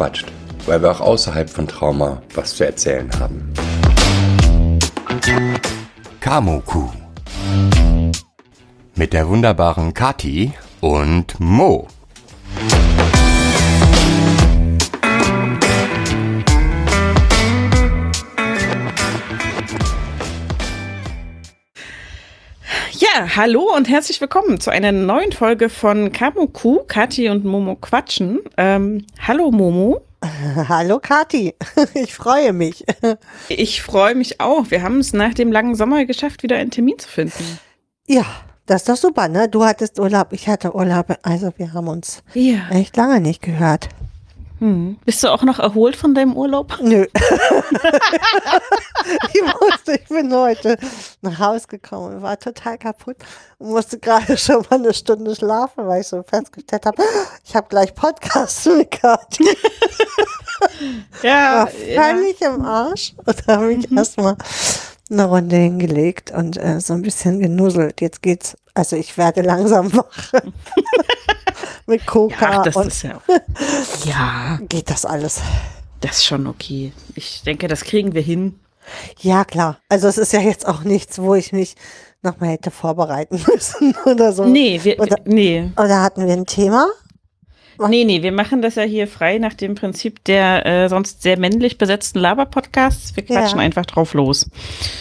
quatscht, weil wir auch außerhalb von Trauma was zu erzählen haben. Kamuku. Mit der wunderbaren Kati und Mo. Ja, hallo und herzlich willkommen zu einer neuen Folge von Kamuku, Kati und Momo quatschen. Ähm, hallo Momo. Hallo Kati, ich freue mich. Ich freue mich auch. Wir haben es nach dem langen Sommer geschafft, wieder einen Termin zu finden. Ja, das ist doch super, ne? Du hattest Urlaub, ich hatte Urlaub, also wir haben uns Ja. echt lange nicht gehört. Hm. Bist du auch noch erholt von deinem Urlaub? Nö. ich musste, ich bin heute nach Hause gekommen und war total kaputt und musste gerade schon mal eine Stunde schlafen, weil ich so festgestellt habe, ich habe gleich Podcasts mit Kati. Ja, war völlig im Arsch und habe mich erstmal eine Runde hingelegt und äh, so ein bisschen genuselt. Jetzt geht's, also ich werde langsam wach. Mit Coca Ach, das und ist ja. auch- Ja, geht das alles. das ist schon okay. Ich denke, das kriegen wir hin. Ja, klar. Also es ist ja jetzt auch nichts, wo ich mich nochmal hätte vorbereiten müssen oder so. Nee, wir, Oder- nee. Oder hatten wir ein Thema? Nee, nee, wir machen das ja hier frei nach dem Prinzip der äh, sonst sehr männlich besetzten Laber-Podcasts. Wir quatschen Ja. einfach drauf los.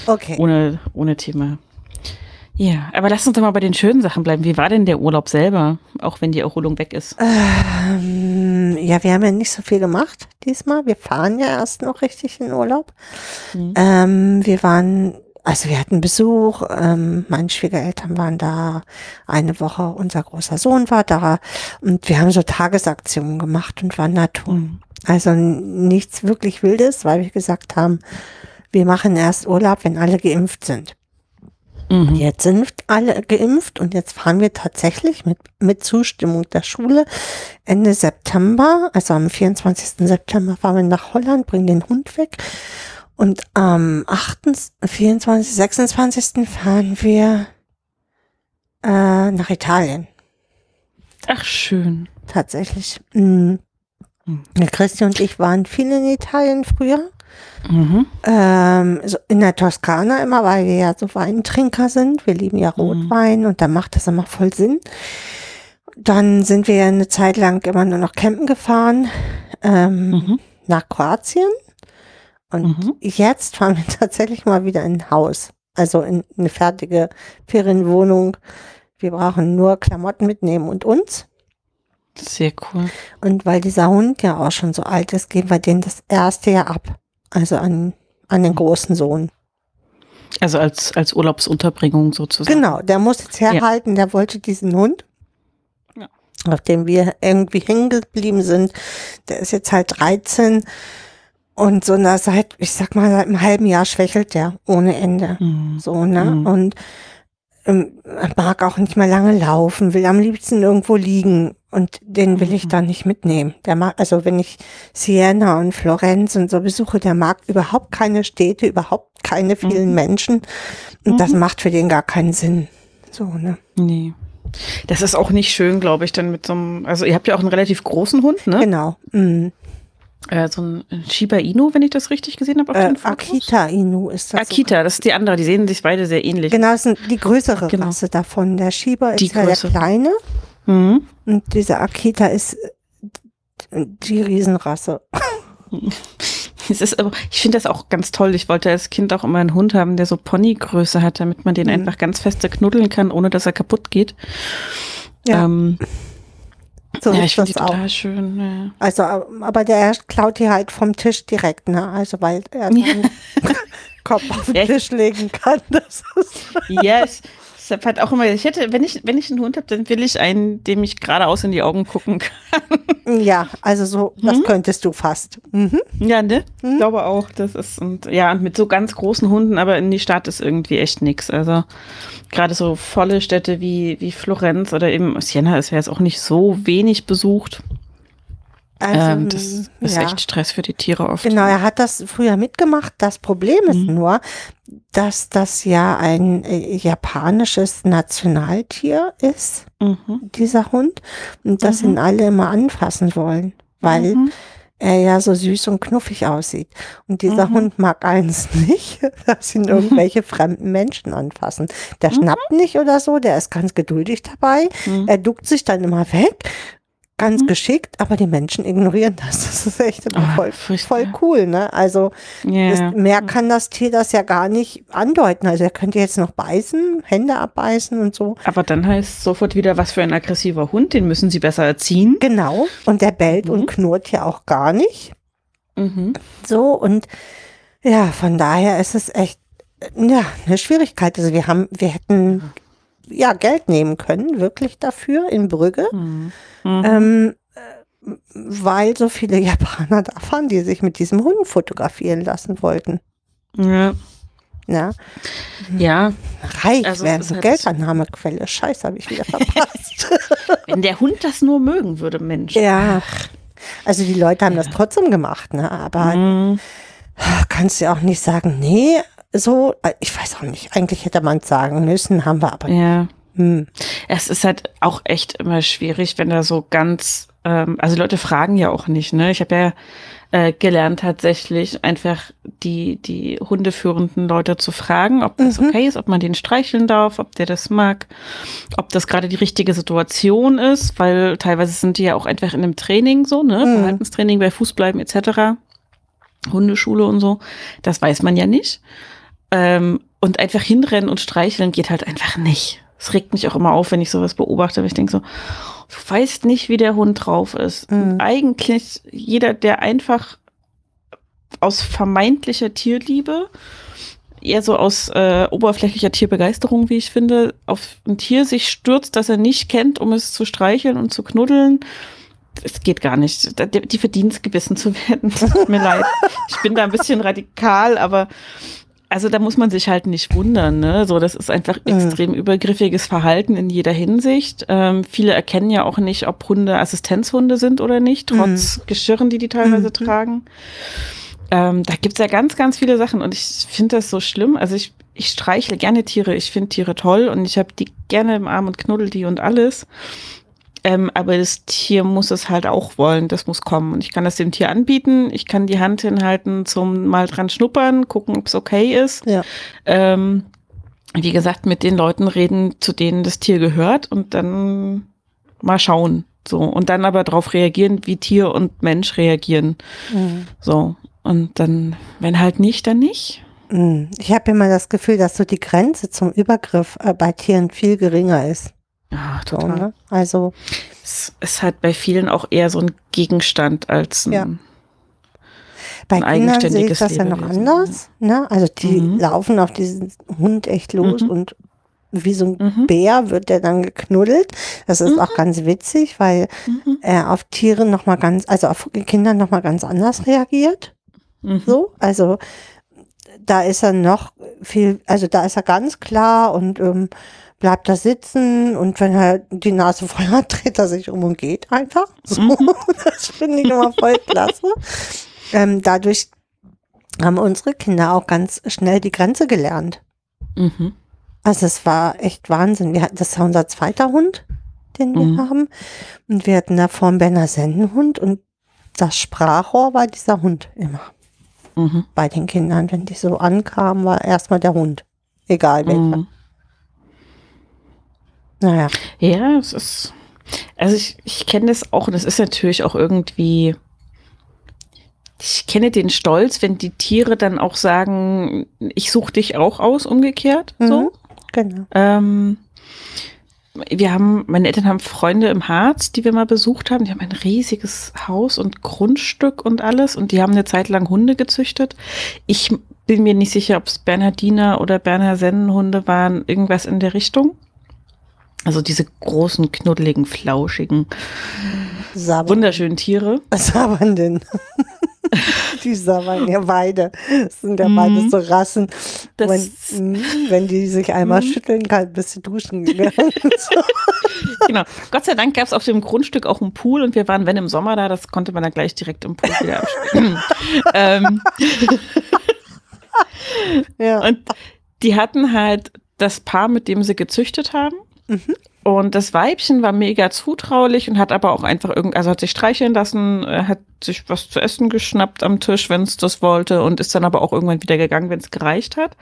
Okay. Ohne, ohne Thema. Ja, aber lass uns doch mal bei den schönen Sachen bleiben. Wie war denn der Urlaub selber? Auch wenn die Erholung weg ist. Ähm, ja, wir haben ja nicht so viel gemacht diesmal. Wir fahren ja erst noch richtig in Urlaub. Mhm. Ähm, wir waren, also wir hatten Besuch, ähm, meine Schwiegereltern waren da eine Woche, unser großer Sohn war da und wir haben so Tagesaktionen gemacht und Wandertouren. Also n- nichts wirklich Wildes, weil wir gesagt haben, wir machen erst Urlaub, wenn alle geimpft sind. Mhm. Jetzt sind alle geimpft und jetzt fahren wir tatsächlich mit, mit Zustimmung der Schule Ende September, also am 24. September fahren wir nach Holland, bringen den Hund weg und am 8., 24., 26. fahren wir äh, nach Italien. Ach, schön. Tatsächlich. Mhm. Mhm. Christi und ich waren viel in Italien früher. Mhm. Ähm, so in der Toskana immer, weil wir ja so Weintrinker sind. Wir lieben ja Rotwein und da macht das immer voll Sinn. Dann sind wir ja eine Zeit lang immer nur noch campen gefahren ähm, Mhm. nach Kroatien. Und Mhm. jetzt fahren wir tatsächlich mal wieder in ein Haus. Also in eine fertige Ferienwohnung. Wir brauchen nur Klamotten mitnehmen und uns. Sehr cool. Und weil dieser Hund ja auch schon so alt ist, geben wir den das erste Jahr ab. Also an, an den großen Sohn. Also als, als Urlaubsunterbringung sozusagen. Genau, der muss jetzt herhalten, der wollte diesen Hund, Ja. auf dem wir irgendwie hängen geblieben sind. Der ist jetzt halt 13 und so na, seit, ich sag mal, seit einem halben Jahr schwächelt der ohne Ende. Mhm. So, ne? Mhm. Und ähm, mag auch nicht mehr lange laufen, will am liebsten irgendwo liegen. Und den will ich Mhm. dann nicht mitnehmen. Der mag, also wenn ich Siena und Florenz und so besuche, der mag überhaupt keine Städte, überhaupt keine vielen Mhm. Menschen. Und das Mhm. macht für den gar keinen Sinn. So, ne? Nee. Das ist auch nicht schön, glaube ich, dann mit so einem, also ihr habt ja auch einen relativ großen Hund, ne? Genau. Mhm. Äh, so ein Shiba Inu, wenn ich das richtig gesehen habe auf Äh. Akita Inu ist das. Akita, das ist die andere, die sehen sich beide sehr ähnlich. Genau, das ist die größere Genau. Rasse davon. Der Shiba Die ist ja der kleine. Mhm. Und dieser Akita ist die Riesenrasse. Es ist aber, ich finde das auch ganz toll. Ich wollte als Kind auch immer einen Hund haben, der so Ponygröße hat, damit man den Mhm. einfach ganz feste knuddeln kann, ohne dass er kaputt geht. Ja, ähm, so ja ich finde das die auch. total schön. Ja. Also, aber der klaut die halt vom Tisch direkt, ne? Also, weil er Ja. Kopf auf den Ja. Tisch legen kann. Das ist Ja, es, deshalb hat auch immer, ich hätte, wenn ich, wenn ich einen Hund habe, dann will ich einen, dem ich geradeaus in die Augen gucken kann. ja, also so, das Mhm. könntest du fast. Mhm. Ja, ne? Mhm. Ich glaube auch, das ist, und ja, und mit so ganz großen Hunden, aber in die Stadt ist irgendwie echt nix. Also gerade so volle Städte wie, wie Florenz oder eben Siena ist ja jetzt auch nicht so wenig besucht. Also, ähm, das ist ja. echt Stress für die Tiere oft. Genau, er hat das früher mitgemacht. Das Problem ist Mhm. nur, dass das ja ein äh, japanisches Nationaltier ist, Mhm. dieser Hund, und das Mhm. ihn alle immer anfassen wollen, weil Mhm. er ja so süß und knuffig aussieht. Und dieser Mhm. Hund mag eins nicht, dass ihn irgendwelche fremden Menschen anfassen. Der Mhm. schnappt nicht oder so, der ist ganz geduldig dabei. Mhm. Er duckt sich dann immer weg, ganz Mhm. geschickt, aber die Menschen ignorieren das. Das ist echt Ah, voll, voll cool, ne? Also Ja. das, mehr kann das Tier das ja gar nicht andeuten. Also er könnte jetzt noch beißen, Hände abbeißen und so. Aber dann heißt sofort wieder, was für ein aggressiver Hund, den müssen sie besser erziehen. Genau. Und der bellt Mhm. und knurrt ja auch gar nicht. Mhm. So und ja, von daher ist es echt ja eine Schwierigkeit. Also wir haben, wir hätten ja Geld nehmen können, wirklich dafür in Brügge, Mhm. ähm, äh, weil so viele Japaner da waren, die sich mit diesem Hund fotografieren lassen wollten. Ja. Ja, ja, reich Also wäre eine halt- Geldannahmequelle. Scheiße, habe ich wieder verpasst. wenn der Hund das nur mögen würde, Mensch. ja. Also die Leute haben das trotzdem gemacht, ne? Aber Mhm. kannst du ja auch nicht sagen, nee, so, äh, ich weiß auch nicht, eigentlich hätte man es sagen müssen, haben wir aber. Ja. Hm. Es ist halt auch echt immer schwierig, wenn da so ganz, ähm, also Leute fragen ja auch nicht, ne? Ich habe ja äh, gelernt tatsächlich einfach die, die hundeführenden Leute zu fragen, ob das Mhm. okay ist, ob man den streicheln darf, ob der das mag, ob das gerade die richtige Situation ist, weil teilweise sind die ja auch einfach in einem Training so, ne? Mhm. Verhaltenstraining bei Fußbleiben etc. Hundeschule und so. Das weiß man ja nicht. Ähm, und einfach hinrennen und streicheln geht halt einfach nicht. Es regt mich auch immer auf, wenn ich sowas beobachte, weil ich denke so, du weißt nicht, wie der Hund drauf ist. Mhm. Und eigentlich jeder, der einfach aus vermeintlicher Tierliebe, eher so aus äh, oberflächlicher Tierbegeisterung, wie ich finde, auf ein Tier sich stürzt, das er nicht kennt, um es zu streicheln und zu knuddeln. Es geht gar nicht. Die die verdienen es, gebissen zu werden. Tut mir leid. Ich bin da ein bisschen radikal, aber also da muss man sich halt nicht wundern. Ne? So, das ist einfach Mhm. extrem übergriffiges Verhalten in jeder Hinsicht. Ähm, viele erkennen ja auch nicht, ob Hunde Assistenzhunde sind oder nicht, trotz Geschirren, die die teilweise Mhm. tragen. Ähm, da gibt's ja ganz, ganz viele Sachen und ich finde das so schlimm. Also ich, ich streichle gerne Tiere, ich finde Tiere toll und ich habe die gerne im Arm und knuddel die und alles. Ähm, aber das Tier muss es halt auch wollen, das muss kommen. Und ich kann das dem Tier anbieten, ich kann die Hand hinhalten zum mal dran schnuppern, gucken, ob es okay ist. Ja. Ähm, wie gesagt, mit den Leuten reden, zu denen das Tier gehört und dann mal schauen. So. Und dann aber darauf reagieren, wie Tier und Mensch reagieren. Mhm. So. Und dann, wenn halt nicht, dann nicht. Mhm. Ich habe immer das Gefühl, dass so die Grenze zum Übergriff äh, bei Tieren viel geringer ist. Ja, So, ne? Also, Es ist halt bei vielen auch eher so ein Gegenstand als ein. Ja. bei Kindern sehe ich das ja noch anders. Ne? Also die Mhm. laufen auf diesen Hund echt los Mhm. und wie so ein Mhm. Bär wird der dann geknuddelt. Das ist Mhm. auch ganz witzig, weil Mhm. er auf Tiere nochmal ganz, also auf Kinder nochmal ganz anders reagiert. Mhm. So, also da ist er noch viel, also da ist er ganz klar und ähm, bleibt da sitzen und wenn er die Nase voll hat, dreht er sich um und geht einfach. So, Mhm. das finde ich immer voll klasse. Ähm, dadurch haben unsere Kinder auch ganz schnell die Grenze gelernt. Mhm. Also es war echt Wahnsinn. Wir hatten, das ist unser zweiter Hund, den wir Mhm. haben. Und wir hatten davor einen Berner Sendenhund und das Sprachrohr war dieser Hund immer Mhm. bei den Kindern. Wenn die so ankamen, war erstmal der Hund. Egal welcher. Naja. Ja, es ist. Also ich, ich kenne das auch und es ist natürlich auch irgendwie. Ich kenne den Stolz, wenn die Tiere dann auch sagen, ich suche dich auch aus, umgekehrt. So. Mhm. Genau. Ähm, wir haben, meine Eltern haben Freunde im Harz, die wir mal besucht haben. Die haben ein riesiges Haus und Grundstück und alles und die haben eine Zeit lang Hunde gezüchtet. Ich bin mir nicht sicher, ob es Bernhardiner oder Berner Sennenhunde waren, irgendwas in der Richtung. Also diese großen, knuddeligen, flauschigen, Saber wunderschönen Tiere. Sabernden. die Sabern, ja beide. Das sind ja Mhm. beide so Rassen. Wenn, mhm, wenn die sich einmal Mhm. schütteln, kann bist du duschen gegangen. Genau. Gott sei Dank gab es auf dem Grundstück auch einen Pool und wir waren, wenn im Sommer da, das konnte man dann gleich direkt im Pool wieder abspielen. ähm, Ja. Und die hatten halt das Paar, mit dem sie gezüchtet haben. Und das Weibchen war mega zutraulich und hat aber auch einfach irgend, also hat sich streicheln lassen, äh, hat sich was zu essen geschnappt am Tisch, wenn es das wollte und ist dann aber auch irgendwann wieder gegangen, wenn es gereicht hat.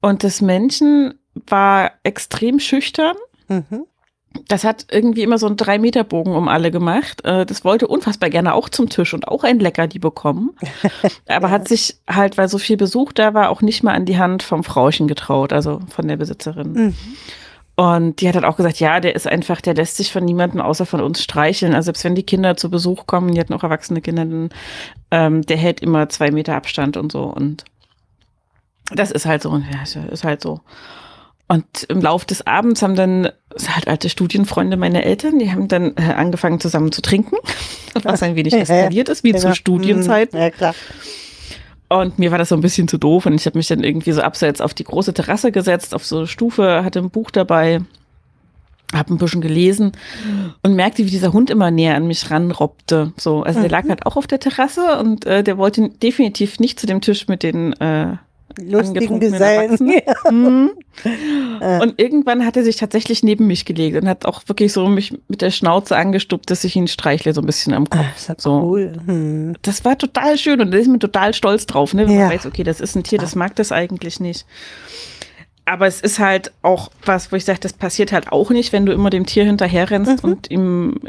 Und das Männchen war extrem schüchtern. Mhm. Das hat irgendwie immer so einen Drei-Meter-Bogen um alle gemacht. Äh, Das wollte unfassbar gerne auch zum Tisch und auch ein Leckerli bekommen. Aber hat sich halt, weil so viel Besuch da war, auch nicht mal an die Hand vom Frauchen getraut, also von der Besitzerin. Mhm. Und die hat halt auch gesagt, ja, der ist einfach, der lässt sich von niemandem außer von uns streicheln. Also selbst wenn die Kinder zu Besuch kommen, die hatten auch erwachsene Kinder, dann, ähm, der hält immer zwei Meter Abstand und so. Und das ist halt so, ja, ist- halt so. Und im Lauf des Abends haben dann, halt alte Studienfreunde meiner Eltern, die haben dann äh, angefangen zusammen zu trinken, was ein wenig Ja, ja. eskaliert ist, wie Genau. zu Studienzeiten. Mhm. Ja, klar. Und mir war das so ein bisschen zu doof und ich habe mich dann irgendwie so abseits auf die große Terrasse gesetzt, auf so eine Stufe, hatte ein Buch dabei, habe ein bisschen gelesen und merkte, wie dieser Hund immer näher an mich ranrobbte. So, also der lag halt auch auf der Terrasse und äh, der wollte definitiv nicht zu dem Tisch mit den äh, Lustigen Gesellen. Mhm. Und irgendwann hat er sich tatsächlich neben mich gelegt und hat auch wirklich so mich mit der Schnauze angestuppt, dass ich ihn streichle, so ein bisschen am Kopf. Ah, ja So. cool. Hm. Das war total schön und da ist mir total stolz drauf, ne? Wenn Ja. man weiß, okay, das ist ein Tier, das mag das eigentlich nicht. Aber es ist halt auch was, wo ich sage, das passiert halt auch nicht, wenn du immer dem Tier hinterherrennst Mhm. und ihm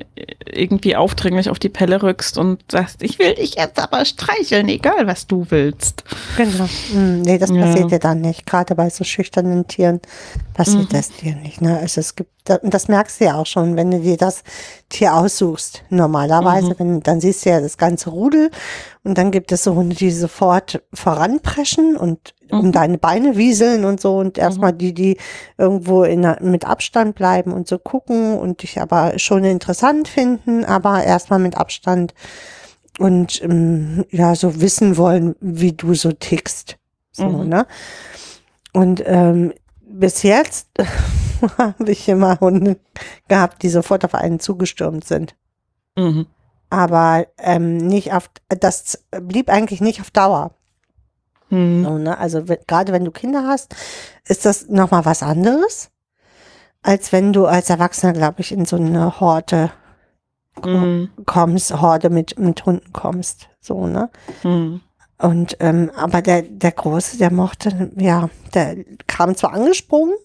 irgendwie aufdringlich auf die Pelle rückst und sagst, ich will dich jetzt aber streicheln, egal was du willst. Genau. Hm, nee, das Ja. passiert dir dann nicht. Gerade bei so schüchternen Tieren passiert Mhm. das dir nicht. Ne? Also es gibt, und das merkst du ja auch schon, wenn du dir das Tier aussuchst. Normalerweise, Mhm. wenn, dann siehst du ja das ganze Rudel und dann gibt es so Hunde, die sofort voranpreschen und um Mhm. deine Beine wieseln und so und erstmal die, die irgendwo in, mit Abstand bleiben und so gucken und dich aber schon interessant finden, aber erstmal mit Abstand und ähm, ja, so wissen wollen, wie du so tickst. So, Mhm. ne? Und ähm, bis jetzt habe ich immer Hunde gehabt, die sofort auf einen zugestürmt sind. Mhm. Aber ähm, nicht auf, das blieb eigentlich nicht auf Dauer. Mhm. So, ne? Also gerade wenn du Kinder hast, ist das nochmal was anderes, als wenn du als Erwachsener, glaube ich, in so eine Horde Mhm. kommst, Horde mit, mit Hunden kommst. So, ne? Mhm. Und ähm, aber der, der Große, der mochte, ja, der kam zwar angesprungen,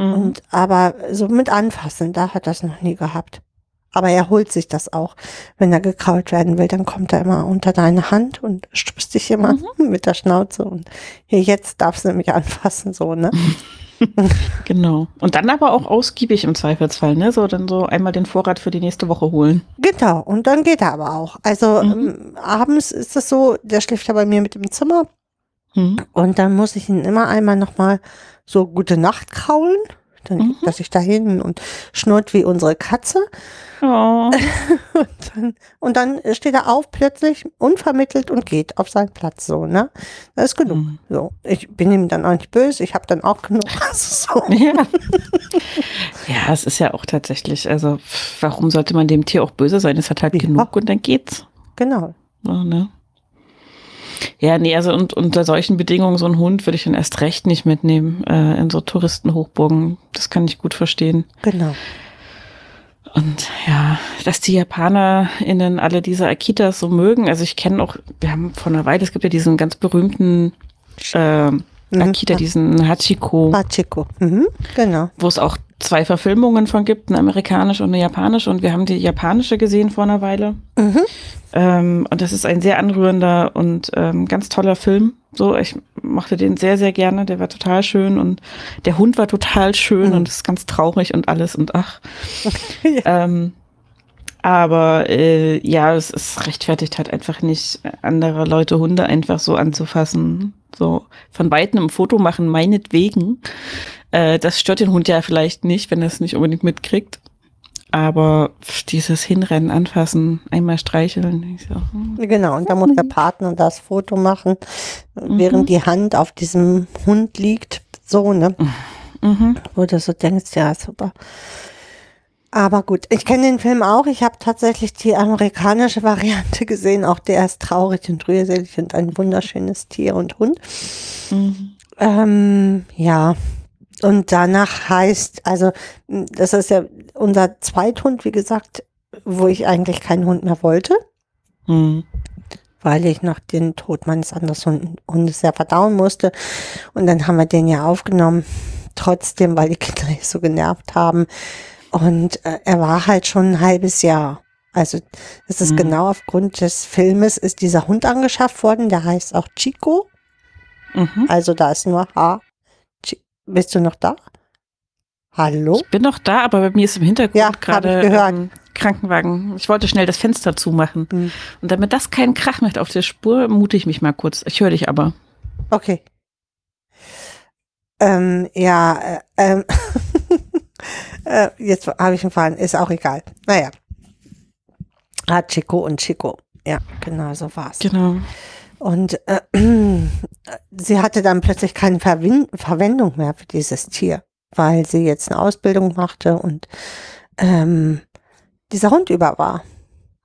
Mhm. und aber so mit anfassen, da hat er das noch nie gehabt. Aber er holt sich das auch. Wenn er gekrault werden will, dann kommt er immer unter deine Hand und stupst dich immer mit der Schnauze und hier jetzt darfst du mich anfassen, so, ne? Genau. Und dann aber auch ausgiebig im Zweifelsfall, ne? So dann so einmal den Vorrat für die nächste Woche holen. Genau, und dann geht er aber auch. Also Mhm. ähm, abends ist es so, der schläft ja bei mir mit im Zimmer Mhm. und dann muss ich ihn immer einmal nochmal so gute Nacht kraulen. Dann Mhm. er sich da hin und schnurrt wie unsere Katze. Oh. Und dann, und dann steht er auf plötzlich, unvermittelt und geht auf seinen Platz so, ne? Das ist genug. Mhm. So, ich bin ihm dann auch nicht böse, ich habe dann auch genug. Also so. Ja. ja, es ist ja auch tatsächlich, also warum sollte man dem Tier auch böse sein? Es hat halt Ja. genug und dann geht's. Genau. So, ne? Ja, nee, also und unter solchen Bedingungen so einen Hund würde ich dann erst recht nicht mitnehmen äh, in so Touristenhochburgen. Das kann ich gut verstehen. Genau. Und ja, dass die JapanerInnen alle diese Akitas so mögen. Also ich kenne auch, wir haben vor einer Weile, es gibt ja diesen ganz berühmten äh, Mhm. Akita, diesen Hachiko, Hachiko. Mhm. Genau. wo es auch zwei Verfilmungen von gibt, eine amerikanische und eine japanische. Und wir haben die japanische gesehen vor einer Weile. Mhm. Ähm, und das ist ein sehr anrührender und ähm, ganz toller Film. So, ich mochte den sehr, sehr gerne. Der war total schön und der Hund war total schön Mhm. und ist ganz traurig und alles und ach. Ja. Ähm, aber äh, ja, es, es rechtfertigt halt einfach nicht, andere Leute Hunde einfach so anzufassen. So von weitem ein Foto machen, meinetwegen. Äh, das stört den Hund ja vielleicht nicht, wenn er es nicht unbedingt mitkriegt. Aber dieses Hinrennen, anfassen, einmal streicheln. Ich so, hm. Genau. Und da muss der Partner das Foto machen, während die Hand auf diesem Hund liegt. So, ne? Mhm. Wo du so denkst, ja, super. Aber gut, ich kenne den Film auch. Ich habe tatsächlich die amerikanische Variante gesehen. Auch der ist traurig und rührselig und ein wunderschönes Tier und Hund. Mhm. Ähm, ja, und danach heißt, also das ist ja unser Zweithund, wie gesagt, wo ich eigentlich keinen Hund mehr wollte, Hm. weil ich noch den Tod meines anderen Hund- Hundes sehr verdauen musste. Und dann haben wir den ja aufgenommen, trotzdem, weil die Kinder so genervt haben. Und äh, er war halt schon ein halbes Jahr. Also das ist Mhm. genau aufgrund des Filmes ist dieser Hund angeschafft worden, der heißt auch Chico. Mhm. Also da ist nur H. Chi- Bist du noch da? Hallo? Ich bin noch da, aber bei mir ist im Hintergrund Ja, gerade ähm, Krankenwagen. Ich wollte schnell das Fenster zumachen. Hm. Und damit das keinen Krach macht auf der Spur, mute ich mich mal kurz. Ich höre dich aber. Okay. Ähm, ja, äh, ähm, äh, jetzt habe ich einen Faden, ist auch egal. Naja. Ah, Chico und Chico. Ja, genau so war's. Genau. Und äh, sie hatte dann plötzlich keine Verwin Verwendung mehr für dieses Tier, weil sie jetzt eine Ausbildung machte und ähm, dieser Hund über war.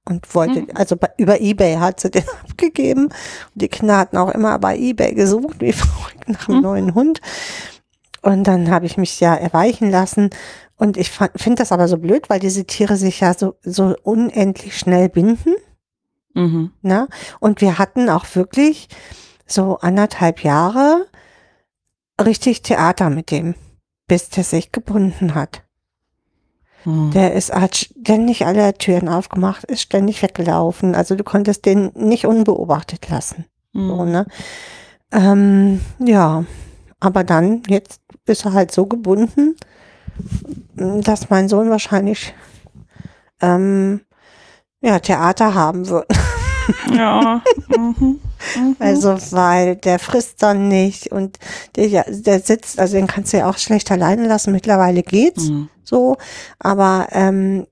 Und wollte, Mhm. also bei, über Ebay hat sie den abgegeben. Und die Kinder hatten auch immer bei Ebay gesucht, wie verrückt nach einem Mhm. neuen Hund. Und dann habe ich mich ja erweichen lassen. Und ich finde das aber so blöd, weil diese Tiere sich ja so, so unendlich schnell binden. Mhm. Ne? Und wir hatten auch wirklich so anderthalb Jahre richtig Theater mit dem, bis der sich gebunden hat. Hm. Der ist hat ständig alle Türen aufgemacht, ist ständig weggelaufen. Also du konntest den nicht unbeobachtet lassen. So, Hm. ne? ähm, ja, aber dann, jetzt ist er halt so gebunden, dass mein Sohn wahrscheinlich ähm, ja, Theater haben wird. Ja. Mhm. Mhm. Also, weil der frisst dann nicht und der, ja, der sitzt, also den kannst du ja auch schlecht alleine lassen. Mittlerweile geht's Mhm. so, aber ähm,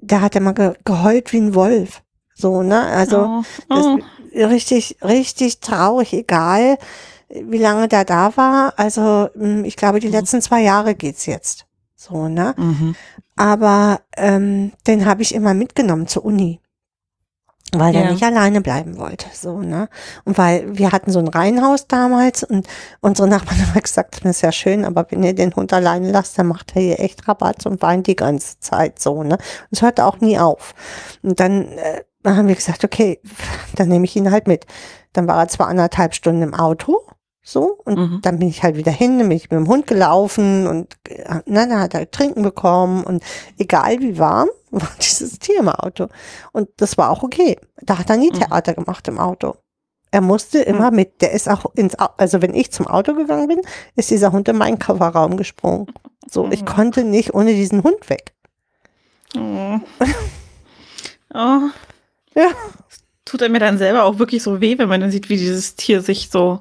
der hat immer ge geheult wie ein Wolf. So, ne? Also oh. das, Oh. richtig, richtig traurig, egal wie lange der da war. Also mh, ich glaube, die Mhm. letzten zwei Jahre geht's jetzt. So, ne? Mhm. Aber ähm, den habe ich immer mitgenommen zur Uni. Weil der Ja. nicht alleine bleiben wollte. So, ne? Und weil wir hatten so ein Reihenhaus damals und unsere Nachbarn haben gesagt, das ist ja schön, aber wenn ihr den Hund alleine lasst, dann macht er hier echt Rabatz und weint die ganze Zeit so, ne? Und es hörte auch nie auf. Und dann äh, haben wir gesagt, okay, dann nehme ich ihn halt mit. Dann war er zwar anderthalb Stunden im Auto, so, und Mhm. dann bin ich halt wieder hin, dann bin ich mit dem Hund gelaufen und äh, ne, dann hat er trinken bekommen und egal wie warm, war dieses Tier im Auto. Und das war auch okay. Da hat er nie Mhm. Theater gemacht im Auto. Er musste immer mit. Der ist auch ins, also wenn ich zum Auto gegangen bin, ist dieser Hund in meinen Kofferraum gesprungen. So, ich Mhm. konnte nicht ohne diesen Hund weg. Oh. oh. Ja. Tut er mir dann selber auch wirklich so weh, wenn man dann sieht, wie dieses Tier sich so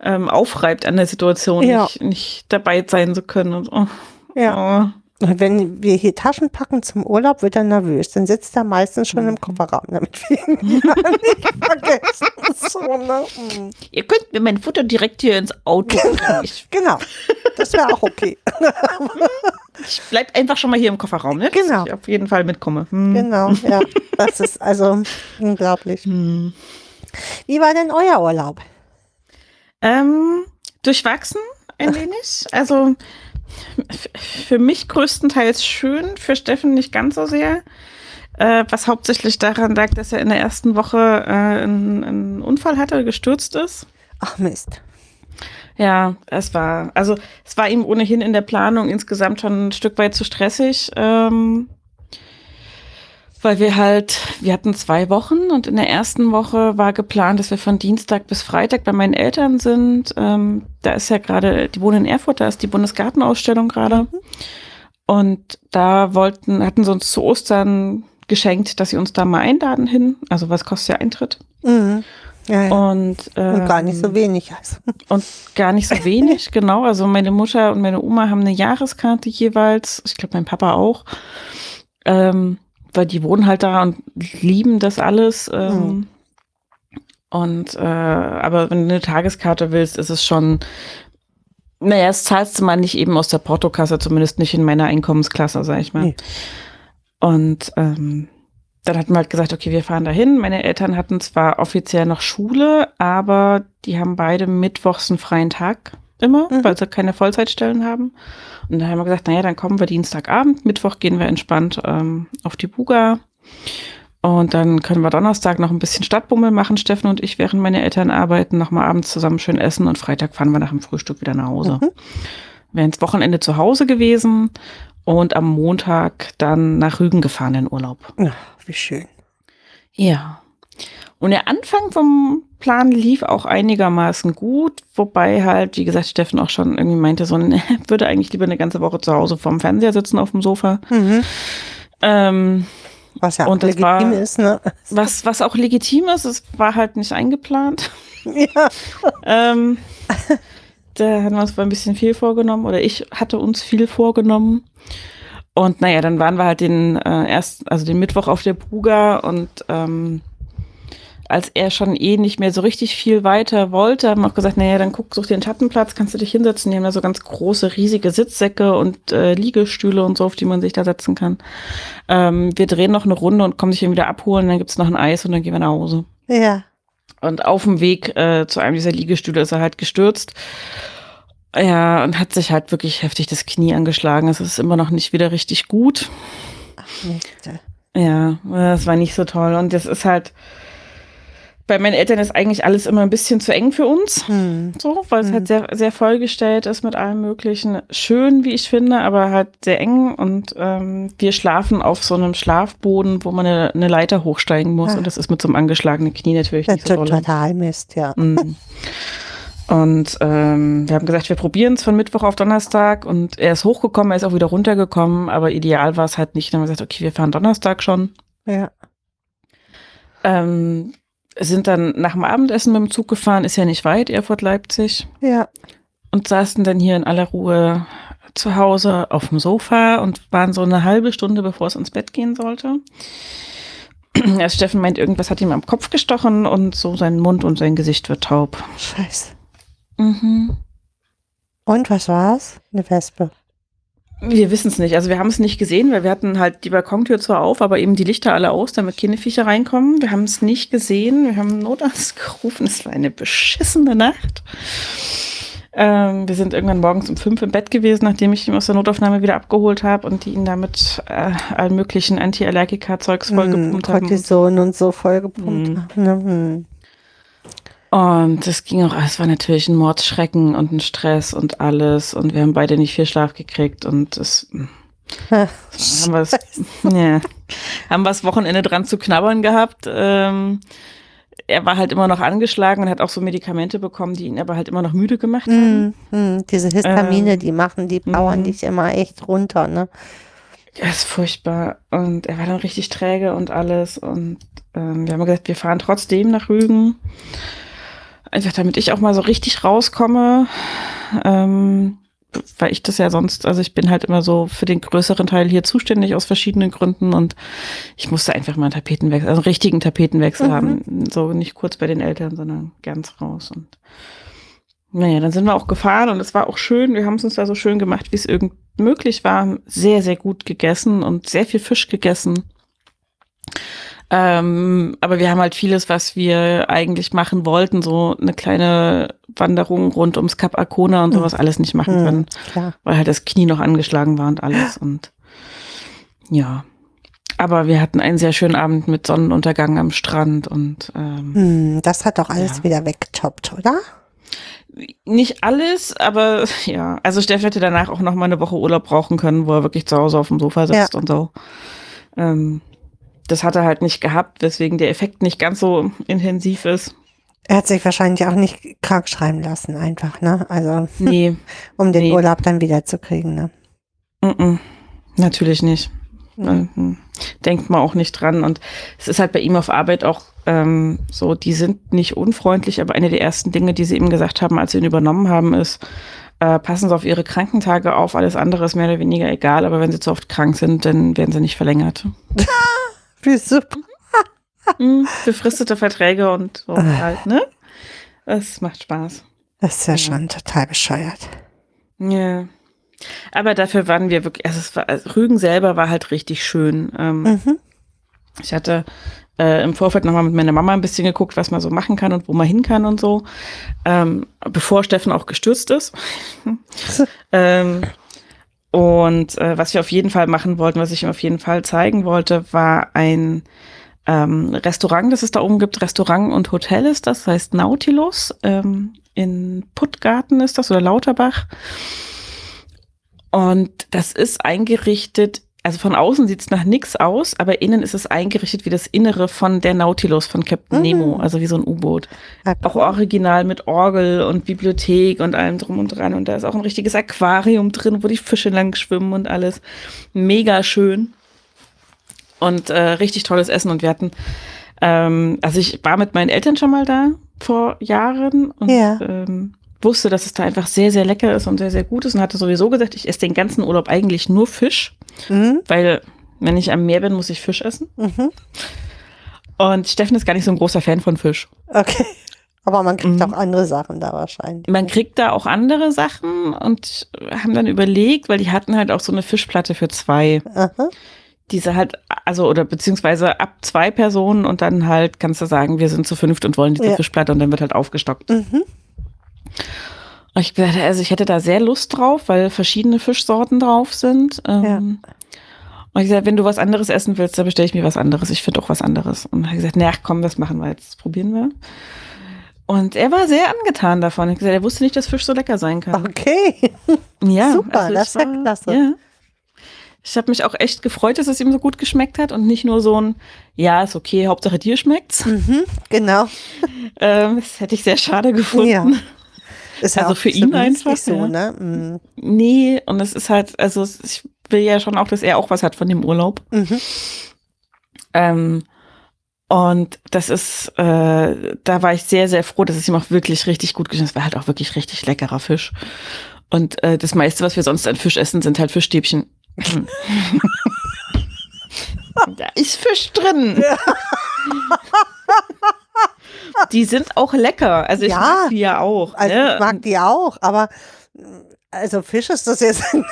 ähm, aufreibt an der Situation, Ja. nicht, nicht dabei sein zu können. Und, oh. Ja. Oh. Wenn wir hier Taschen packen zum Urlaub, wird er nervös. Dann sitzt er meistens schon Mhm. im Kofferraum, damit wir ihn ja nicht vergessen. So, ne? Mhm. Ihr könnt mir mein Futter direkt hier ins Auto Genau. Das wäre auch okay. ich bleib einfach schon mal hier im Kofferraum, ne? dass Genau. Ich auf jeden Fall mitkomme. Hm. Genau, ja. Das ist also unglaublich. Hm. Wie war denn euer Urlaub? Ähm, durchwachsen ein wenig. Also für mich größtenteils schön, für Steffen nicht ganz so sehr. Äh, was hauptsächlich daran lag, dass er in der ersten Woche äh, einen, einen Unfall hatte, gestürzt ist. Ach Mist. Ja, es war, also es war ihm ohnehin in der Planung insgesamt schon ein Stück weit zu stressig, ähm, weil wir halt, wir hatten zwei Wochen und in der ersten Woche war geplant, dass wir von Dienstag bis Freitag bei meinen Eltern sind. Ähm, da ist ja gerade, die wohnen in Erfurt, da ist die Bundesgartenausstellung gerade. Und da wollten, hatten sie uns zu Ostern geschenkt, dass sie uns da mal einladen hin. Also was kostet der Eintritt? Mhm. Ja, ja. Und, Und gar nicht ähm, so wenig. Also. und gar nicht so wenig, genau. Also meine Mutter und meine Oma haben eine Jahreskarte jeweils. Ich glaube, mein Papa auch. Ähm, weil die wohnen halt da und lieben das alles. Ähm, Und äh, aber wenn du eine Tageskarte willst, ist es schon, naja, das zahlst du mal nicht eben aus der Portokasse, zumindest nicht in meiner Einkommensklasse, sag ich mal. Nee. Und ähm, dann hatten wir halt gesagt, okay, wir fahren dahin. Meine Eltern hatten zwar offiziell noch Schule, aber die haben beide mittwochs einen freien Tag. Immer, Mhm. weil sie keine Vollzeitstellen haben. Und dann haben wir gesagt, naja, dann kommen wir Dienstagabend, Mittwoch gehen wir entspannt ähm, auf die Buga. Und dann können wir Donnerstag noch ein bisschen Stadtbummel machen, Steffen und ich, während meine Eltern arbeiten, nochmal abends zusammen schön essen und Freitag fahren wir nach dem Frühstück wieder nach Hause. Mhm. Wären ins Wochenende zu Hause gewesen und am Montag dann nach Rügen gefahren in Urlaub. Ach, wie schön. Ja. Und der Anfang vom Plan lief auch einigermaßen gut, wobei halt, wie gesagt, Steffen auch schon irgendwie meinte, so, ne, würde eigentlich lieber eine ganze Woche zu Hause vorm Fernseher sitzen auf dem Sofa. Mhm. Ähm, Was ja auch Und legitim war- ist, ne? was, was auch legitim ist, es war halt nicht eingeplant. Ja. Ähm, da hatten wir uns ein bisschen viel vorgenommen oder ich hatte uns viel vorgenommen. Und naja, dann waren wir halt den äh, erst, also den Mittwoch auf der Buga und ähm, als er schon eh nicht mehr so richtig viel weiter wollte, haben wir auch gesagt, naja, dann guck, such dir einen Schattenplatz, kannst du dich hinsetzen. Die haben da so ganz große, riesige Sitzsäcke und äh, Liegestühle und so, auf die man sich da setzen kann. Ähm, wir drehen noch eine Runde und kommen sich dann wieder abholen, dann gibt's noch ein Eis und dann gehen wir nach Hause. Ja. Und auf dem Weg äh, zu einem dieser Liegestühle ist er halt gestürzt. Ja, und hat sich halt wirklich heftig das Knie angeschlagen. Es ist immer noch nicht wieder richtig gut. Ach, Nächte. Ja, das war nicht so toll. Und das ist halt, bei meinen Eltern ist eigentlich alles immer ein bisschen zu eng für uns. Hm. So, weil es Mhm. halt sehr, sehr vollgestellt ist mit allem Möglichen. Schön, wie ich finde, aber halt sehr eng. Und ähm, wir schlafen auf so einem Schlafboden, wo man eine, eine Leiter hochsteigen muss. Ah. Und das ist mit so einem angeschlagenen Knie natürlich Das nicht so toll. total Mist, ja. Mm. Und ähm, wir haben gesagt, wir probieren es von Mittwoch auf Donnerstag und er ist hochgekommen, er ist auch wieder runtergekommen, aber ideal war es halt nicht. Dann haben wir gesagt, okay, wir fahren Donnerstag schon. Ja. Ähm, sind dann nach dem Abendessen mit dem Zug gefahren, ist ja nicht weit, Erfurt, Leipzig. Ja. Und saßen dann hier in aller Ruhe zu Hause auf dem Sofa und waren so eine halbe Stunde, bevor es ins Bett gehen sollte. Erst Steffen meint, irgendwas hat ihm am Kopf gestochen und so sein Mund und sein Gesicht wird taub. Scheiße. Mhm. Und was war's? Eine Wespe. Wir wissen es nicht. Also wir haben es nicht gesehen, weil wir hatten halt die Balkontür zwar auf, aber eben die Lichter alle aus, damit keine Viecher reinkommen. Wir haben es nicht gesehen. Wir haben Notarzt gerufen. Es war eine beschissene Nacht. Ähm, wir sind irgendwann morgens um fünf im Bett gewesen, nachdem ich ihn aus der Notaufnahme wieder abgeholt habe und die ihn damit äh, allen möglichen Antiallergika-Zeugs Hm, vollgepumpt haben. Cortison und so vollgepumpt Hm. haben. Ne? Hm. Und es ging auch, es war natürlich ein Mordsschrecken und ein Stress und alles. Und wir haben beide nicht viel Schlaf gekriegt und es Ha, haben wir es ja, haben wir das Wochenende dran zu knabbern gehabt. Ähm, er war halt immer noch angeschlagen und hat auch so Medikamente bekommen, die ihn aber halt immer noch müde gemacht haben. Hm, hm. Diese Histamine, Ähm, die machen, die powern mhm. dich immer echt runter, ne? Das ist furchtbar. Und er war dann richtig träge und alles. Und ähm, wir haben gesagt, wir fahren trotzdem nach Rügen. Einfach damit ich auch mal so richtig rauskomme. Ähm, weil ich das ja sonst, also ich bin halt immer so für den größeren Teil hier zuständig aus verschiedenen Gründen und ich musste einfach mal einen Tapetenwechsel, also einen richtigen Tapetenwechsel Mhm. haben. So nicht kurz bei den Eltern, sondern ganz raus. Und naja, dann sind wir auch gefahren und es war auch schön. Wir haben es uns da so schön gemacht, wie es irgend möglich war. Sehr, sehr gut gegessen und sehr viel Fisch gegessen. Ähm, aber wir haben halt vieles, was wir eigentlich machen wollten, so eine kleine Wanderung rund ums Kap Arkona und sowas alles nicht machen Hm, können, klar. weil halt das Knie noch angeschlagen war und alles und ja. Aber wir hatten einen sehr schönen Abend mit Sonnenuntergang am Strand und ähm, Hm, das hat doch alles Ja. wieder weggetoppt, oder? nicht alles, aber ja. Also Steff hätte danach auch noch mal eine Woche Urlaub brauchen können, wo er wirklich zu Hause auf dem Sofa sitzt und so. Ähm, das hat er halt nicht gehabt, weswegen der Effekt nicht ganz so intensiv ist. Er hat sich wahrscheinlich auch nicht krank schreiben lassen, einfach, ne? Also, Nee, um den Nee. Urlaub dann wieder zu kriegen, ne? mm -mm, natürlich nicht. Mhm. Denkt man auch nicht dran. Und es ist halt bei ihm auf Arbeit auch ähm, so, die sind nicht unfreundlich, aber eine der ersten Dinge, die sie ihm gesagt haben, als sie ihn übernommen haben, ist, äh, passen Sie auf Ihre Krankentage auf, alles andere ist mehr oder weniger egal, aber wenn Sie zu oft krank sind, dann werden Sie nicht verlängert. Wie super. Mhm, befristete Verträge und so halt, ne? Das macht Spaß. Das ist ja Ja. schon total bescheuert. Ja. Aber dafür waren wir wirklich, also, es war, also Rügen selber war halt richtig schön. Ähm, Mhm. Ich hatte äh, im Vorfeld nochmal mit meiner Mama ein bisschen geguckt, was man so machen kann und wo man hin kann und so, ähm, bevor Steffen auch gestürzt ist. ähm, und äh, was wir auf jeden Fall machen wollten, was ich ihm auf jeden Fall zeigen wollte, war ein ähm, Restaurant, das es da oben gibt. Restaurant und Hotel ist das, heißt Nautilus. Ähm, in Puttgarten ist das oder Lauterbach. Und das ist eingerichtet also von außen sieht es nach nichts aus, aber innen ist es eingerichtet wie das Innere von der Nautilus von Captain Mhm. Nemo, also wie so ein U-Boot. Auch original mit Orgel und Bibliothek und allem drum und dran. Und da ist auch ein richtiges Aquarium drin, wo die Fische lang schwimmen und alles. Mega schön. Und äh, richtig tolles Essen. Und wir hatten, ähm, also ich war mit meinen Eltern schon mal da vor Jahren und Ja. ähm, wusste, dass es da einfach sehr, sehr lecker ist und sehr, sehr gut ist und hatte sowieso gesagt, ich esse den ganzen Urlaub eigentlich nur Fisch, Mhm. weil wenn ich am Meer bin, muss ich Fisch essen. Mhm. Und Steffen ist gar nicht so ein großer Fan von Fisch. Okay. Aber man kriegt Mhm. auch andere Sachen da wahrscheinlich. Man kriegt da auch andere Sachen und haben dann überlegt, weil die hatten halt auch so eine Fischplatte für zwei. Aha. Diese halt, also, oder beziehungsweise ab zwei Personen und dann halt kannst du sagen, wir sind zu fünft und wollen diese Ja. Fischplatte und dann wird halt aufgestockt. Mhm. Ich also ich hätte da sehr Lust drauf, weil verschiedene Fischsorten drauf sind. Ähm, Und ich gesagt, wenn du was anderes essen willst, dann bestelle ich mir was anderes. Ich finde auch was anderes. Und er hat gesagt, na komm, das machen wir jetzt, das probieren wir. Und er war sehr angetan davon. Er hat gesagt, er wusste nicht, dass Fisch so lecker sein kann. Okay. Ja, Super, also das ich ist ja klasse. Ja. Ich habe mich auch echt gefreut, dass es ihm so gut geschmeckt hat und nicht nur so ein, ja, ist okay, Hauptsache dir schmeckt's. Mhm. Genau. Ähm, das hätte ich sehr schade gefunden. Ja. Ist ja Also auch für ihn einfach, so, ja. ne? Mhm. Nee, und es ist halt, also ich will ja schon auch, dass er auch was hat von dem Urlaub. Mhm. Ähm, und das ist, äh, da war ich sehr, sehr froh, dass es ihm auch wirklich richtig gut geschmeckt hat. Es war halt auch wirklich richtig leckerer Fisch. Und äh, das meiste, was wir sonst an Fisch essen, sind halt Fischstäbchen. da ist Fisch drin. Die sind auch lecker. Also ich Ja. mag die ja auch. Also ne? ich mag die auch, aber also Fisch ist das jetzt nicht.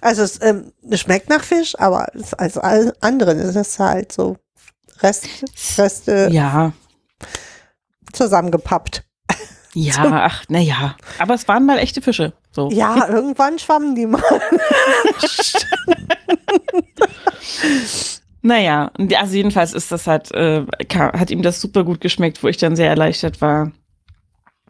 Also es, ähm, schmeckt nach Fisch, aber es, als all anderen ist es halt so Rest, Reste ja, zusammengepappt. ja, ach, naja. Aber es waren mal echte Fische. So. Ja, irgendwann schwammen die mal. Naja, also jedenfalls ist das halt, äh, hat ihm das super gut geschmeckt, wo ich dann sehr erleichtert war.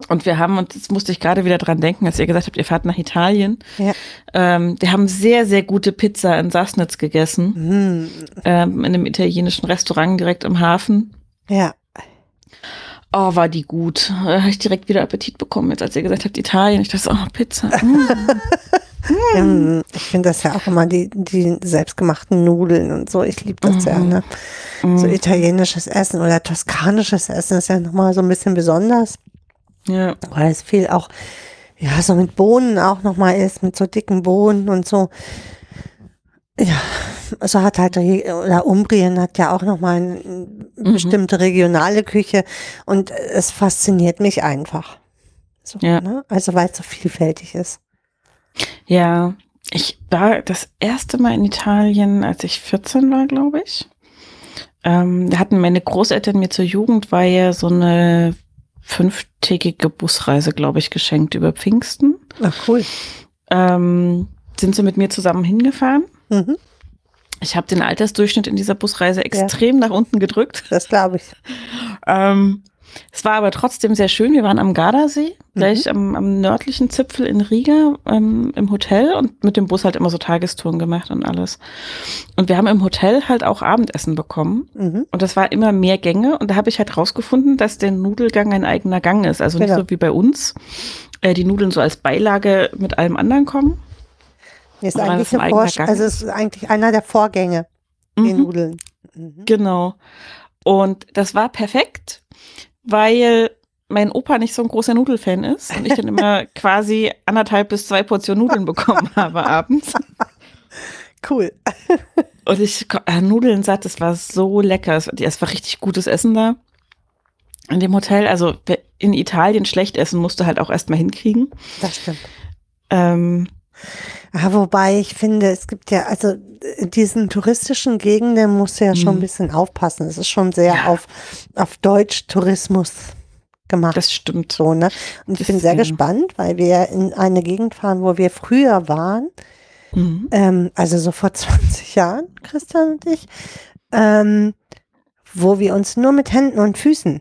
Und wir haben, und jetzt musste ich gerade wieder dran denken, als ihr gesagt habt, ihr fahrt nach Italien. Ja. Ähm, wir haben sehr, sehr gute Pizza in Sassnitz gegessen, Hm, ähm, in einem italienischen Restaurant direkt am Hafen. ja, Oh, war die gut. Da habe ich direkt wieder Appetit bekommen, jetzt als ihr gesagt habt, Italien. Ich dachte, oh, Pizza. Mm. ähm, ich finde das ja auch immer die, die selbstgemachten Nudeln und so. Ich liebe das ja, ne? So Mm. italienisches Essen oder toskanisches Essen ist ja nochmal so ein bisschen besonders. Ja. weil es viel auch, ja, so mit Bohnen auch nochmal ist, mit so dicken Bohnen und so. Ja, so hat halt, oder Umbrien hat ja auch nochmal eine Mhm. bestimmte regionale Küche und es fasziniert mich einfach. So, Ja. ne? Also weil es so vielfältig ist. Ja, ich war das erste Mal in Italien, als ich 14 war, glaube ich. Ähm, da hatten meine Großeltern mir zur Jugendweihe so eine fünftägige Busreise, glaube ich, geschenkt über Pfingsten. Ach, cool. Ähm, sind sie mit mir zusammen hingefahren. Mhm, Ich habe den Altersdurchschnitt in dieser Busreise extrem nach unten gedrückt. das glaube ich. Ähm, es war aber trotzdem sehr schön. Wir waren am Gardasee, gleich am, am nördlichen Zipfel in Riga ähm, im Hotel und mit dem Bus halt immer so Tagestouren gemacht und alles. Und wir haben im Hotel halt auch Abendessen bekommen. Mhm. Und das war immer mehr Gänge. Und da habe ich halt rausgefunden, dass der Nudelgang ein eigener Gang ist. Also nicht Genau. so wie bei uns. Äh, die Nudeln so als Beilage mit allem anderen kommen. Ist Oder eigentlich ein eigener Gang also es ist eigentlich einer der Vorgänge, die Mhm. Nudeln. Mhm. Genau. Und das war perfekt, weil mein Opa nicht so ein großer Nudelfan ist und ich dann immer quasi anderthalb bis zwei Portionen Nudeln bekommen habe abends. Cool. Und ich äh, Nudeln satt, das war so lecker. Es, es war richtig gutes Essen da. In dem Hotel, also in Italien schlecht essen musste halt auch erstmal hinkriegen. Das stimmt. Ähm, Ja, wobei ich finde, es gibt ja, also in diesen touristischen Gegenden musst du ja schon ein Mhm. bisschen aufpassen. Es ist schon sehr Ja. auf, auf Deutsch-Tourismus gemacht. Das stimmt. so, ne? Und ich Das, bin sehr ja. gespannt, weil wir in eine Gegend fahren, wo wir früher waren, Mhm. ähm, also so vor 20 Jahren, Christian und ich, ähm, wo wir uns nur mit Händen und Füßen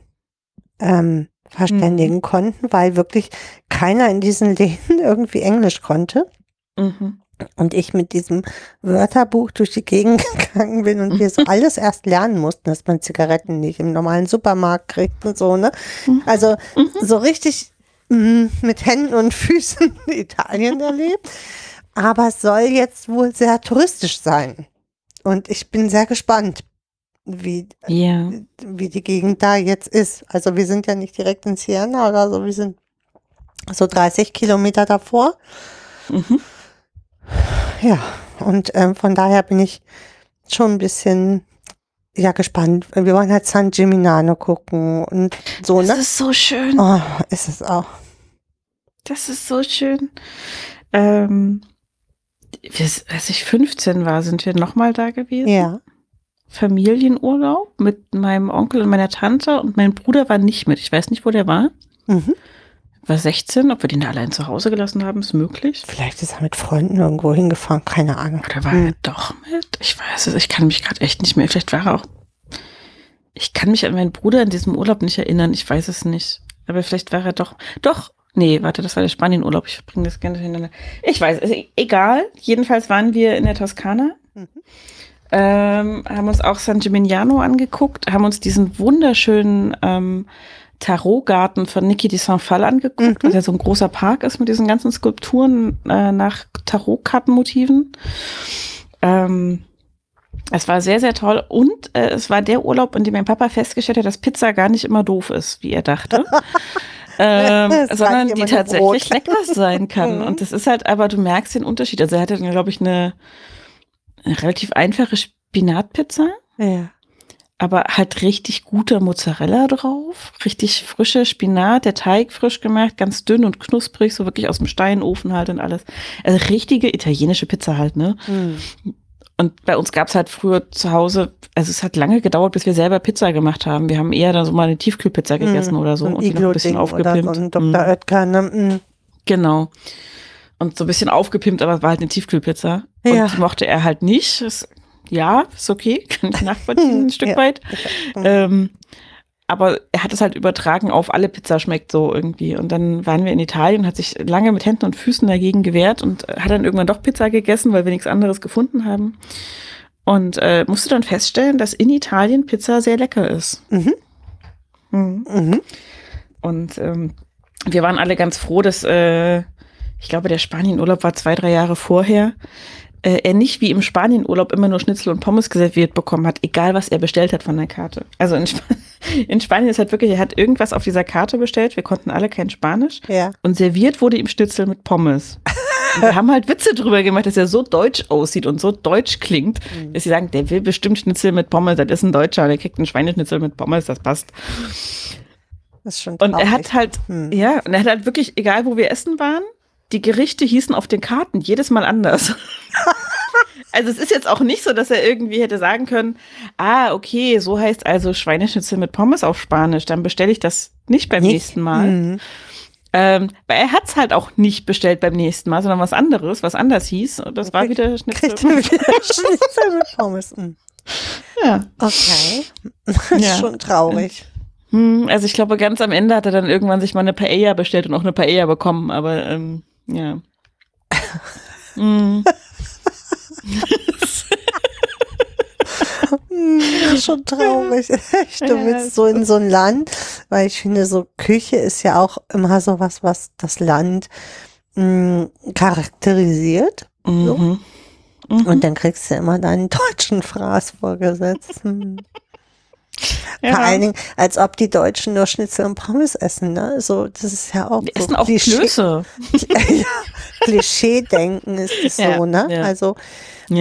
ähm, verständigen konnten, weil wirklich keiner in diesen Läden irgendwie Englisch konnte. Mhm. Und ich mit diesem Wörterbuch durch die Gegend gegangen bin und wir so alles erst lernen mussten, dass man Zigaretten nicht im normalen Supermarkt kriegt und so, ne? Mhm. Also Mhm. so richtig mm, mit Händen und Füßen Italien erlebt. Aber es soll jetzt wohl sehr touristisch sein. Und ich bin sehr gespannt, wie, Ja. wie die Gegend da jetzt ist. Also wir sind ja nicht direkt in Siena oder so, wir sind so 30 Kilometer davor. Mhm. Ja, und ähm, von daher bin ich schon ein bisschen ja gespannt. Wir wollen halt San Gimignano gucken und so, Das ne? ist so schön. Oh, ist es auch. Das ist so schön. Ähm, wir- als ich 15 war, sind wir nochmal da gewesen. Ja. Familienurlaub mit meinem Onkel und meiner Tante und mein Bruder war nicht mit. Ich weiß nicht, wo der war. Mhm. War 16. Ob wir den da allein zu Hause gelassen haben, ist möglich. Vielleicht ist er mit Freunden irgendwo hingefahren, keine Ahnung. Oder war Hm. er doch mit? Ich weiß es. Ich kann mich gerade echt nicht mehr. Vielleicht war er auch. Ich kann mich an meinen Bruder in diesem Urlaub nicht erinnern. Ich weiß es nicht. Aber vielleicht war er doch. Doch. Nee, warte, das war der Spanienurlaub. Ich bringe das gerne durcheinander. Ich weiß, es. egal. Jedenfalls waren wir in der Toskana. Mhm. Ähm, haben uns auch San Gimignano angeguckt, haben uns diesen wunderschönen ähm, Tarotgarten von Niki San Fall angeguckt, Mhm. was ja so ein großer Park ist mit diesen ganzen Skulpturen äh, nach Tarotkartenmotiven. Ähm, es war sehr, sehr toll und äh, es war der Urlaub, in dem mein Papa festgestellt hat, dass Pizza gar nicht immer doof ist, wie er dachte. ähm, sondern die tatsächlich lecker sein kann. Mhm. Und das ist halt, aber du merkst den Unterschied. Also er hatte, glaube ich, eine, eine relativ einfache Spinatpizza, Ja. Aber halt richtig guter Mozzarella drauf, richtig frischer Spinat, der Teig frisch gemacht, ganz dünn und knusprig, so wirklich aus dem Steinofen halt und alles. Also richtige italienische Pizza halt, ne? Hm. Und bei uns gab es halt früher zu Hause, also es hat lange gedauert, bis wir selber Pizza gemacht haben. Wir haben eher dann so mal eine Tiefkühlpizza gegessen oder so, Hm. und die noch ein bisschen oder aufgepimpt. Ein Mm, Dr. Oetker, ne? Mm. Genau. Und so ein bisschen aufgepimpt, aber es war halt eine Tiefkühlpizza. Ja. Und die mochte er halt nicht. Das, ja, ist okay, kann ich nachvollziehen, ein Stück Ja. weit. Mhm. Ähm, aber er hat es halt übertragen auf alle Pizza schmeckt so irgendwie. Und dann waren wir in Italien, hat sich lange mit Händen und Füßen dagegen gewehrt und hat dann irgendwann doch Pizza gegessen, weil wir nichts anderes gefunden haben. Und äh, musste dann feststellen, dass in Italien Pizza sehr lecker ist. Mhm. Mhm. Mhm. Und ähm, wir waren alle ganz froh, dass, äh, ich glaube, der Spanienurlaub war zwei, drei Jahre vorher, äh, er nicht wie im Spanienurlaub immer nur Schnitzel und Pommes serviert bekommen hat, egal was er bestellt hat von der Karte. Also in, Sp in Spanien ist halt wirklich, er hat irgendwas auf dieser Karte bestellt, wir konnten alle kein Spanisch Ja. und serviert wurde ihm Schnitzel mit Pommes. Und wir haben halt Witze drüber gemacht, dass er so deutsch aussieht und so deutsch klingt, dass sie sagen, der will bestimmt Schnitzel mit Pommes, das ist ein Deutscher, der kriegt einen Schweineschnitzel mit Pommes, das passt. Das ist schon Und er traurig. hat halt, Hm. ja, und er hat halt wirklich, egal wo wir essen waren, die Gerichte hießen auf den Karten jedes Mal anders. also es ist jetzt auch nicht so, dass er irgendwie hätte sagen können, ah, okay, so heißt also Schweineschnitzel mit Pommes auf Spanisch, dann bestelle ich das nicht beim Nicht? nächsten Mal. Mhm. Ähm, weil er hat es halt auch nicht bestellt beim nächsten Mal, sondern was anderes, was anders hieß. Und das war wieder Schnitzel. Schnitzel mit Pommes. Mhm. Ja. Okay. Das ist Ja. schon traurig. Hm, also ich glaube, ganz am Ende hat er dann irgendwann sich mal eine Paella bestellt und auch eine Paella bekommen, aber ähm, ja. Hm. Hm, ist schon traurig. Echt, du willst so in so ein Land, weil ich finde, so Küche ist ja auch immer so was, was das Land mh, charakterisiert. Mhm. Mhm. Und dann kriegst du immer deinen deutschen Fraß vorgesetzt. Ja. Vor allen Dingen, als ob die Deutschen nur Schnitzel und Pommes essen, ne? So, das ist ja auch Wir so essen auch Klischee- Klöße. ja, Klischee-Denken ist es Ja, so, ne? ja. Also,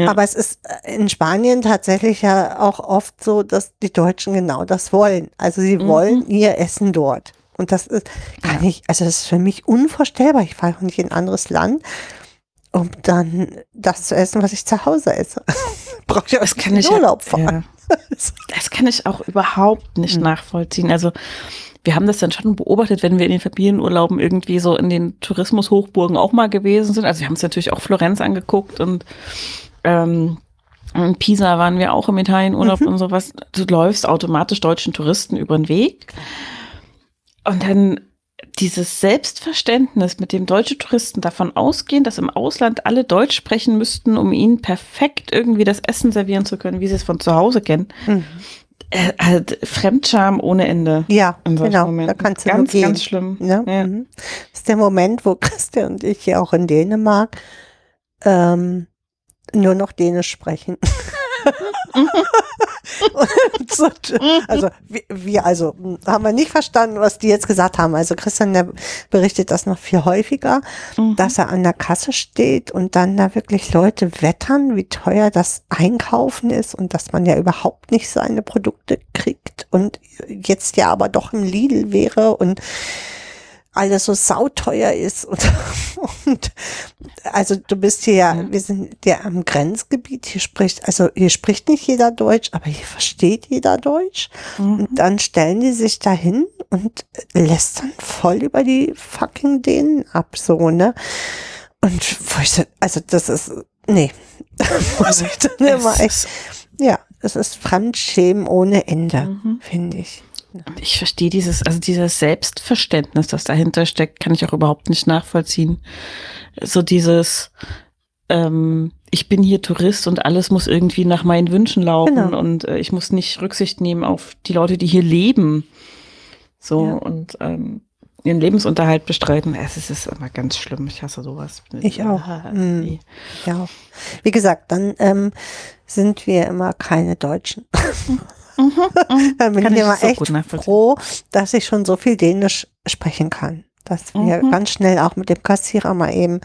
aber es ist äh, in Spanien tatsächlich ja auch oft so, dass die Deutschen genau das wollen. Also sie Mhm. wollen ihr Essen dort. Und das ist, kann ich, also das ist für mich unvorstellbar. Ich fahre auch nicht in ein anderes Land. Um dann das zu essen, was ich zu Hause esse. Brauche ich Das auch ich Urlaub ja, fahren. Das kann ich auch überhaupt nicht Hm. nachvollziehen. Also wir haben das dann schon beobachtet, wenn wir in den Familienurlauben irgendwie so in den Tourismushochburgen auch mal gewesen sind. Also wir haben uns natürlich auch Florenz angeguckt und ähm, in Pisa waren wir auch im Italienurlaub Mhm. und sowas. Du läufst automatisch deutschen Touristen über den Weg. Und dann dieses Selbstverständnis, mit dem deutsche Touristen davon ausgehen, dass im Ausland alle Deutsch sprechen müssten, um ihnen perfekt irgendwie das Essen servieren zu können, wie sie es von zu Hause kennen. Mhm. Äh, halt Fremdscham ohne Ende. Ja, genau. Momenten. Da kannst du ganz, gehen. ganz schlimm. Ne? Ja. Mhm. Das ist der Moment, wo Christian und ich ja auch in Dänemark ähm, nur noch Dänisch sprechen. So, also wir, wir also haben wir nicht verstanden, was die jetzt gesagt haben. Also Christian der berichtet das noch viel häufiger, Mhm. dass er an der Kasse steht und dann da wirklich Leute wettern, wie teuer das Einkaufen ist und dass man ja überhaupt nicht seine Produkte kriegt und jetzt ja aber doch im Lidl wäre und alles so sauteuer ist und, und also du bist hier ja, Mhm. wir sind ja am Grenzgebiet, hier spricht, also hier spricht nicht jeder Deutsch, aber hier versteht jeder Deutsch. Mhm. Und dann stellen die sich dahin und lästern voll über die fucking Dänen ab, so, ne? Und wo ich so, also das ist, nee, muss ich dann immer echt, ja, es ist Fremdschämen ohne Ende, Mhm. finde ich. Ich verstehe dieses, also dieses Selbstverständnis, das dahinter steckt, kann ich auch überhaupt nicht nachvollziehen. So dieses, ähm, ich bin hier Tourist und alles muss irgendwie nach meinen Wünschen laufen Genau. und äh, ich muss nicht Rücksicht nehmen auf die Leute, die hier leben. So Ja. und ähm, ihren Lebensunterhalt bestreiten. Es ist, ist immer ganz schlimm. Ich hasse sowas. Ich auch. Ah, Mm. nee. Ja, wie gesagt, dann ähm, sind wir immer keine Deutschen. dann bin Kann ich immer so echt froh, dass ich schon so viel Dänisch sprechen kann. Dass wir Mhm. ganz schnell auch mit dem Kassierer mal eben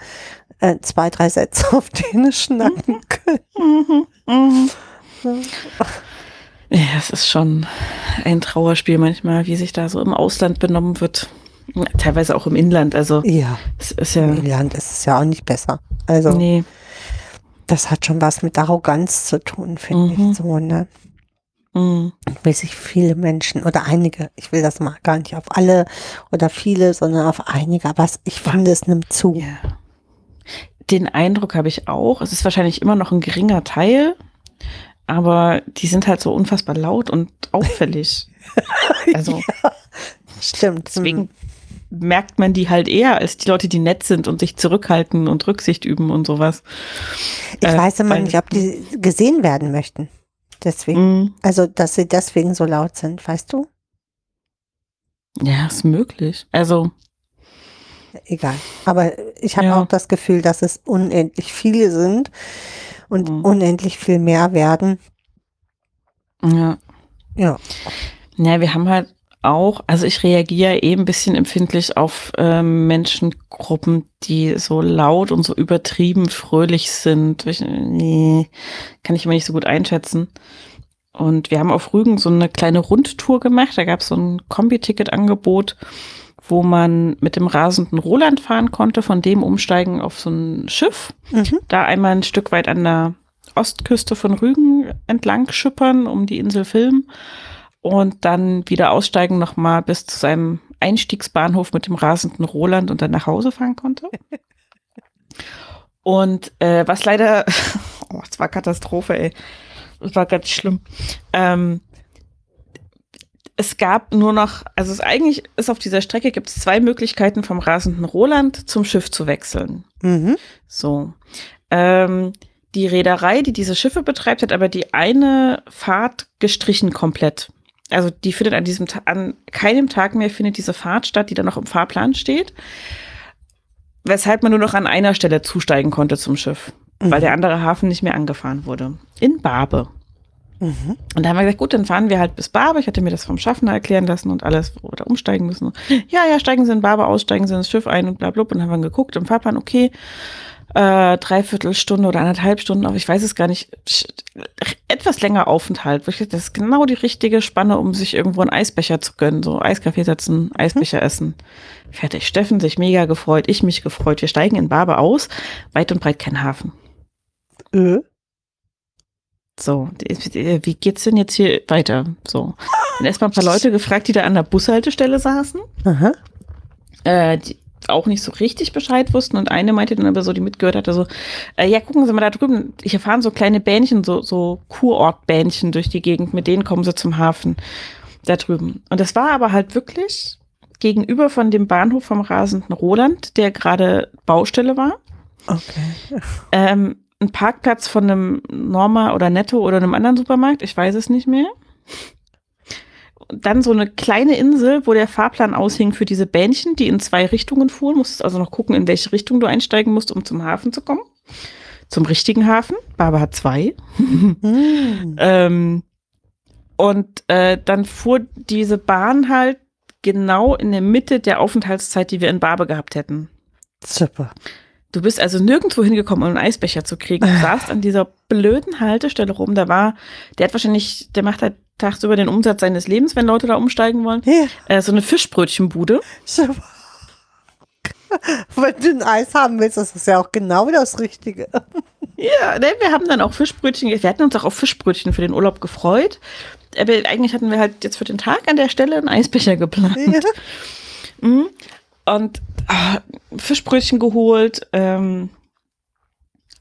äh, zwei, drei Sätze auf Dänisch schnacken können. Mhm, mhm. So. Ja, es ist schon ein Trauerspiel manchmal, wie sich da so im Ausland benommen wird. Teilweise auch im Inland. Also Ja, es ist ja. im Land ist es ja auch nicht besser. Also Nee. das hat schon was mit Arroganz zu tun, finde Mhm. ich so, ne? Mhm. Wie sich viele Menschen oder einige, ich will das mal gar nicht auf alle oder viele, sondern auf einige, aber es- ich finde, es nimmt zu. Ja. Den Eindruck habe ich auch. Es ist wahrscheinlich immer noch ein geringer Teil, aber die sind halt so unfassbar laut und auffällig. Also Stimmt. deswegen merkt man die halt eher als die Leute, die nett sind und sich zurückhalten und Rücksicht üben und sowas. Ich Äh, weiß immer nicht, ob die gesehen werden möchten. Deswegen. Mhm. Also, dass sie deswegen so laut sind, weißt du? Ja, ist möglich. Also, Egal. Aber ich habe Ja. auch das Gefühl, dass es unendlich viele sind und Mhm. unendlich viel mehr werden. ja. Ja. Ja, wir haben halt auch, also ich reagiere eh ein bisschen empfindlich auf ähm, Menschengruppen, die so laut und so übertrieben fröhlich sind. Ich, nee, kann ich immer nicht so gut einschätzen. Und wir haben auf Rügen so eine kleine Rundtour gemacht. Da gab es so ein Kombi-Ticket-Angebot, wo man mit dem rasenden Roland fahren konnte, von dem umsteigen auf so ein Schiff Mhm. da einmal ein Stück weit an der Ostküste von Rügen entlang schippern, um die Insel Film und dann wieder aussteigen nochmal bis zu seinem Einstiegsbahnhof mit dem rasenden Roland und dann nach Hause fahren konnte. Und äh, was leider, oh, es war Katastrophe, ey. Es war ganz schlimm. Ähm, es gab nur noch, also es eigentlich ist auf dieser Strecke gibt es zwei Möglichkeiten vom rasenden Roland zum Schiff zu wechseln. Mhm. So. Ähm, die Reederei, die diese Schiffe betreibt, hat aber die eine Fahrt gestrichen komplett. Also die findet an diesem an keinem Tag mehr findet diese Fahrt statt, die dann noch im Fahrplan steht. Weshalb man nur noch an einer Stelle zusteigen konnte zum Schiff, weil der andere Hafen nicht mehr angefahren wurde. In Barbe. Mhm. Und da haben wir gesagt, gut, dann fahren wir halt bis Barbe. Ich hatte mir das vom Schaffner erklären lassen und alles, wo wir da umsteigen müssen. Ja, ja, steigen Sie in Barbe aus, steigen Sie ins Schiff ein und bla, bla. Und dann haben wir geguckt im Fahrplan, okay, äh, Dreiviertelstunde oder anderthalb Stunden, aber ich weiß es gar nicht, etwas länger Aufenthalt. Das ist genau die richtige Spanne, um sich irgendwo einen Eisbecher zu gönnen. So Eiskaffee setzen, Eisbecher mhm. essen. Fertig. Steffen sich mega gefreut, ich mich gefreut. Wir steigen in Barbe aus, weit und breit kein Hafen. Äh? So, wie geht's denn jetzt hier weiter? So. Dann erstmal ein paar Leute gefragt, die da an der Bushaltestelle saßen. Aha. Äh, die auch nicht so richtig Bescheid wussten und eine meinte dann aber so, die mitgehört hatte, so, äh, ja, gucken Sie mal da drüben, hier fahren so kleine Bähnchen, so, so Kurortbähnchen durch die Gegend, mit denen kommen sie zum Hafen da drüben. Und das war aber halt wirklich gegenüber von dem Bahnhof vom rasenden Roland, der gerade Baustelle war. Okay. Ähm, ein Parkplatz von einem Norma oder Netto oder einem anderen Supermarkt, ich weiß es nicht mehr. Dann so eine kleine Insel, wo der Fahrplan aushing für diese Bähnchen, die in zwei Richtungen fuhren. Musstest also noch gucken, in welche Richtung du einsteigen musst, um zum Hafen zu kommen. Zum richtigen Hafen. Baba hat zwei. mm. ähm, und äh, dann fuhr diese Bahn halt genau in der Mitte der Aufenthaltszeit, die wir in Barbe gehabt hätten. Super. Du bist also nirgendwo hingekommen, um einen Eisbecher zu kriegen. Du saßt an dieser blöden Haltestelle rum. Da war, der hat wahrscheinlich, der macht halt tagsüber den Umsatz seines Lebens, wenn Leute da umsteigen wollen. Ja. Äh, so eine Fischbrötchenbude. Wenn du ein Eis haben willst, das ist ja auch genau das Richtige. Ja, ne, wir haben dann auch Fischbrötchen, wir hatten uns auch auf Fischbrötchen für den Urlaub gefreut. Aber eigentlich hatten wir halt jetzt für den Tag an der Stelle einen Eisbecher geplant. Ja. Mhm und Fischbrötchen geholt ähm,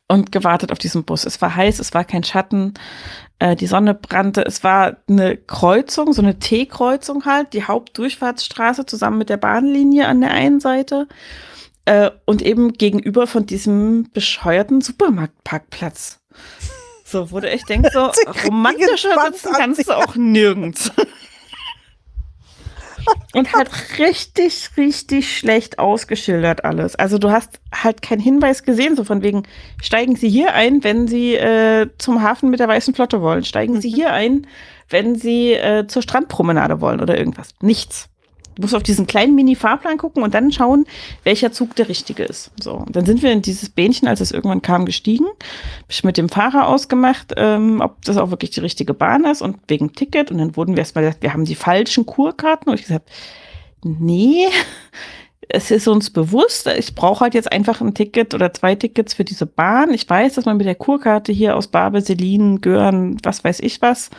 und gewartet auf diesen Bus. Es war heiß, es war kein Schatten, äh, die Sonne brannte. Es war eine Kreuzung, so eine T-Kreuzung halt, die Hauptdurchfahrtsstraße zusammen mit der Bahnlinie an der einen Seite äh, und eben gegenüber von diesem bescheuerten Supermarktparkplatz. So, wo du echt denkst, so romantischer sitzen kannst du auch nirgends. Und halt richtig, richtig schlecht ausgeschildert alles. Also du hast halt keinen Hinweis gesehen, so von wegen, steigen Sie hier ein, wenn Sie äh, zum Hafen mit der weißen Flotte wollen. Steigen mhm. Sie hier ein, wenn Sie äh, zur Strandpromenade wollen oder irgendwas. Nichts. Du musst auf diesen kleinen Mini-Fahrplan gucken und dann schauen, welcher Zug der richtige ist. So, und dann sind wir in dieses Bähnchen, als es irgendwann kam, gestiegen. Hab ich mit dem Fahrer ausgemacht, ähm, ob das auch wirklich die richtige Bahn ist und wegen Ticket. Und dann wurden wir erstmal gesagt, wir haben die falschen Kurkarten. Und ich gesagt, nee, es ist uns bewusst, ich brauche halt jetzt einfach ein Ticket oder zwei Tickets für diese Bahn. Ich weiß, dass man mit der Kurkarte hier aus Barbe, Selin, Gören, was weiß ich was,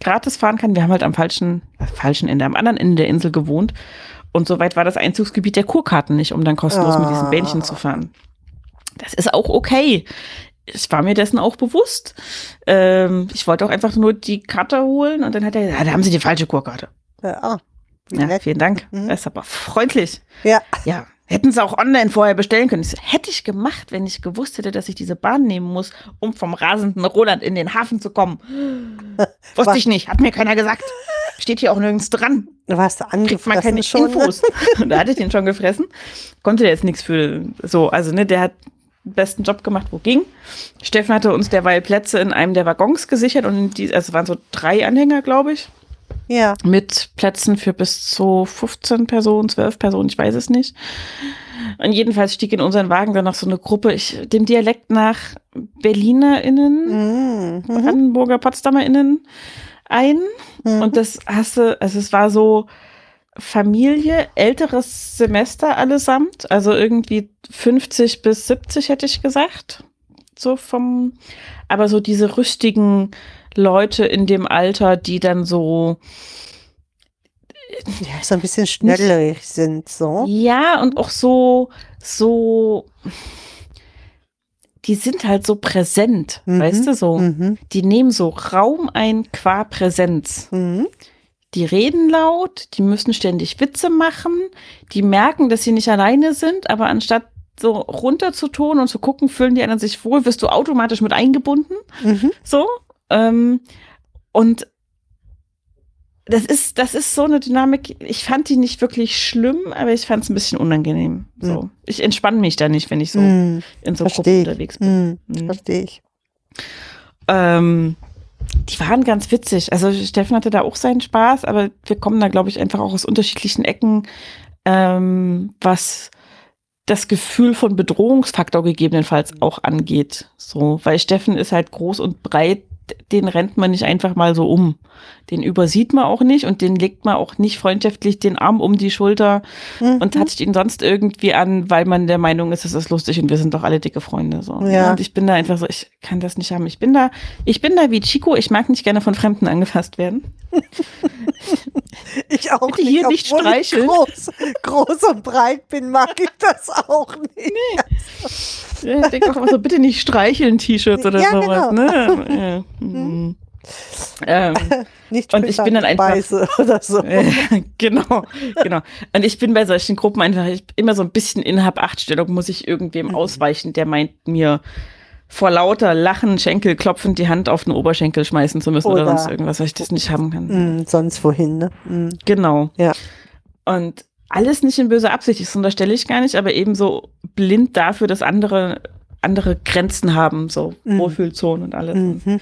gratis fahren kann. Wir haben halt am falschen, äh, falschen Ende, am anderen Ende der Insel gewohnt. Und soweit war das Einzugsgebiet der Kurkarten nicht, um dann kostenlos ah. mit diesen Bähnchen zu fahren. Das ist auch okay. Ich war mir dessen auch bewusst. Ähm, ich wollte auch einfach nur die Karte holen und dann hat er gesagt, ja, da haben Sie die falsche Kurkarte. Ja, ah, ja vielen Dank. Mhm. Das ist aber freundlich. Ja. Ja. Hätten sie auch online vorher bestellen können. Das hätte ich gemacht, wenn ich gewusst hätte, dass ich diese Bahn nehmen muss, um vom rasenden Roland in den Hafen zu kommen. Wusste Was? ich nicht, hat mir keiner gesagt. Steht hier auch nirgends dran. Du warst angefressen Kriegt man keine schon. Infos. da hatte ich den schon gefressen. Konnte der jetzt nichts für so. Also, ne, der hat den besten Job gemacht, wo ging. Steffen hatte uns derweil Plätze in einem der Waggons gesichert und die, also es waren so drei Anhänger, glaube ich. Ja. Mit Plätzen für bis zu 15 Personen, 12 Personen, ich weiß es nicht. Und jedenfalls stieg in unseren Wagen dann noch so eine Gruppe, ich, dem Dialekt nach BerlinerInnen, mhm. Brandenburger, PotsdamerInnen ein. Mhm. Und das hast du, also es war so Familie, älteres Semester allesamt, also irgendwie 50 bis 70 hätte ich gesagt. So vom, aber so diese rüstigen Leute in dem Alter, die dann so ja, so ein bisschen schneller sind, so. Ja, und auch so, so, die sind halt so präsent, mhm. weißt du, so. Mhm. Die nehmen so Raum ein qua Präsenz. Mhm. Die reden laut, die müssen ständig Witze machen, die merken, dass sie nicht alleine sind, aber anstatt so runter zu tun und zu gucken, fühlen die anderen sich wohl, wirst du automatisch mit eingebunden. Mhm. So. Ähm, und das ist, das ist so eine Dynamik. Ich fand die nicht wirklich schlimm, aber ich fand es ein bisschen unangenehm. So. Mhm. Ich entspanne mich da nicht, wenn ich so mhm. in so Gruppen unterwegs bin. Mhm. mhm. Verstehe ich. Ähm, die waren ganz witzig. Also Steffen hatte da auch seinen Spaß, aber wir kommen da, glaube ich, einfach auch aus unterschiedlichen Ecken, ähm, was das Gefühl von Bedrohungsfaktor gegebenenfalls auch angeht. So, weil Steffen ist halt groß und breit, den rennt man nicht einfach mal so um. Den übersieht man auch nicht und den legt man auch nicht freundschaftlich den Arm um die Schulter Mhm. und toucht ihn sonst irgendwie an, weil man der Meinung ist, es ist lustig und wir sind doch alle dicke Freunde. So. Ja. Und ich bin da einfach so, ich kann das nicht haben. Ich bin da, ich bin da wie Chico, ich mag nicht gerne von Fremden angefasst werden. Ich auch Bitte hier nicht obwohl ich streicheln. Groß, groß und breit bin, mag ich das auch nicht. Ja, Ich denke auch immer so, bitte nicht streicheln T-Shirts oder Ja, sowas. genau. Ne? Ja. Mhm. ähm, Nicht Und ich bin dann einfach- Speise oder so. genau, genau. Und ich bin bei solchen Gruppen einfach immer so ein bisschen in Hab-Acht-Stellung, muss ich irgendwem Mhm. ausweichen, der meint mir vor lauter Lachen, Schenkel klopfend die Hand auf den Oberschenkel schmeißen zu müssen oder, Oder- sonst irgendwas, weil ich das nicht haben kann. Mm, sonst wohin, ne? Mm. Genau. Ja. Und alles nicht in böser Absicht, das unterstelle ich gar nicht, aber eben so blind dafür, dass andere, andere Grenzen haben, so Mhm. Wohlfühlzonen und alles. Mhm.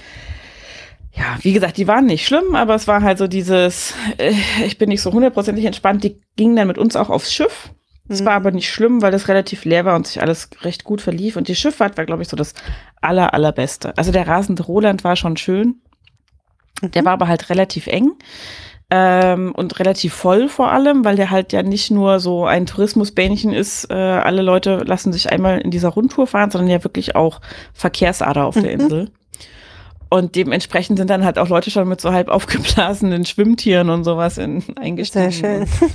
ja, wie gesagt, die waren nicht schlimm, aber es war halt so dieses, äh, ich bin nicht so hundertprozentig entspannt. Die gingen dann mit uns auch aufs Schiff. Es war Mhm. aber nicht schlimm, weil das relativ leer war und sich alles recht gut verlief. Und die Schifffahrt war, glaube ich, so das aller, allerbeste. Also der rasende Roland war schon schön. Der Mhm. war aber halt relativ eng. Ähm, und relativ voll vor allem, weil der halt ja nicht nur so ein Tourismusbähnchen ist, äh, alle Leute lassen sich einmal in dieser Rundtour fahren, sondern ja wirklich auch Verkehrsader auf der Mhm. Insel. Und dementsprechend sind dann halt auch Leute schon mit so halb aufgeblasenen Schwimmtieren und sowas in, eingestiegen. Sehr schön.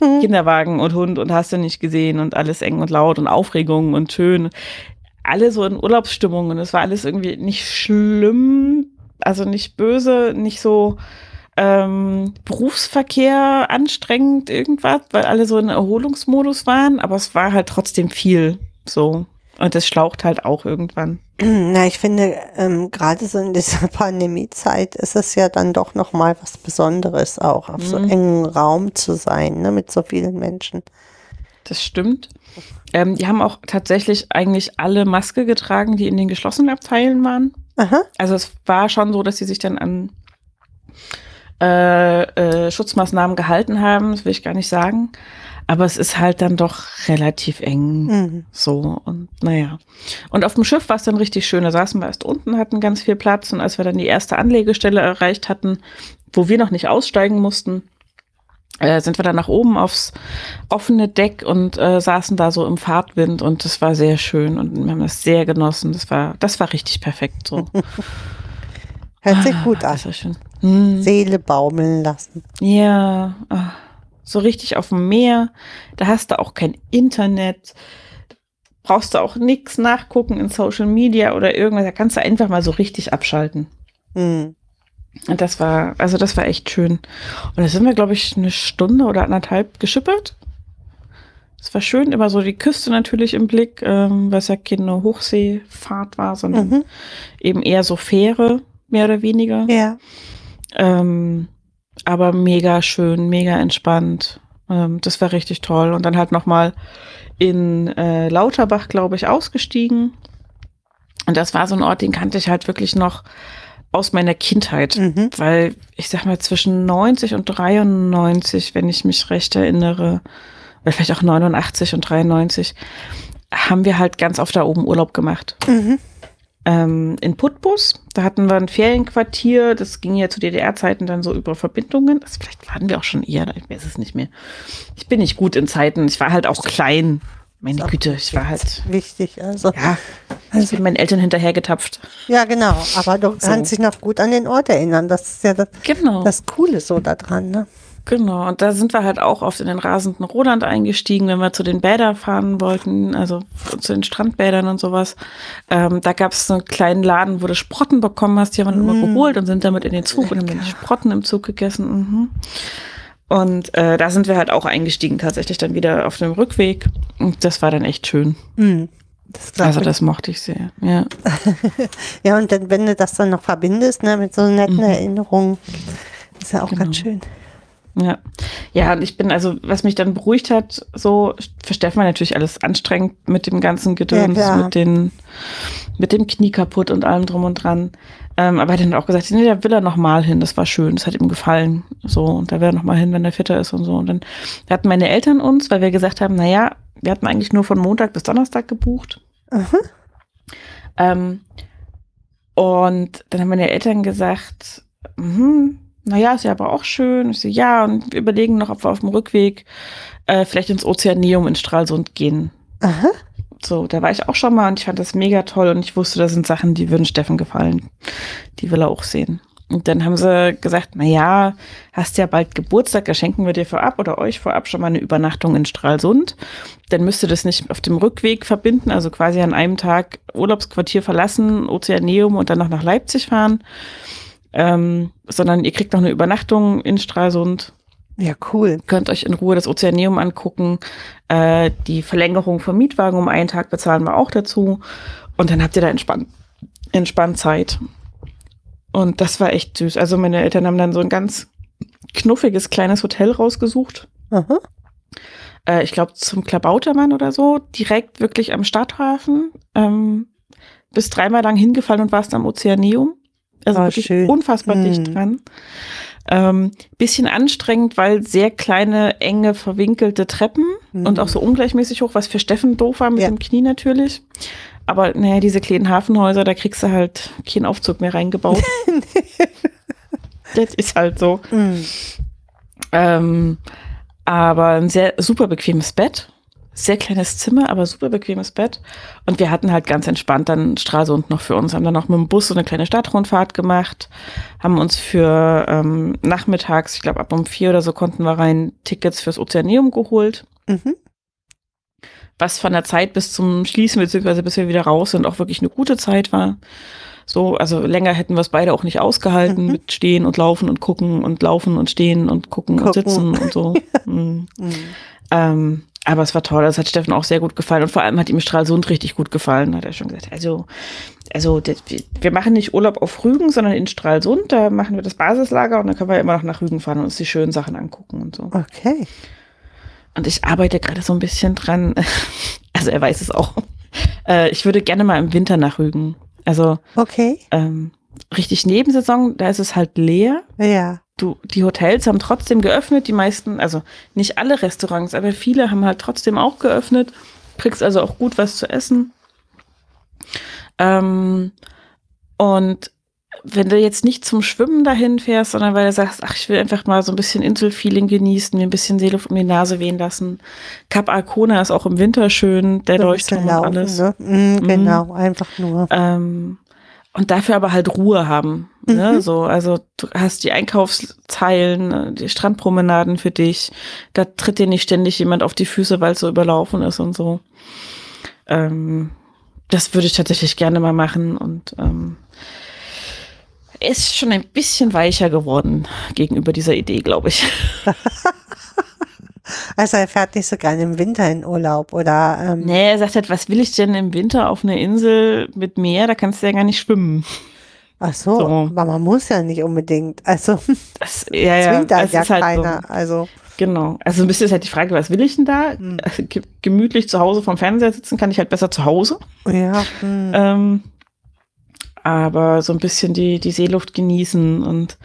Und Kinderwagen und Hund und hast du nicht gesehen und alles eng und laut und Aufregung und schön. Alle so in Urlaubsstimmung und es war alles irgendwie nicht schlimm, also nicht böse, nicht so ähm, Berufsverkehr anstrengend irgendwas, weil alle so in Erholungsmodus waren, aber es war halt trotzdem viel so. Und das schlaucht halt auch irgendwann. Na, ich finde, ähm, gerade so in dieser Pandemiezeit ist es ja dann doch nochmal was Besonderes, auch auf so Mhm. engem Raum zu sein, ne, mit so vielen Menschen. Das stimmt. Ähm, die haben auch tatsächlich eigentlich alle Maske getragen, die in den geschlossenen Abteilen waren. Aha. Also es war schon so, dass sie sich dann an äh, äh, Schutzmaßnahmen gehalten haben, das will ich gar nicht sagen. Aber es ist halt dann doch relativ eng. Mhm. So, und naja. Und auf dem Schiff war es dann richtig schön. Da saßen wir erst unten, hatten ganz viel Platz. Und als wir dann die erste Anlegestelle erreicht hatten, wo wir noch nicht aussteigen mussten, äh, sind wir dann nach oben aufs offene Deck und äh, saßen da so im Fahrtwind. Und das war sehr schön. Und wir haben das sehr genossen. Das war, das war richtig perfekt so. Hört sich Ah, gut an. Das war schön. Hm. Seele baumeln lassen. Ja, ah, so richtig auf dem Meer. Da hast du auch kein Internet. Brauchst du auch nichts nachgucken in Social Media oder irgendwas. Da kannst du einfach mal so richtig abschalten. Mhm. Und das war, also das war echt schön. Und da sind wir, glaube ich, eine Stunde oder anderthalb geschippert. Es war schön, immer so die Küste natürlich im Blick, ähm, weil es ja keine Hochseefahrt war, sondern Mhm. eben eher so Fähre, mehr oder weniger. Ja. Ähm, aber mega schön, mega entspannt. Ähm, das war richtig toll. Und dann halt nochmal in äh, Lauterbach, glaube ich, ausgestiegen. Und das war so ein Ort, den kannte ich halt wirklich noch aus meiner Kindheit. Mhm. Weil ich sag mal, zwischen 90 und 93, wenn ich mich recht erinnere, oder vielleicht auch 89 und 93, haben wir halt ganz oft da oben Urlaub gemacht Mhm. Ähm, in Putbus. Da hatten wir ein Ferienquartier. Das ging ja zu DDR-Zeiten dann so über Verbindungen. Das, vielleicht waren wir auch schon eher, ich weiß es nicht mehr. Ich bin nicht gut in Zeiten. Ich war halt auch klein. Meine Güte, ich war halt, Wichtig, also. ja, ich bin meinen Eltern hinterhergetapft. Ja, genau. Aber du So. kannst dich noch gut an den Ort erinnern. Das ist ja das, Genau. das Coole so daran, ne? Genau, und da sind wir halt auch oft in den rasenden Roland eingestiegen, wenn wir zu den Bädern fahren wollten, also zu den Strandbädern und sowas. Ähm, da gab es so einen kleinen Laden, wo du Sprotten bekommen hast, die haben wir dann immer Mm. geholt und sind damit in den Zug und haben die Sprotten im Zug gegessen. Mhm. Und äh, da sind wir halt auch eingestiegen, tatsächlich dann wieder auf dem Rückweg. Und das war dann echt schön. Mhm. Das Also das mochte ich sehr. Ja. Ja, und dann, wenn du das dann noch verbindest, ne, mit so netten Mhm. Erinnerungen, ist ja auch Genau. ganz schön. Ja. Ja, und ich bin, also, was mich dann beruhigt hat, so, für Steffen war natürlich alles anstrengend mit dem ganzen Gedöns, Ja, mit den, mit dem Knie kaputt und allem drum und dran. Ähm, aber er hat dann auch gesagt, nee, da will er noch mal hin, das war schön, das hat ihm gefallen, so, und da will er noch mal hin, wenn er fitter ist und so. Und dann hatten meine Eltern uns, weil wir gesagt haben, na ja, wir hatten eigentlich nur von Montag bis Donnerstag gebucht. Aha. Ähm, und dann haben meine Eltern gesagt, mhm, naja, ist ja aber auch schön. Ich so, ja, und wir überlegen noch, ob wir auf dem Rückweg äh, vielleicht ins Ozeaneum in Stralsund gehen. Aha. So, da war ich auch schon mal und ich fand das mega toll und ich wusste, das sind Sachen, die würden Steffen gefallen. Die will er auch sehen. Und dann haben sie gesagt, na ja, hast ja bald Geburtstag, da schenken wir dir vorab oder euch vorab schon mal eine Übernachtung in Stralsund. Dann müsst ihr das nicht auf dem Rückweg verbinden, also quasi an einem Tag Urlaubsquartier verlassen, Ozeaneum und dann noch nach Leipzig fahren. Ähm, sondern ihr kriegt noch eine Übernachtung in Stralsund Ja, cool. könnt euch in Ruhe das Ozeaneum angucken. Äh, die Verlängerung vom Mietwagen um einen Tag bezahlen wir auch dazu. Und dann habt ihr da entspannt, entspannt Zeit. Und das war echt süß. Also meine Eltern haben dann so ein ganz knuffiges kleines Hotel rausgesucht. Aha. Äh, ich glaube zum Klabautermann oder so. Direkt wirklich am Stadthafen. Ähm, bist dreimal lang hingefallen und warst am Ozeaneum. Also Oh, wirklich schön. unfassbar Mm. dicht dran. Ähm, bisschen anstrengend, weil sehr kleine, enge, verwinkelte Treppen und auch so ungleichmäßig hoch, was für Steffen doof war mit Ja. dem Knie natürlich. Aber naja, diese kleinen Hafenhäuser, da kriegst du halt keinen Aufzug mehr reingebaut. das ist halt so. Mhm. Ähm, aber ein sehr super bequemes Bett. Sehr kleines Zimmer, aber super bequemes Bett. Und wir hatten halt ganz entspannt dann Stralsund noch für uns. Haben dann noch mit dem Bus so eine kleine Stadtrundfahrt gemacht. Haben uns für ähm, nachmittags, ich glaube ab um vier oder so konnten wir rein, Tickets fürs Ozeaneum geholt. Mhm. Was von der Zeit bis zum Schließen, beziehungsweise bis wir wieder raus sind, auch wirklich eine gute Zeit war. So, also länger hätten wir es beide auch nicht ausgehalten Mhm. mit Stehen und Laufen und Gucken und Laufen und Stehen und Gucken, und Gucken. Sitzen und so. Mhm. Mhm. Ähm, aber es war toll, das hat Steffen auch sehr gut gefallen und vor allem hat ihm Stralsund richtig gut gefallen, hat er schon gesagt. Also, also wir machen nicht Urlaub auf Rügen, sondern in Stralsund, da machen wir das Basislager und dann können wir immer noch nach Rügen fahren und uns die schönen Sachen angucken und so. Okay. Und ich arbeite gerade so ein bisschen dran, also er weiß es auch. Äh, ich würde gerne mal im Winter nach Rügen. Also Okay. ähm, richtig Nebensaison, da ist es halt leer. Ja. Du, die Hotels haben trotzdem geöffnet, die meisten, also nicht alle Restaurants, aber viele haben halt trotzdem auch geöffnet. Kriegst also auch gut was zu essen. Ähm, und wenn du jetzt nicht zum Schwimmen dahin fährst, sondern weil du sagst, ach, ich will einfach mal so ein bisschen Inselfeeling genießen, mir ein bisschen Seeluft um die Nase wehen lassen. Cap Arcona ist auch im Winter schön, der Leuchtturm und alles. Ne? Mhm, genau, einfach nur. Ähm, und dafür aber halt Ruhe haben. Ne? Mhm. So, also du hast die Einkaufszeilen, die Strandpromenaden für dich. Da tritt dir nicht ständig jemand auf die Füße, weil es so überlaufen ist und so. Ähm, das würde ich tatsächlich gerne mal machen und ähm, ist schon ein bisschen weicher geworden gegenüber dieser Idee, glaube ich. Also er fährt nicht so gerne im Winter in Urlaub oder ähm, Nee, er sagt halt, was will ich denn im Winter auf einer Insel mit Meer? Da kannst du ja gar nicht schwimmen. ach so, So. aber man muss ja nicht unbedingt. Also Das, ja, ja, zwingt da ja ist halt so. keiner. Also Genau. Also ein bisschen ist halt die Frage, was will ich denn da? Hm. Also, ge- gemütlich zu Hause vom Fernseher sitzen kann ich halt besser zu Hause. ja, hm. Ähm, aber so ein bisschen die, die Seeluft genießen und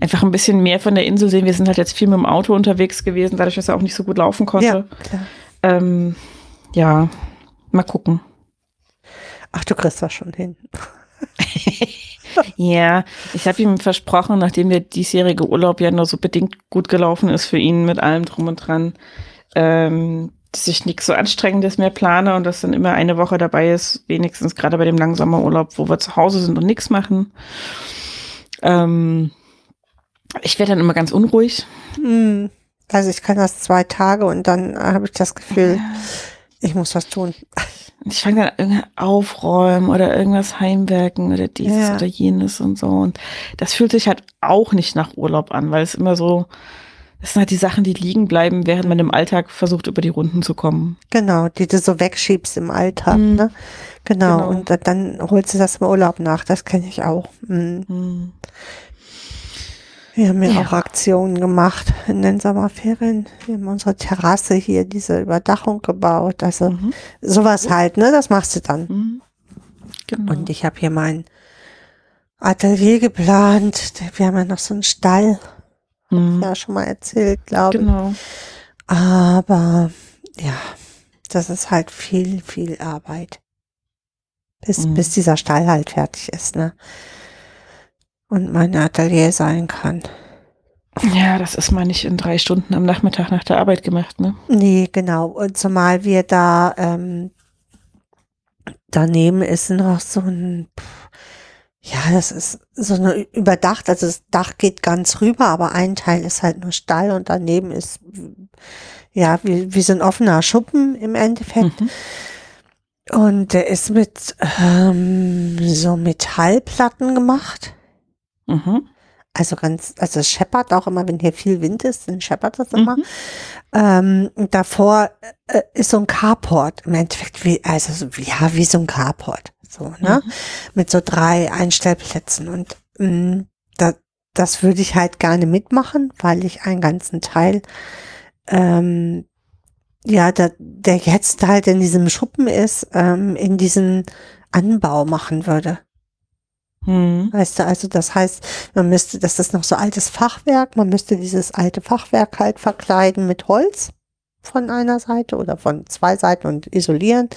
einfach ein bisschen mehr von der Insel sehen. Wir sind halt jetzt viel mit dem Auto unterwegs gewesen, dadurch, dass er auch nicht so gut laufen ja, konnte. klar. Ähm, ja, mal gucken. Ach, du kriegst das schon hin. Ja, ich habe ihm versprochen, nachdem der diesjährige Urlaub ja nur so bedingt gut gelaufen ist für ihn mit allem drum und dran, ähm, dass ich nichts so Anstrengendes mehr plane und dass dann immer eine Woche dabei ist, wenigstens gerade bei dem langsamen Urlaub, wo wir zu Hause sind und nichts machen. Ähm, ich werde dann immer ganz unruhig. Hm. Also ich kann das zwei Tage und dann äh, habe ich das Gefühl, ich muss was tun. Ich fange dann irgendwie aufräumen oder irgendwas heimwerken oder dieses Ja. oder jenes und so. Und das fühlt sich halt auch nicht nach Urlaub an, weil es immer so, das sind halt die Sachen, die liegen bleiben, während man im Alltag versucht, über die Runden zu kommen. Genau, die du so wegschiebst im Alltag, Mhm. ne? Genau, Genau. und da, dann holst du das im Urlaub nach, das kenne ich auch. Mhm. Hm. Wir haben ja, Ja. auch Aktionen gemacht in den Sommerferien. Wir haben unsere Terrasse hier, diese Überdachung gebaut. Also Mhm. sowas halt, ne? Das machst du dann. Mhm. Genau. Und ich habe hier mein Atelier geplant. Wir haben ja noch so einen Stall, Mhm. ja schon mal erzählt, glaube ich. Genau. Aber ja, das ist halt viel, viel Arbeit. Bis, Mhm. bis dieser Stall halt fertig ist, ne? Und mein Atelier sein kann. Ja, das ist mal nicht in drei Stunden am Nachmittag nach der Arbeit gemacht, ne? Nee, genau. Und zumal wir da ähm, daneben ist noch so ein, ja, das ist so eine überdacht, also das Dach geht ganz rüber, aber ein Teil ist halt nur Stall und daneben ist ja wie, wie so ein offener Schuppen im Endeffekt. Mhm. Und der ist mit ähm, so Metallplatten gemacht. Mhm. Also ganz, also es scheppert auch immer, wenn hier viel Wind ist, dann scheppert das immer. Mhm. Ähm, davor äh, ist so ein Carport im Endeffekt, wie, also so, ja, wie so ein Carport. So, ne? Mhm. Mit so drei Einstellplätzen. Und mh, da, das würde ich halt gerne mitmachen, weil ich einen ganzen Teil, ähm, ja, da, der jetzt halt in diesem Schuppen ist, ähm, in diesen Anbau machen würde. Mhm. Weißt du, also das heißt, man müsste, das ist noch so altes Fachwerk, man müsste dieses alte Fachwerk halt verkleiden mit Holz von einer Seite oder von zwei Seiten und isolieren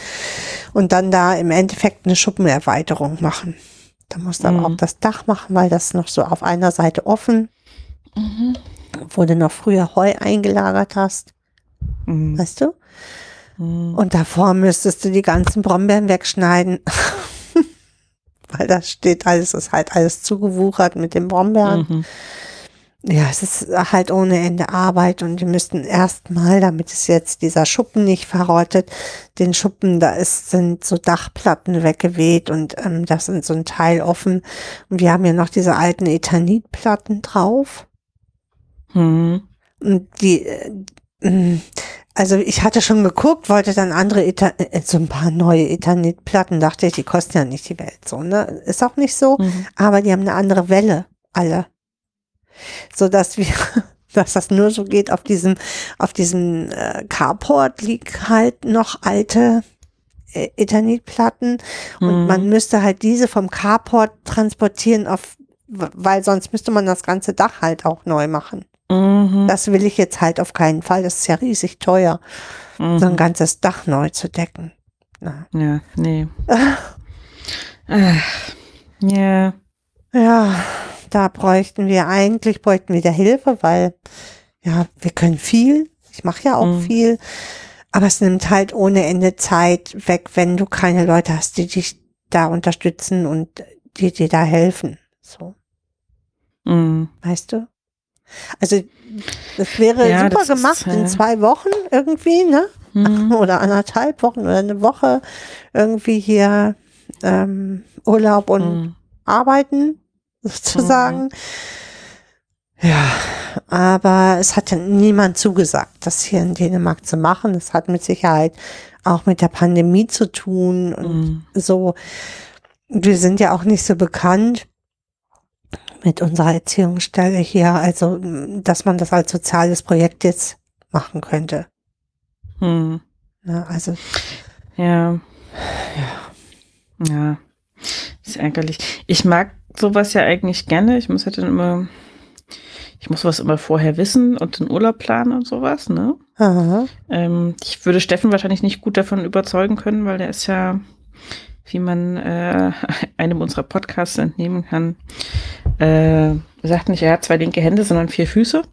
und dann da im Endeffekt eine Schuppenerweiterung machen. Da musst du aber Mhm. auch das Dach machen, weil das noch so auf einer Seite offen, Mhm. wo du noch früher Heu eingelagert hast, Mhm. weißt du? Mhm. Und davor müsstest du die ganzen Brombeeren wegschneiden. Weil da steht alles, ist halt alles zugewuchert mit den Brombeeren. Ja, es ist halt ohne Ende Arbeit und wir müssten erstmal, damit es jetzt dieser Schuppen nicht verrottet, den Schuppen, da ist, sind so Dachplatten weggeweht und ähm, das sind so ein Teil offen. Und wir haben ja noch diese alten Ethanitplatten drauf. Mhm. Und die, äh, mh, also ich hatte schon geguckt, wollte dann andere, Ethan äh, so ein paar neue Ethanitplatten, dachte ich, die kosten ja nicht die Welt, so, ne? Ist auch nicht so, Mhm. aber die haben eine andere Welle, alle. So dass wir, dass das nur so geht, auf diesem, auf diesem äh, Carport liegen halt noch alte äh, Ethanitplatten und Mhm. man müsste halt diese vom Carport transportieren auf, weil sonst müsste man das ganze Dach halt auch neu machen. Mhm. Das will ich jetzt halt auf keinen Fall. Das ist ja riesig teuer, Mhm. so ein ganzes Dach neu zu decken. Na. Ja, nee. Ach, ja. Ja, da bräuchten wir eigentlich, bräuchten wir da Hilfe, weil ja, wir können viel. Ich mache ja auch Mhm. viel. Aber es nimmt halt ohne Ende Zeit weg, wenn du keine Leute hast, die dich da unterstützen und die dir da helfen. So, Mhm. weißt du? Also, das wäre Ja, super das ist, gemacht in äh, zwei Wochen irgendwie, ne? Mhm. oder anderthalb Wochen oder eine Woche irgendwie hier ähm, Urlaub und Mhm. arbeiten, sozusagen. Ja, aber es hat ja niemand zugesagt, das hier in Dänemark zu machen. Das hat mit Sicherheit auch mit der Pandemie zu tun und Mhm. so. Wir sind ja auch nicht so bekannt mit unserer Erziehungsstelle hier, also dass man das als soziales Projekt jetzt machen könnte. Mhm. Ne? Also Ja. Ja. Ist ärgerlich. Ich mag sowas ja eigentlich gerne. Ich muss halt dann immer, ich muss was immer vorher wissen und den Urlaub planen und sowas, ne? aha. Ähm, ich würde Steffen wahrscheinlich nicht gut davon überzeugen können, weil der ist ja, wie man äh, einem unserer Podcasts entnehmen kann, äh, sagt nicht, er hat zwei linke Hände, sondern vier Füße,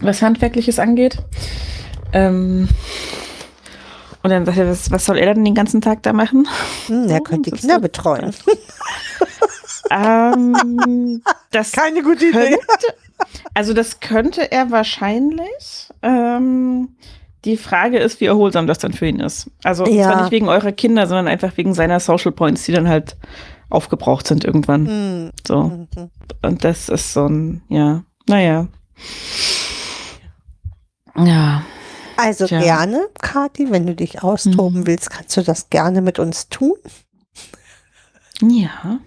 was Handwerkliches angeht. Ähm, und dann sagt er, was, was soll er dann den ganzen Tag da machen? Hm, er könnte die Kinder betreuen. Ähm, das Keine gute Idee. könnte, also das könnte er wahrscheinlich. Ähm, die Frage ist, wie erholsam das dann für ihn ist. Also Ja. zwar nicht wegen eurer Kinder, sondern einfach wegen seiner Social Points, die dann halt aufgebraucht sind irgendwann. Hm, So. mhm. Und das ist so ein, ja, naja. Ja. Also Tja. gerne, Kathi, wenn du dich austoben Mhm. willst, kannst du das gerne mit uns tun. Ja.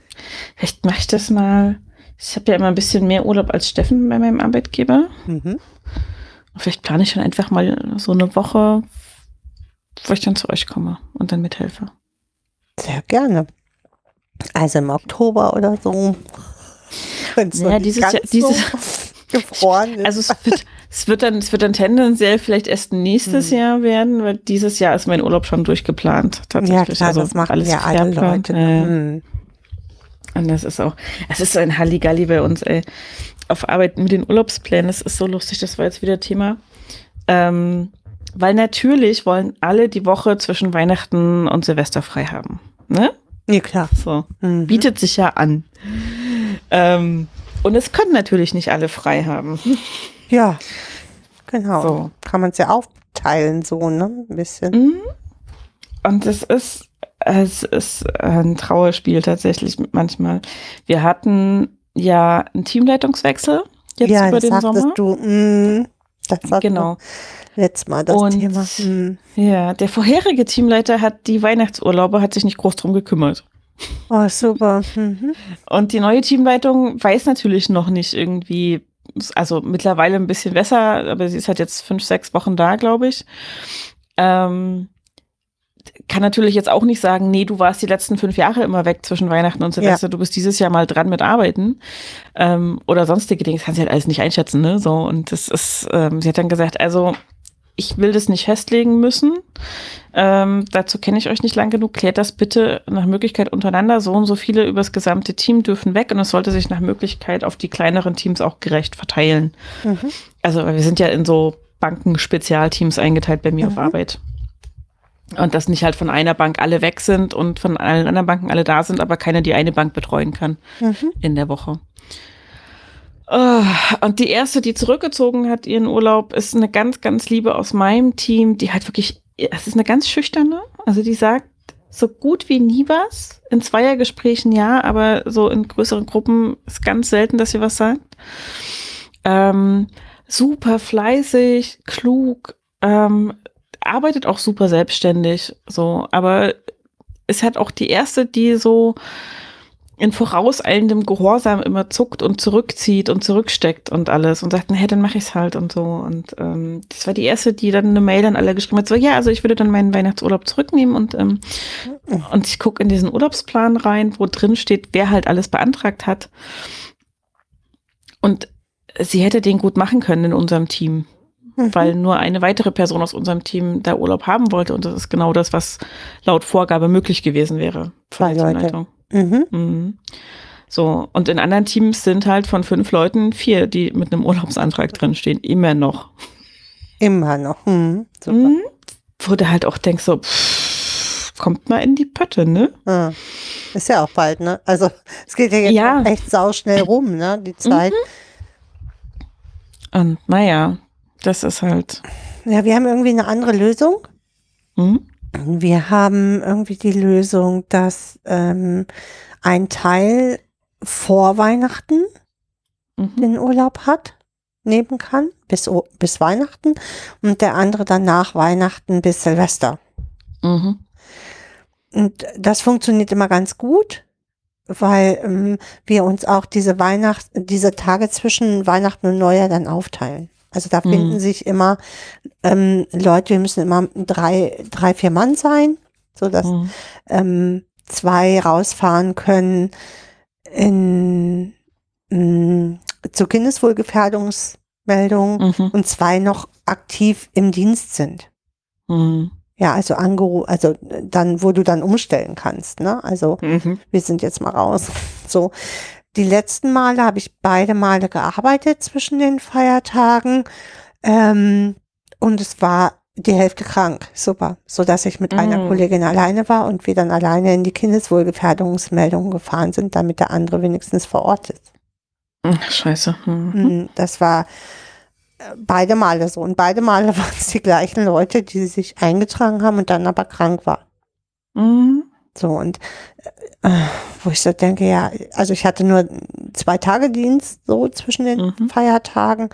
Vielleicht mache ich das mal. Ich habe ja immer ein bisschen mehr Urlaub als Steffen bei meinem Arbeitgeber. Mhm. Vielleicht plane ich dann einfach mal so eine Woche, wo ich dann zu euch komme und dann mithelfe. Sehr gerne. Also im Oktober oder so. Wenn's noch Naja, dieses Jahr- dieses- gefroren ist. Also es wird, Es wird dann, es wird dann tendenziell vielleicht erst nächstes Hm. Jahr werden, weil dieses Jahr ist mein Urlaub schon durchgeplant. Tatsächlich. Ja, klar, Also das machen alles ja alle. Leute. Äh, Hm. Und das ist auch, es ist so ein Halligalli bei uns, ey. Auf Arbeit mit den Urlaubsplänen, das ist so lustig, das war jetzt wieder Thema. Ähm, weil natürlich wollen alle die Woche zwischen Weihnachten und Silvester frei haben. Ne? Ja, klar. So. Mhm. Bietet sich ja an. Ähm, und es können natürlich nicht alle frei haben. Ja, genau. So. Kann man es ja aufteilen, so, ne? Ein bisschen. Mhm. Und es ist, es ist ein Trauerspiel tatsächlich manchmal. Wir hatten ja einen Teamleitungswechsel jetzt ja, über das den sagtest Sommer. du. Mm, das war Genau. letztes Mal das Und- Thema. Mm. Ja, der vorherige Teamleiter hat die Weihnachtsurlaube, hat sich nicht groß drum gekümmert. Oh, super. Mhm. Und die neue Teamleitung weiß natürlich noch nicht irgendwie, also mittlerweile ein bisschen besser, aber sie ist halt jetzt fünf, sechs Wochen da, glaube ich. Ähm, kann natürlich jetzt auch nicht sagen, nee, du warst die letzten fünf Jahre immer weg zwischen Weihnachten und Silvester, du bist dieses Jahr mal dran mit Arbeiten ähm, oder sonstige Dinge. Das kann sie halt alles nicht einschätzen, ne? So, und das ist, ähm, sie hat dann gesagt, also ich will das nicht festlegen müssen. Ähm, dazu kenne ich euch nicht lang genug. Klärt das bitte nach Möglichkeit untereinander. So und so viele übers gesamte Team dürfen weg und es sollte sich nach Möglichkeit auf die kleineren Teams auch gerecht verteilen. Mhm. Also wir sind ja in so Banken-Spezialteams eingeteilt bei mir auf Mhm. Arbeit. Und dass nicht halt von einer Bank alle weg sind und von allen anderen Banken alle da sind, aber keiner die eine Bank betreuen kann Mhm. in der Woche. Ah, Und die erste, die zurückgezogen hat ihren Urlaub, ist eine ganz, ganz liebe aus meinem Team, die halt wirklich, es ist eine ganz schüchterne, also die sagt so gut wie nie was. In Zweiergesprächen ja, aber so in größeren Gruppen ist ganz selten, dass sie was sagt. Ähm, super fleißig, klug, ähm, arbeitet auch super selbstständig, so, aber ist halt auch die erste, die so in vorauseilendem Gehorsam immer zuckt und zurückzieht und zurücksteckt und alles und sagt, na, hey, dann mache ich's halt und so. Und ähm, das war die erste, die dann eine Mail an alle geschrieben hat, so, ja, also ich würde dann meinen Weihnachtsurlaub zurücknehmen und, ähm, und ich gucke in diesen Urlaubsplan rein, wo drin steht, wer halt alles beantragt hat. Und sie hätte den gut machen können in unserem Team, Mhm. weil nur eine weitere Person aus unserem Team da Urlaub haben wollte. Und das ist genau das, was laut Vorgabe möglich gewesen wäre. von Zwei der Leute. Mhm. Mhm. So, und in anderen Teams sind halt von fünf Leuten vier, die mit einem Urlaubsantrag drinstehen. Immer noch. Immer noch. Mhm. Super. Mhm. Wo du halt auch denkst, so, pff, kommt mal in die Pötte, ne? Ah. Ist ja auch bald, ne? Also es geht ja jetzt Ja. echt sauschnell rum, ne? Die Zeit. Und naja, das ist halt. Ja, wir haben irgendwie eine andere Lösung. Mhm. Wir haben irgendwie die Lösung, dass ähm, ein Teil vor Weihnachten Mhm. den Urlaub hat, nehmen kann, bis, bis Weihnachten und der andere dann nach Weihnachten bis Silvester. Mhm. Und das funktioniert immer ganz gut, weil ähm, wir uns auch diese Weihnacht, diese Tage zwischen Weihnachten und Neujahr dann aufteilen. Also da Mhm. finden sich immer ähm, Leute, wir müssen immer drei, drei, vier Mann sein, so dass Mhm. ähm, zwei rausfahren können in, mh, zur Kindeswohlgefährdungsmeldung Mhm. und zwei noch aktiv im Dienst sind. Mhm. Ja, also angeru also dann, wo du dann umstellen kannst, ne? Also Mhm. wir sind jetzt mal raus. So. Die letzten Male habe ich beide Male gearbeitet zwischen den Feiertagen. Ähm, und es war die Hälfte krank. Super. So dass ich mit einer Mhm. Kollegin alleine war und wir dann alleine in die Kindeswohlgefährdungsmeldung gefahren sind, damit der andere wenigstens vor Ort ist. Ach, Scheiße. Mhm. Mhm, Das war äh, beide Male so. Und beide Male waren es die gleichen Leute, die sich eingetragen haben und dann aber krank waren. Mhm. So und äh, wo ich so denke, ja, also ich hatte nur zwei Tage Dienst so zwischen den Mhm. Feiertagen,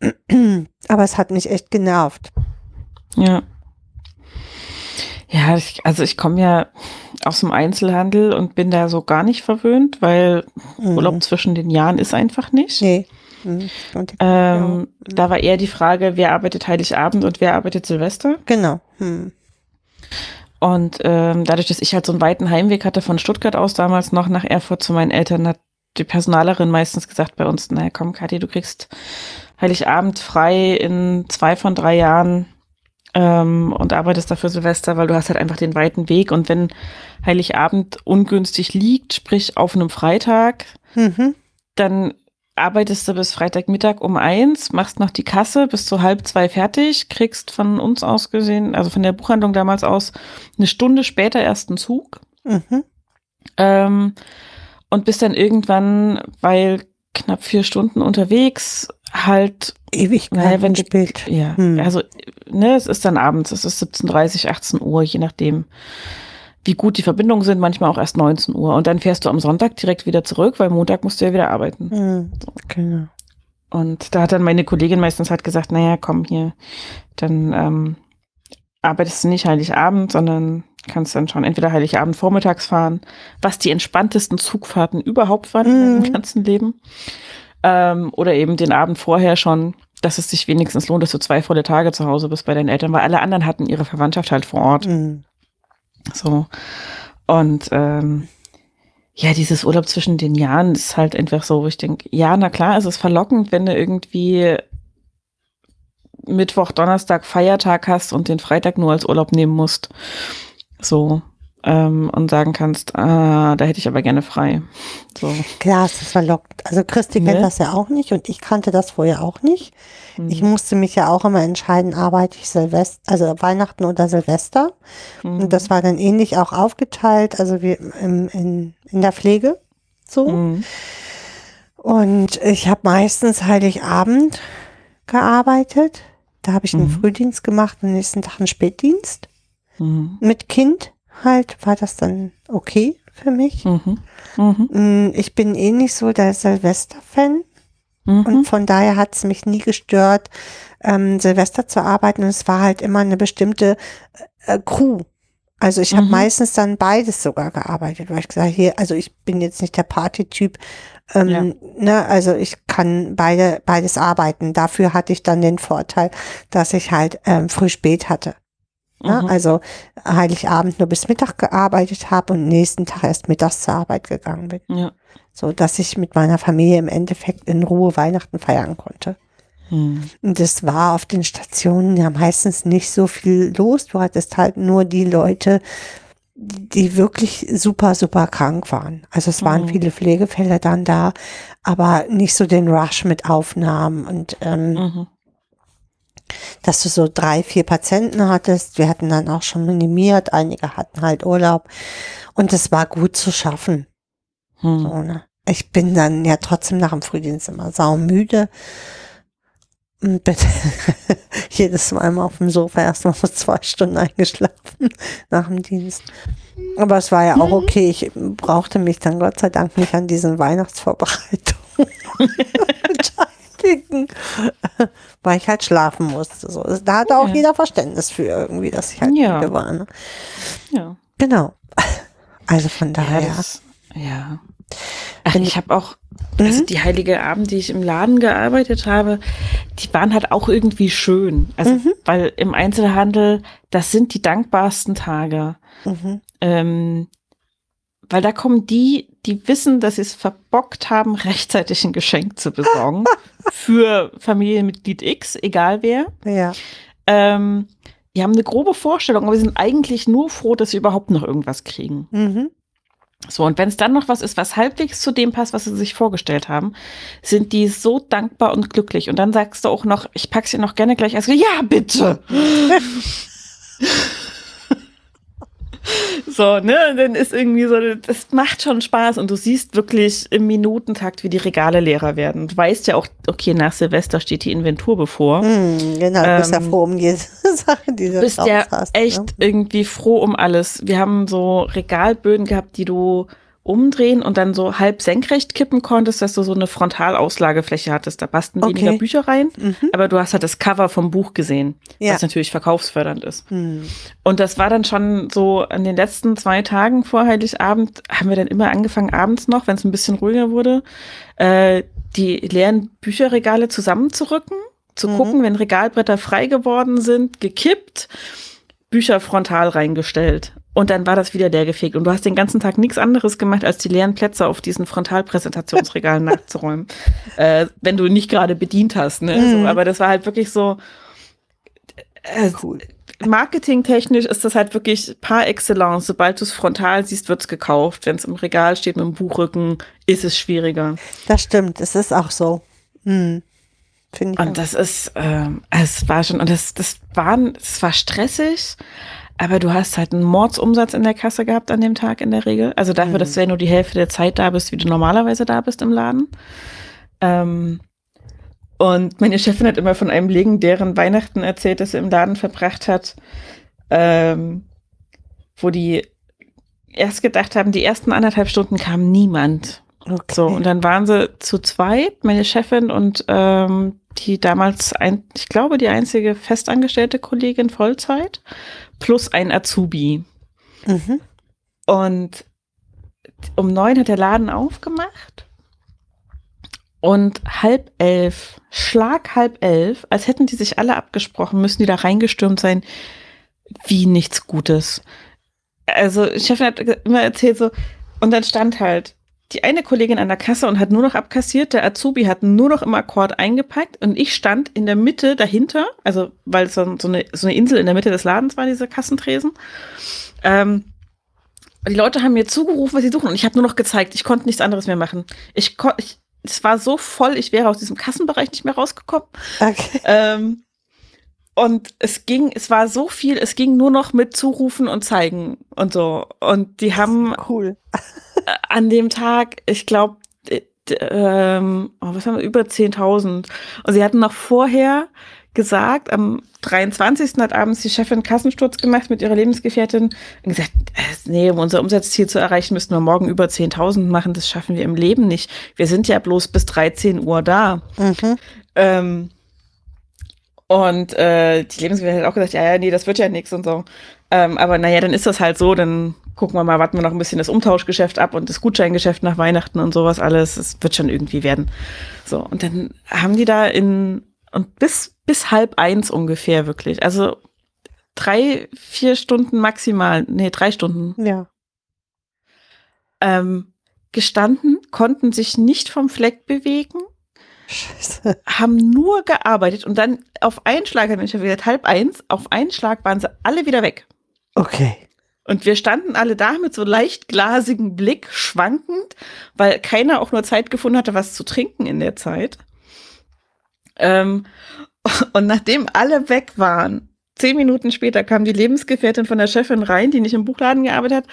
aber es hat mich echt genervt. Ja. Ja, ich, also ich komme ja aus dem Einzelhandel und bin da so gar nicht verwöhnt, weil Mhm. Urlaub zwischen den Jahren ist einfach nicht. Nee. Mhm. Und, Ähm, Ja. Da war eher die Frage, wer arbeitet Heiligabend und wer arbeitet Silvester. genau. Hm. Und ähm, dadurch, dass ich halt so einen weiten Heimweg hatte von Stuttgart aus damals noch nach Erfurt zu meinen Eltern, hat die Personalerin meistens gesagt bei uns, naja komm Kathi, du kriegst Heiligabend frei in zwei von drei Jahren ähm, und arbeitest dafür Silvester, weil du hast halt einfach den weiten Weg. Und wenn Heiligabend ungünstig liegt, sprich auf einem Freitag, Mhm. dann arbeitest du bis Freitagmittag um eins, machst noch die Kasse, bis zu halb zwei fertig, kriegst von uns aus gesehen, also von der Buchhandlung damals aus, eine Stunde später erst einen Zug. Mhm. Ähm, und bist dann irgendwann, weil knapp vier Stunden unterwegs, halt, Ewigkeit Naja, wenn gespielt. ja, Hm. also, ne, es ist dann abends, es ist 17.30, 18 Uhr, je nachdem, wie gut die Verbindungen sind, manchmal auch erst 19 Uhr. Und dann fährst du am Sonntag direkt wieder zurück, weil Montag musst du ja wieder arbeiten. Mhm. Genau. Und da hat dann meine Kollegin meistens halt gesagt, naja, komm hier, dann ähm, arbeitest du nicht Heiligabend, sondern kannst dann schon entweder Heiligabend vormittags fahren, was die entspanntesten Zugfahrten überhaupt waren in Mhm. meinem ganzen Leben. Ähm, oder eben den Abend vorher schon, dass es sich wenigstens lohnt, dass du zwei volle Tage zu Hause bist bei deinen Eltern, weil alle anderen hatten ihre Verwandtschaft halt vor Ort. Mhm. So. Und ähm, ja, dieses Urlaub zwischen den Jahren ist halt einfach so, wo ich denke, ja, na klar, es ist verlockend, wenn du irgendwie Mittwoch, Donnerstag Feiertag hast und den Freitag nur als Urlaub nehmen musst. So. Ähm, und sagen kannst, ah, da hätte ich aber gerne frei. So. Klar, es ist verlockt. Also Christi Ne? kennt das ja auch nicht und ich kannte das vorher auch nicht. Hm. Ich musste mich ja auch immer entscheiden, arbeite ich Silvester, also Weihnachten oder Silvester. Mhm. Und das war dann ähnlich auch aufgeteilt, also wir im, in, in der Pflege so. Mhm. Und ich habe meistens Heiligabend gearbeitet. Da habe ich einen Mhm. Frühdienst gemacht und am nächsten Tag einen Spätdienst. Mhm. Mit Kind halt war das dann okay für mich. Mhm. Mhm. Mm, Ich bin eh nicht so der Silvester-Fan Mhm. und von daher hat es mich nie gestört, ähm, Silvester zu arbeiten. Und es war halt immer eine bestimmte äh, Crew. Also ich habe Mhm. meistens dann beides sogar gearbeitet, weil ich gesagt hier, also ich bin jetzt nicht der Partytyp. Ähm, Ja. ne, also ich kann beide beides arbeiten. Dafür hatte ich dann den Vorteil, dass ich halt ähm, früh spät hatte. Ne? Mhm. Also Heiligabend nur bis Mittag gearbeitet habe und nächsten Tag erst mittags zur Arbeit gegangen bin. Ja. So dass ich mit meiner Familie im Endeffekt in Ruhe Weihnachten feiern konnte. Mhm. Und das war auf den Stationen ja meistens nicht so viel los. Du hattest halt nur die Leute, die wirklich super, super krank waren. Also es waren Mhm. viele Pflegefälle dann da, aber nicht so den Rush mit Aufnahmen und ähm, Mhm. Dass du so drei, vier Patienten hattest. Wir hatten dann auch schon minimiert, einige hatten halt Urlaub und es war gut zu schaffen. Mhm. So, ne? Ich bin dann ja trotzdem nach dem Frühdienst immer saumüde. Und bin jedes Mal mal auf dem Sofa erstmal vor zwei Stunden eingeschlafen nach dem Dienst. Aber es war ja auch okay. Ich brauchte mich dann Gott sei Dank nicht an diesen Weihnachtsvorbereitungen beteiligen, weil ich halt schlafen musste. So. Da hatte auch Ja. jeder Verständnis für irgendwie, dass ich halt Ja. müde war. Ne? Ja. Genau. Also von Ja, daher. das, ja. Ach, ich habe auch, also Mhm. die Heilige Abend, die ich im Laden gearbeitet habe, die waren halt auch irgendwie schön. Also, Mhm. weil im Einzelhandel, das sind die dankbarsten Tage. Mhm. Ähm, weil da kommen die, die wissen, dass sie es verbockt haben, rechtzeitig ein Geschenk zu besorgen. für Familienmitglied X, egal wer. Ja. Ähm, die haben eine grobe Vorstellung, aber sie sind eigentlich nur froh, dass sie überhaupt noch irgendwas kriegen. Mhm. So, und wenn es dann noch was ist, was halbwegs zu dem passt, was sie sich vorgestellt haben, sind die so dankbar und glücklich. Und dann sagst du auch noch, ich pack's dir noch gerne gleich. Also, ja, bitte. so, ne, und dann ist irgendwie so, das macht schon Spaß und du siehst wirklich im Minutentakt, wie die Regale leerer werden. Du weißt ja auch, okay, nach Silvester steht die Inventur bevor. Hm, genau, du bist ja Ähm, froh um jede Sache, die du bist ja hast, echt Ne? irgendwie froh um alles. Wir haben so Regalböden gehabt, die du umdrehen und dann so halb senkrecht kippen konntest, dass du so eine Frontalauslagefläche hattest. Da passten Okay. weniger Bücher rein, Mhm. aber du hast halt das Cover vom Buch gesehen, Ja. was natürlich verkaufsfördernd ist. Hm. Und das war dann schon so an den letzten zwei Tagen vor Heiligabend, haben wir dann immer angefangen, abends noch, wenn es ein bisschen ruhiger wurde, äh, die leeren Bücherregale zusammenzurücken, zu Mhm. gucken, wenn Regalbretter frei geworden sind, gekippt, Bücher frontal reingestellt. Und dann war das wieder leer gefegt. Und du hast den ganzen Tag nichts anderes gemacht, als die leeren Plätze auf diesen Frontalpräsentationsregalen nachzuräumen. Äh, wenn du nicht gerade bedient hast. Ne? Mhm. So, aber das war halt wirklich so. Äh, Cool. Marketingtechnisch ist das halt wirklich par excellence. Sobald du es frontal siehst, wird's gekauft. Wenn es im Regal steht mit dem Buchrücken, ist es schwieriger. Das stimmt, es ist auch so. Hm. Finde ich. auch. Und das ist, ähm, es war schon, und das, das war, es war stressig, aber du hast halt einen Mordsumsatz in der Kasse gehabt an dem Tag in der Regel. Also dafür, dass du ja nur die Hälfte der Zeit da bist, wie du normalerweise da bist im Laden. Ähm, und meine Chefin hat immer von einem legendären Weihnachten erzählt, das sie im Laden verbracht hat, ähm, wo die erst gedacht haben, die ersten anderthalb Stunden kam niemand. okay. So, und dann waren sie zu zweit, meine Chefin und ähm, die damals, ein, ich glaube, die einzige festangestellte Kollegin Vollzeit, plus ein Azubi. mhm. Und um neun hat der Laden aufgemacht. Und halb elf, Schlag halb elf, als hätten die sich alle abgesprochen, müssen die da reingestürmt sein, wie nichts Gutes. Also, Chefin hat immer erzählt so, und dann stand halt die eine Kollegin an der Kasse und hat nur noch abkassiert, der Azubi hat nur noch im Akkord eingepackt und ich stand in der Mitte dahinter, also weil es so, so, eine, so eine Insel in der Mitte des Ladens war, diese Kassentresen. Ähm, die Leute haben mir zugerufen, was sie suchen und ich habe nur noch gezeigt, ich konnte nichts anderes mehr machen. Ich, ich es war so voll, ich wäre aus diesem Kassenbereich nicht mehr rausgekommen. Okay. Ähm, und es ging, es war so viel, es ging nur noch mit Zurufen und Zeigen und so. Und die haben Cool. An dem Tag, ich glaube, ähm, oh, was haben wir, über 10.000. Und sie hatten noch vorher gesagt, am 23. hat abends die Chefin Kassensturz gemacht mit ihrer Lebensgefährtin und gesagt, äh, nee, um unser Umsatzziel zu erreichen, müssten wir morgen über 10.000 machen. Das schaffen wir im Leben nicht. Wir sind ja bloß bis 13 Uhr da. Mhm. Ähm, und äh, die Lebensgefährtin hat auch gesagt, ja, ja, nee, das wird ja nichts und so. Ähm, aber naja, dann ist das halt so, dann gucken wir mal, warten wir noch ein bisschen das Umtauschgeschäft ab und das Gutscheingeschäft nach Weihnachten und sowas alles. Es wird schon irgendwie werden. So, und dann haben die da in, und bis, bis halb eins ungefähr wirklich. Also drei, vier Stunden maximal, nee, drei Stunden Ja. ähm, gestanden, konnten sich nicht vom Fleck bewegen Scheiße. haben nur gearbeitet und dann auf einen Schlag, hat Mensch gesagt, halb eins, auf einen Schlag waren sie alle wieder weg. Okay. Und wir standen alle da mit so leicht glasigem Blick, schwankend, weil keiner auch nur Zeit gefunden hatte, was zu trinken in der Zeit. Ähm, und nachdem alle weg waren, zehn Minuten später kam die Lebensgefährtin von der Chefin rein, die nicht im Buchladen gearbeitet hat,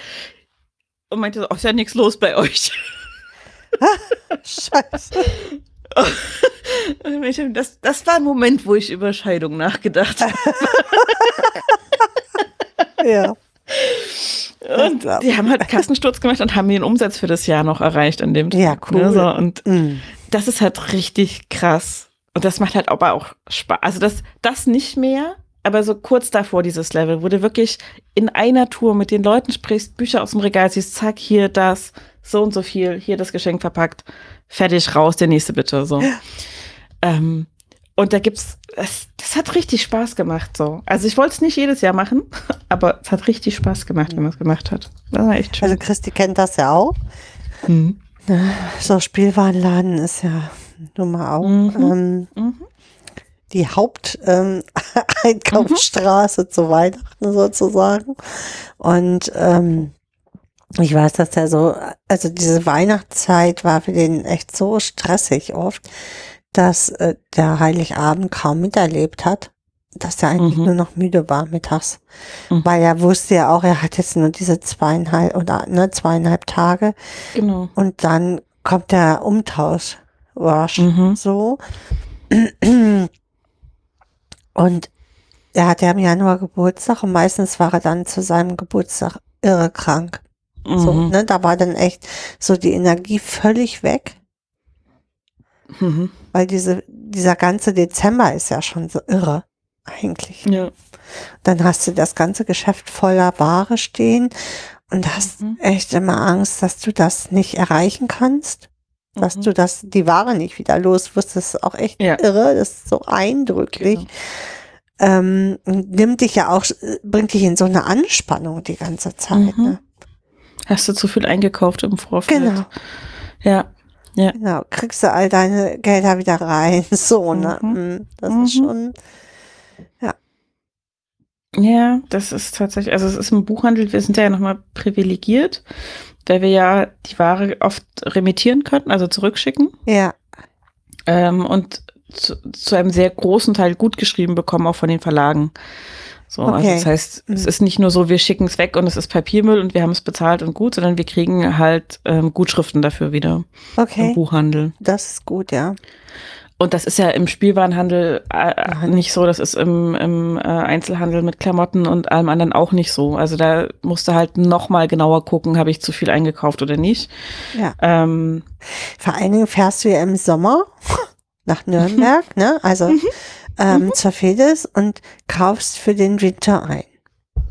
und meinte so, oh, ist ja nichts los bei euch. Scheiße. Das, das war ein Moment, wo ich über Scheidung nachgedacht habe. Ja. Und die haben halt Kassensturz gemacht und haben ihren Umsatz für das Jahr noch erreicht an dem Tag. Ja, cool. Ne, so. Und Mhm. das ist halt richtig krass. Und das macht halt aber auch Spaß. Also das, das nicht mehr, aber so kurz davor dieses Level, wo du wirklich in einer Tour mit den Leuten sprichst, Bücher aus dem Regal siehst, zack, hier das, so und so viel, hier das Geschenk verpackt, fertig, raus, der nächste bitte, so. Ähm, und da gibt's, das, das hat richtig Spaß gemacht, so. Also ich wollte es nicht jedes Jahr machen, aber es hat richtig Spaß gemacht, wenn man es gemacht hat. Das war echt schön. Also Christi kennt das ja auch. Mhm. So Spielwarenladen ist ja nun mal auch Mhm. ähm, Mhm. die Haupteinkaufsstraße ähm, Einkaufsstraße zu Weihnachten sozusagen. Und ähm, ich weiß, dass er so, also diese Weihnachtszeit war für den echt so stressig oft, dass äh, der Heiligabend kaum miterlebt hat, dass er eigentlich Mhm. nur noch müde war mittags. Mhm. Weil er wusste ja auch, er hat jetzt nur diese zweieinhalb oder ne, zweieinhalb Tage Genau. und dann kommt der Umtausch. Wasch, Mhm. so. Und er hatte ja im Januar Geburtstag und meistens war er dann zu seinem Geburtstag irre krank. So, Mhm. ne, da war dann echt so die Energie völlig weg, Mhm. weil diese, dieser ganze Dezember ist ja schon so irre, eigentlich. Ja. Dann hast du das ganze Geschäft voller Ware stehen und hast Mhm. echt immer Angst, dass du das nicht erreichen kannst. Dass Mhm. du das, die Ware nicht wieder los wirst, das ist auch echt Ja. irre, das ist so eindrücklich. Genau. ähm, nimmt dich ja auch, bringt dich in so eine Anspannung die ganze Zeit. Mhm. Ne? Hast du zu viel eingekauft im Vorfeld? Genau. Ja. Ja. Genau, kriegst du all deine Gelder wieder rein. So, ne? Mhm. Mm, Das Mhm. ist schon, Ja, das ist tatsächlich, also es ist im Buchhandel, wir sind ja nochmal privilegiert, weil wir ja die Ware oft remittieren könnten, also zurückschicken ja, ähm, und zu, zu einem sehr großen Teil gut geschrieben bekommen, auch von den Verlagen. So, also Okay. das heißt, es Mhm. ist nicht nur so, wir schicken es weg und es ist Papiermüll und wir haben es bezahlt und gut, sondern wir kriegen halt ähm, Gutschriften dafür wieder im okay. Buchhandel. Das ist gut, ja. Und das ist ja im Spielwarenhandel äh, nicht so, das ist im, im äh, Einzelhandel mit Klamotten und allem anderen auch nicht so. Also da musst du halt noch mal genauer gucken, habe ich zu viel eingekauft oder nicht. Ja. Ähm, Vor allen Dingen fährst du ja im Sommer nach Nürnberg, ne? Also ähm, zur Fedes und kaufst für den Winter ein.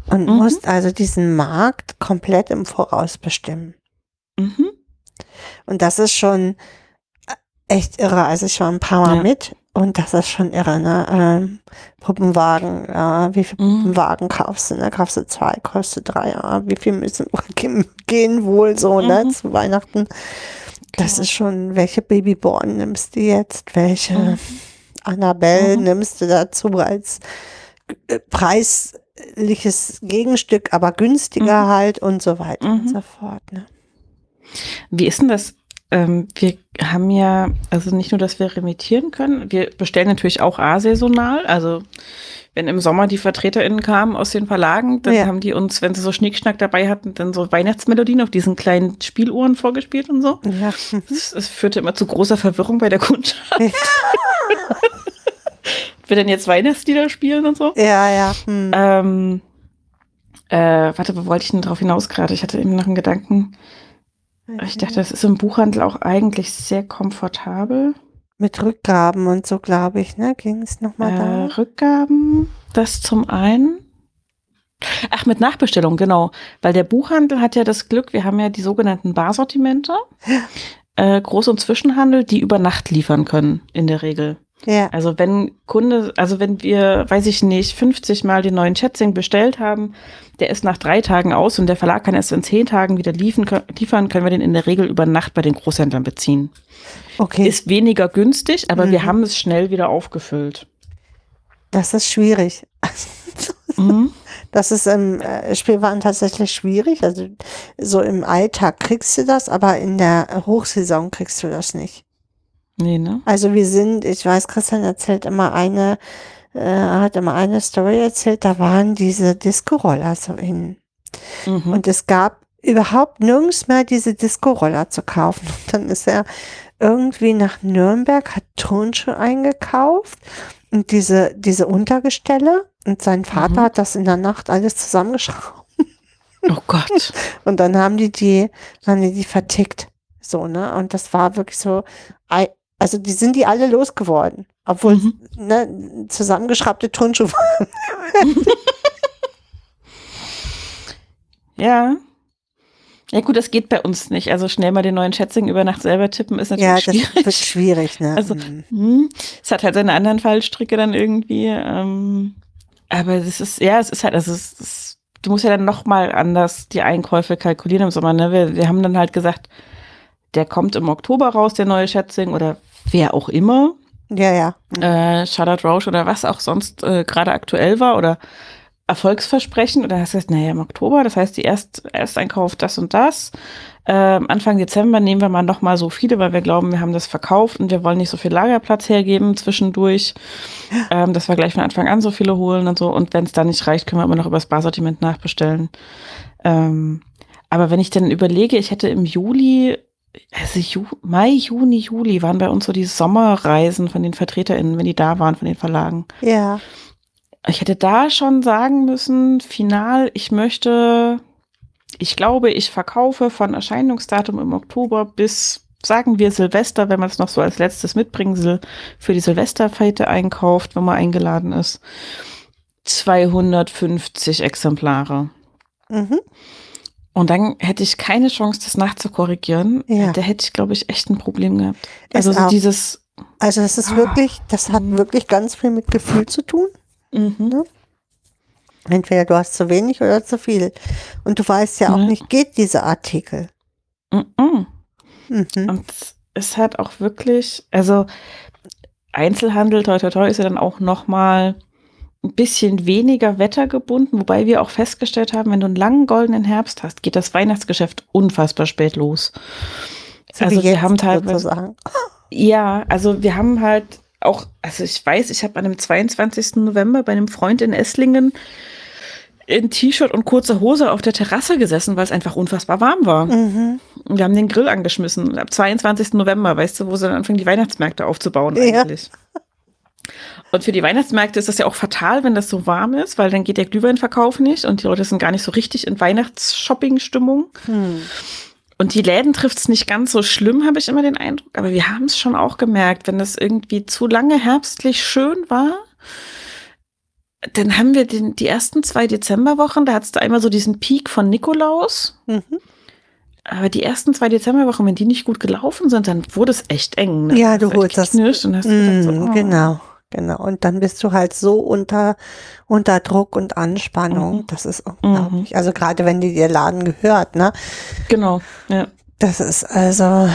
Und Mhm. musst also diesen Markt komplett im Voraus bestimmen. mhm. Und das ist schon äh, echt irre. Also ich war ein paar Mal Ja. mit und das ist schon irre, ne? Ähm, Puppenwagen, ja, wie viele Mhm. Puppenwagen kaufst du, ne? Kaufst du zwei, kaufst du drei, ja, wie viel müssen ge- gehen wohl so, ne? Mhm. Zu Weihnachten. Das ist schon, welche Babyborn nimmst du jetzt? Welche Mhm. Annabelle Mhm. nimmst du dazu als äh, preisliches Gegenstück, aber günstiger Mhm. halt und so weiter und Mhm. so fort, ne? Wie ist denn das? Ähm, wir haben ja, also nicht nur, dass wir remittieren können, wir bestellen natürlich auch asaisonal. Also wenn im Sommer die VertreterInnen kamen aus den Verlagen, dann Ja. haben die uns, wenn sie so Schnickschnack dabei hatten, dann so Weihnachtsmelodien auf diesen kleinen Spieluhren vorgespielt und so. Ja. Das, das führte immer zu großer Verwirrung bei der Kundschaft. wir denn jetzt Weihnachtslieder spielen und so. Ja, ja. Hm. Ähm, äh, warte, wo wollte ich denn drauf hinaus gerade? Ich hatte eben noch einen Gedanken. Ich dachte, das ist im Buchhandel auch eigentlich sehr komfortabel. Mit Rückgaben und so, glaube ich, ne? Ging es nochmal Äh, da? Rückgaben, das zum einen. Ach, mit Nachbestellung, genau. Weil der Buchhandel hat ja das Glück, wir haben ja die sogenannten Barsortimente, äh, Groß- und Zwischenhandel, die über Nacht liefern können, in der Regel. Ja. Also wenn Kunde, also wenn wir, weiß ich nicht, 50 Mal den neuen Schätzing bestellt haben, der ist nach drei Tagen aus und der Verlag kann erst in zehn Tagen wieder liefern, liefern können wir den in der Regel über Nacht bei den Großhändlern beziehen. Okay, Ist weniger günstig, aber wir Mhm. haben es schnell wieder aufgefüllt. das ist schwierig. Mhm. Das ist im äh, Spielwaren tatsächlich schwierig. Also so im Alltag kriegst du das, aber in der Hochsaison kriegst du das nicht. Nee, ne? Also wir sind, ich weiß, Christian erzählt immer eine, äh, hat immer eine Story erzählt, da waren diese Disco-Roller so in. Mhm. Und es gab überhaupt nirgends mehr diese Disco-Roller zu kaufen. Und dann ist er irgendwie nach Nürnberg, hat Turnschuhe eingekauft und diese, diese Untergestelle. Und sein Vater Mhm. hat das in der Nacht alles zusammengeschraubt. oh Gott. Und dann haben die die, haben die die vertickt. So, ne? Und das war wirklich so, also die sind die alle losgeworden. Obwohl, Mhm. ne, zusammengeschraubte Turnschuhe waren. Ja. Ja gut, das geht bei uns nicht. Also schnell mal den neuen Schätzing über Nacht selber tippen ist Ja, natürlich das schwierig. wird schwierig, ne? Also- Mhm. Hm, Es hat halt seine anderen Fallstricke dann irgendwie. Ähm, aber es ist, ja, es ist halt, also es ist, du musst ja dann nochmal anders die Einkäufe kalkulieren im Sommer. Ne? Wir, wir haben dann halt gesagt, der kommt im Oktober raus, der neue Schätzing, oder wer auch immer. ja, ja. Äh, Charlotte Roche oder was auch sonst äh, gerade aktuell war oder Erfolgsversprechen oder hast du gesagt, naja, im Oktober, das heißt, die Erst Ersteinkauf das und das. Ähm, Anfang Dezember nehmen wir mal noch mal so viele, weil wir glauben, wir haben das verkauft und wir wollen nicht so viel Lagerplatz hergeben zwischendurch, ähm, dass wir gleich von Anfang an so viele holen und so. Und wenn es dann nicht reicht, können wir immer noch über das Barsortiment nachbestellen. Ähm, aber wenn ich dann überlege, ich hätte im Juli, also Ju Mai, Juni, Juli waren bei uns so die Sommerreisen von den VertreterInnen, wenn die da waren von den Verlagen. Ja. Ich hätte da schon sagen müssen, final, ich möchte, ich glaube, ich verkaufe von Erscheinungsdatum im Oktober bis, sagen wir, Silvester, wenn man es noch so als letztes Mitbringsel für die Silvesterfete einkauft, wenn man eingeladen ist. 250 Exemplare. Mhm. Und dann hätte ich keine Chance, das nachzukorrigieren. Ja. Da hätte ich, glaube ich, echt ein Problem gehabt. Also so dieses, Also das ist wirklich, das hat Mhm. wirklich ganz viel mit Gefühl zu tun. Mhm. Entweder du hast zu wenig oder zu viel. Und du weißt ja auch Ja. nicht, geht dieser Artikel. Mhm. Mhm. Und es hat auch wirklich, also Einzelhandel, toi, toi, toi, ist ja dann auch noch mal ein bisschen weniger wettergebunden, wobei wir auch festgestellt haben, wenn du einen langen goldenen Herbst hast, geht das Weihnachtsgeschäft unfassbar spät los. So also wir haben teilweise, ja, also wir haben halt auch, also ich weiß, ich habe an dem 22. November bei einem Freund in Esslingen in T-Shirt und kurzer Hose auf der Terrasse gesessen, weil es einfach unfassbar warm war. Mhm. Und Wir haben den Grill angeschmissen. Ab 22. November, weißt du, wo sie dann anfangen, die Weihnachtsmärkte aufzubauen Ja. eigentlich. Und für die Weihnachtsmärkte ist das ja auch fatal, wenn das so warm ist, weil dann geht der Glühweinverkauf nicht und die Leute sind gar nicht so richtig in Weihnachtsshopping-Stimmung. Hm. Und die Läden trifft es nicht ganz so schlimm, habe ich immer den Eindruck. Aber wir haben es schon auch gemerkt, wenn das irgendwie zu lange herbstlich schön war, dann haben wir den, die ersten zwei Dezemberwochen, da hattest du einmal so diesen Peak von Nikolaus. Mhm. Aber die ersten zwei Dezemberwochen, wenn die nicht gut gelaufen sind, dann wurde es echt eng. Ne? Ja, du holst das- Und hast gedacht, so, Mm, oh. Genau, genau. Und dann bist du halt so unter, unter Druck und Anspannung. Mhm. Das ist unglaublich. Also gerade wenn die dir Laden gehört, ne? Genau, ja. Das ist also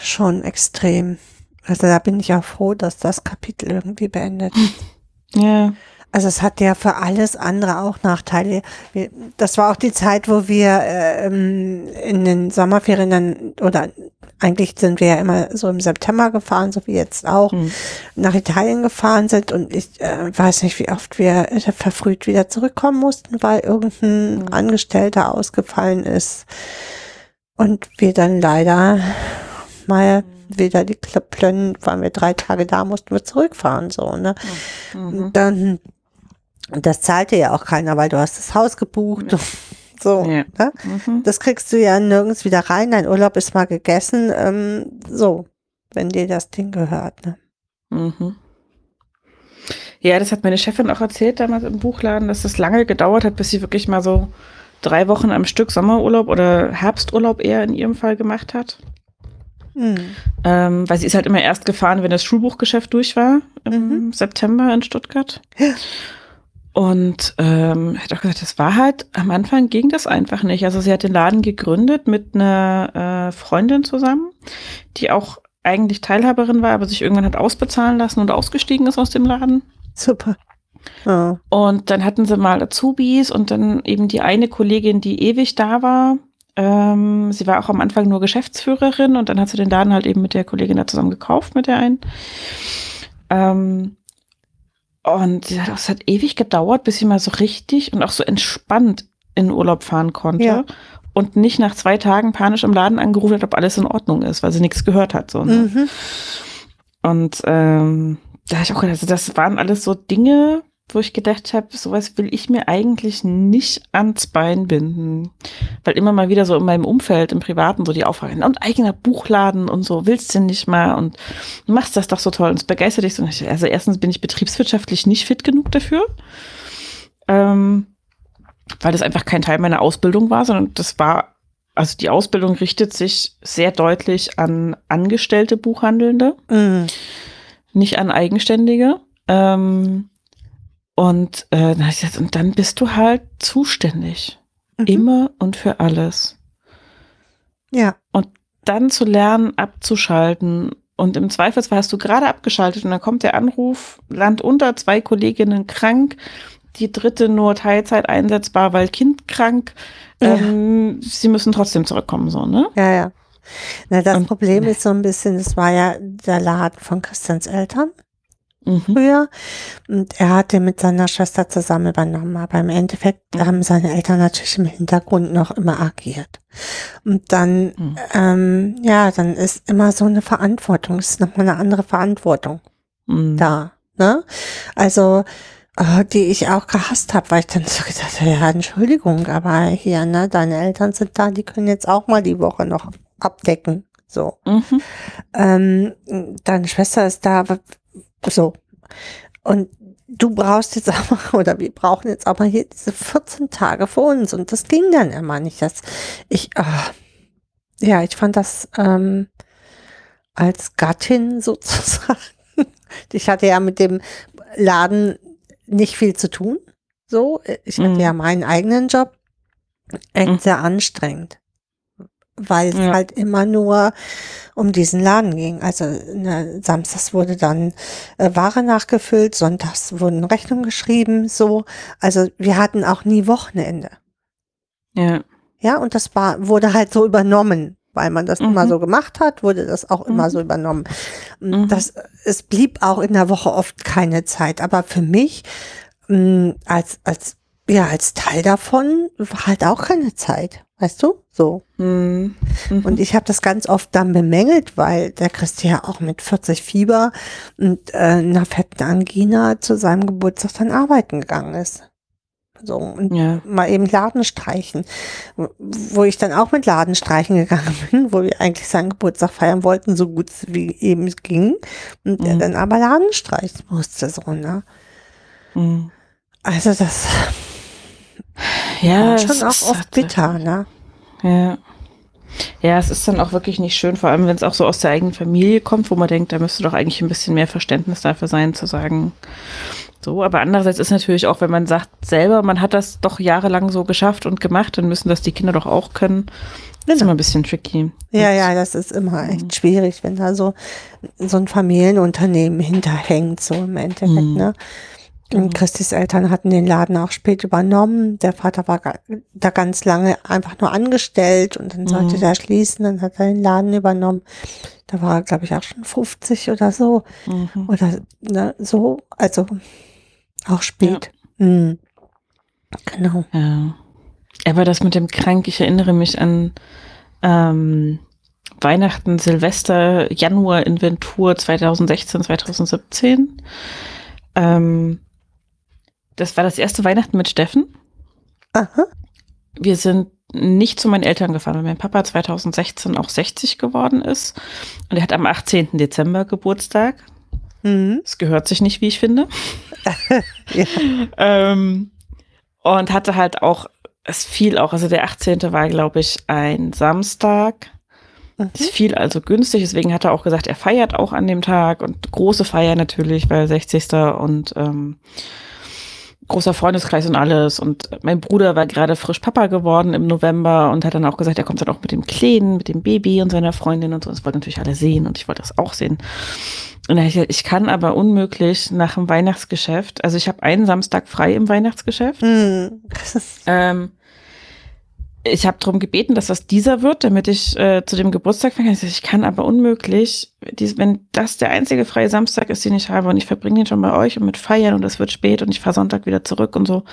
schon extrem. Also da bin ich auch froh, dass das Kapitel irgendwie beendet ist. Ja. Also es hat ja für alles andere auch Nachteile. Das war auch die Zeit, wo wir ähm, in den Sommerferien dann, oder eigentlich sind wir ja immer so im September gefahren, so wie jetzt auch, Mhm. nach Italien gefahren sind und ich äh, weiß nicht, wie oft wir äh, verfrüht wieder zurückkommen mussten, weil irgendein Mhm. Angestellter ausgefallen ist und wir dann leider mal wieder die Plönnen, waren wir drei Tage da, mussten wir zurückfahren, so, ne? Mhm. Und dann, und das zahlte ja auch keiner, weil du hast das Haus gebucht. und So, Ja. ne? Mhm. Das kriegst du ja nirgends wieder rein. Dein Urlaub ist mal gegessen. Ähm, so, wenn dir das Ding gehört. Ne? Mhm. Ja, das hat meine Chefin auch erzählt damals im Buchladen, dass das lange gedauert hat, bis sie wirklich mal so drei Wochen am Stück Sommerurlaub oder Herbsturlaub eher in ihrem Fall gemacht hat. Hm. Ähm, weil sie ist halt immer erst gefahren, wenn das Schulbuchgeschäft durch war im Mhm. September in Stuttgart. Und ähm, hat auch gesagt, das war halt, am Anfang ging das einfach nicht. Also sie hat den Laden gegründet mit einer äh, Freundin zusammen, die auch eigentlich Teilhaberin war, aber sich irgendwann hat ausbezahlen lassen und ausgestiegen ist aus dem Laden. Super. Ja. Und dann hatten sie mal Azubis und dann eben die eine Kollegin, die ewig da war. Ähm, sie war auch am Anfang nur Geschäftsführerin und dann hat sie den Laden halt eben mit der Kollegin da zusammen gekauft, mit der einen. Ähm, und sie hat auch, es hat ewig gedauert, bis sie mal so richtig und auch so entspannt in Urlaub fahren konnte. Ja. Und nicht nach zwei Tagen panisch im Laden angerufen hat, ob alles in Ordnung ist, weil sie nichts gehört hat. So, ne? Mhm. Und ähm, da habe ich auch gedacht, also das waren alles so Dinge, wo ich gedacht habe, sowas will ich mir eigentlich nicht ans Bein binden. Weil immer mal wieder so in meinem Umfeld, im Privaten, so die Aufgaben, und eigener Buchladen und so, willst du nicht mal und machst das doch so toll und es begeistert dich so. Also erstens bin ich betriebswirtschaftlich nicht fit genug dafür. Ähm, weil das einfach kein Teil meiner Ausbildung war, sondern das war, also die Ausbildung richtet sich sehr deutlich an angestellte Buchhandelnde Mhm. nicht an Eigenständige. Ähm, und, äh, dann gesagt, und dann bist du halt zuständig. Mhm. Immer und für alles. Ja. Dann zu lernen, abzuschalten. Und im Zweifelsfall hast du gerade abgeschaltet und dann kommt der Anruf, Land unter, zwei Kolleginnen krank, die dritte nur Teilzeit einsetzbar, weil Kind krank. Ja. Ähm, sie müssen trotzdem zurückkommen, so, ne? Ja, ja. Na, das Und- Problem ist so ein bisschen, es war ja der Laden von Christians Eltern Mhm. früher und er hat den mit seiner Schwester zusammen übernommen, aber im Endeffekt Mhm. haben seine Eltern natürlich im Hintergrund noch immer agiert. Und dann, Mhm. ähm, ja, dann ist immer so eine Verantwortung, es ist nochmal eine andere Verantwortung Mhm. da, ne? Also, äh, die ich auch gehasst habe, weil ich dann so gedacht habe, ja, Entschuldigung, aber hier, ne, deine Eltern sind da, die können jetzt auch mal die Woche noch abdecken, so. Mhm. Ähm, deine Schwester ist da, aber so. Und du brauchst jetzt aber, oder wir brauchen jetzt aber hier diese 14 Tage für uns. Und das ging dann immer nicht. Das, ich, ah, ja, ich fand das ähm, als Gattin sozusagen. Ich hatte ja mit dem Laden nicht viel zu tun. So, ich hatte Mhm. ja meinen eigenen Job. Echt Mhm. sehr anstrengend. Weil es Ja. halt immer nur um diesen Laden ging. Also ne, samstags wurde dann äh, Ware nachgefüllt, sonntags wurden Rechnungen geschrieben, so. Also wir hatten auch nie Wochenende. Ja. Ja, und das war, wurde halt so übernommen. Weil man das immer Mhm. so gemacht hat, wurde das auch immer Mhm. so übernommen. Mhm. Das, es blieb auch in der Woche oft keine Zeit. Aber für mich, mh, als, als, ja, als Teil davon, war halt auch keine Zeit. Weißt du? So. Mhm. Mhm. Und ich habe das ganz oft dann bemängelt, weil der Christi ja auch mit 40 Fieber und äh, einer fetten Angina zu seinem Geburtstag dann arbeiten gegangen ist. So, und ja. mal eben Laden streichen. Wo ich dann auch mit Laden streichen gegangen bin, wo wir eigentlich seinen Geburtstag feiern wollten, so gut wie eben es ging. Und er Mhm. dann aber Laden streichen musste, so, ne? Mhm. Also das Ja, war schon auch oft bitter, ne? Ja. Ja, es ist dann auch wirklich nicht schön, vor allem wenn es auch so aus der eigenen Familie kommt, wo man denkt, da müsste doch eigentlich ein bisschen mehr Verständnis dafür sein, zu sagen, so, aber andererseits ist natürlich auch, wenn man sagt selber, man hat das doch jahrelang so geschafft und gemacht, dann müssen das die Kinder doch auch können. Das ist Genau. immer ein bisschen tricky. Ja, ja, das ist immer Mhm. echt schwierig, wenn da so, so ein Familienunternehmen hinterhängt, so im Endeffekt, Mhm. ne? Genau. Und Christis Eltern hatten den Laden auch spät übernommen. Der Vater war da ganz lange einfach nur angestellt und dann sollte Mhm. der schließen, dann hat er den Laden übernommen. Da war er, glaube ich, auch schon 50 oder so. Mhm. Oder ne, so, also auch spät. Mhm. Genau. Ja. Aber das mit dem Krank, ich erinnere mich an ähm, Weihnachten, Silvester, Januar, Inventur 2016, 2017. Ähm, das war das erste Weihnachten mit Steffen. Aha. Wir sind nicht zu meinen Eltern gefahren, weil mein Papa 2016 auch 60 geworden ist. Und er hat am 18. Dezember Geburtstag. Mhm. Es gehört sich nicht, wie ich finde. Ja. Ähm, und hatte halt auch, es fiel auch, also der 18. war, glaube ich, ein Samstag. Mhm. Es fiel also günstig, deswegen hat er auch gesagt, er feiert auch an dem Tag und große Feier natürlich, weil 60. und ähm, großer Freundeskreis und alles. Und mein Bruder war gerade frisch Papa geworden im November und hat dann auch gesagt, er kommt dann auch mit dem Kleinen, mit dem Baby und seiner Freundin und so. Das wollten natürlich alle sehen und ich wollte das auch sehen. Und da ich gesagt, ich kann aber unmöglich nach dem Weihnachtsgeschäft, also ich habe einen Samstag frei im Weihnachtsgeschäft. Mhm. Ähm, ich habe darum gebeten, dass das dieser wird, damit ich äh, zu dem Geburtstag fange. Ich, sag, ich kann aber unmöglich, dies, wenn das der einzige freie Samstag ist, den ich habe und ich verbringe den schon bei euch und mit Feiern und es wird spät und ich fahre Sonntag wieder zurück und so.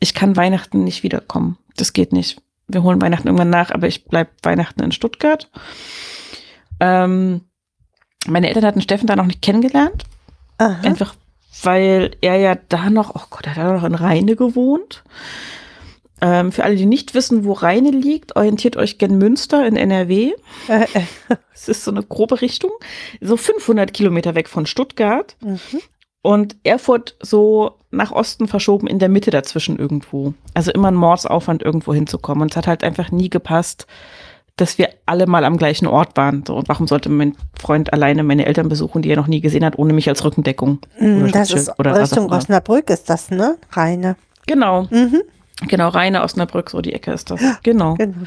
Ich kann Weihnachten nicht wiederkommen. Das geht nicht. Wir holen Weihnachten irgendwann nach, aber ich bleib Weihnachten in Stuttgart. Ähm, meine Eltern hatten Steffen da noch nicht kennengelernt. Aha. Einfach weil er ja da noch, oh Gott, er hat da noch in Rheine gewohnt. Ähm, für alle, die nicht wissen, wo Rheine liegt, orientiert euch gen Münster in NRW. Es ist so eine grobe Richtung. So 500 Kilometer weg von Stuttgart. Mhm. Und Erfurt so nach Osten verschoben in der Mitte dazwischen irgendwo. Also immer ein Mordsaufwand irgendwo hinzukommen. Und es hat halt einfach nie gepasst, dass wir alle mal am gleichen Ort waren. So, und warum sollte mein Freund alleine meine Eltern besuchen, die er noch nie gesehen hat, ohne mich als Rückendeckung? Oder Das ist Richtung. Osnabrück ist das, ne? Reine. Genau, Mhm. Genau, Rheine, Osnabrück, so die Ecke ist das. Genau. Genau.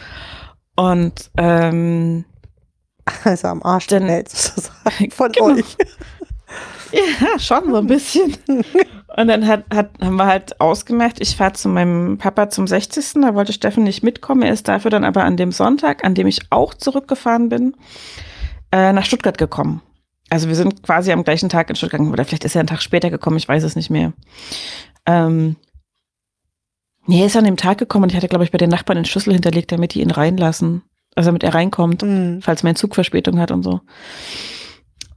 Und ähm, Also am Arsch der Dann- Welt sozusagen von Genau. euch. ja, schon so ein bisschen. Und dann hat, hat, haben wir halt ausgemacht, ich fahre zu meinem Papa zum 60. Da wollte Steffen nicht mitkommen. Er ist dafür dann aber an dem Sonntag, an dem ich auch zurückgefahren bin, äh, nach Stuttgart gekommen. Also wir sind quasi am gleichen Tag in Stuttgart, oder vielleicht ist er einen Tag später gekommen, ich weiß es nicht mehr. Ähm, nee, er ist an dem Tag gekommen und ich hatte, glaube ich, bei den Nachbarn den Schlüssel hinterlegt, damit die ihn reinlassen. Also damit er reinkommt Mhm. falls mein Zug Verspätung hat und so.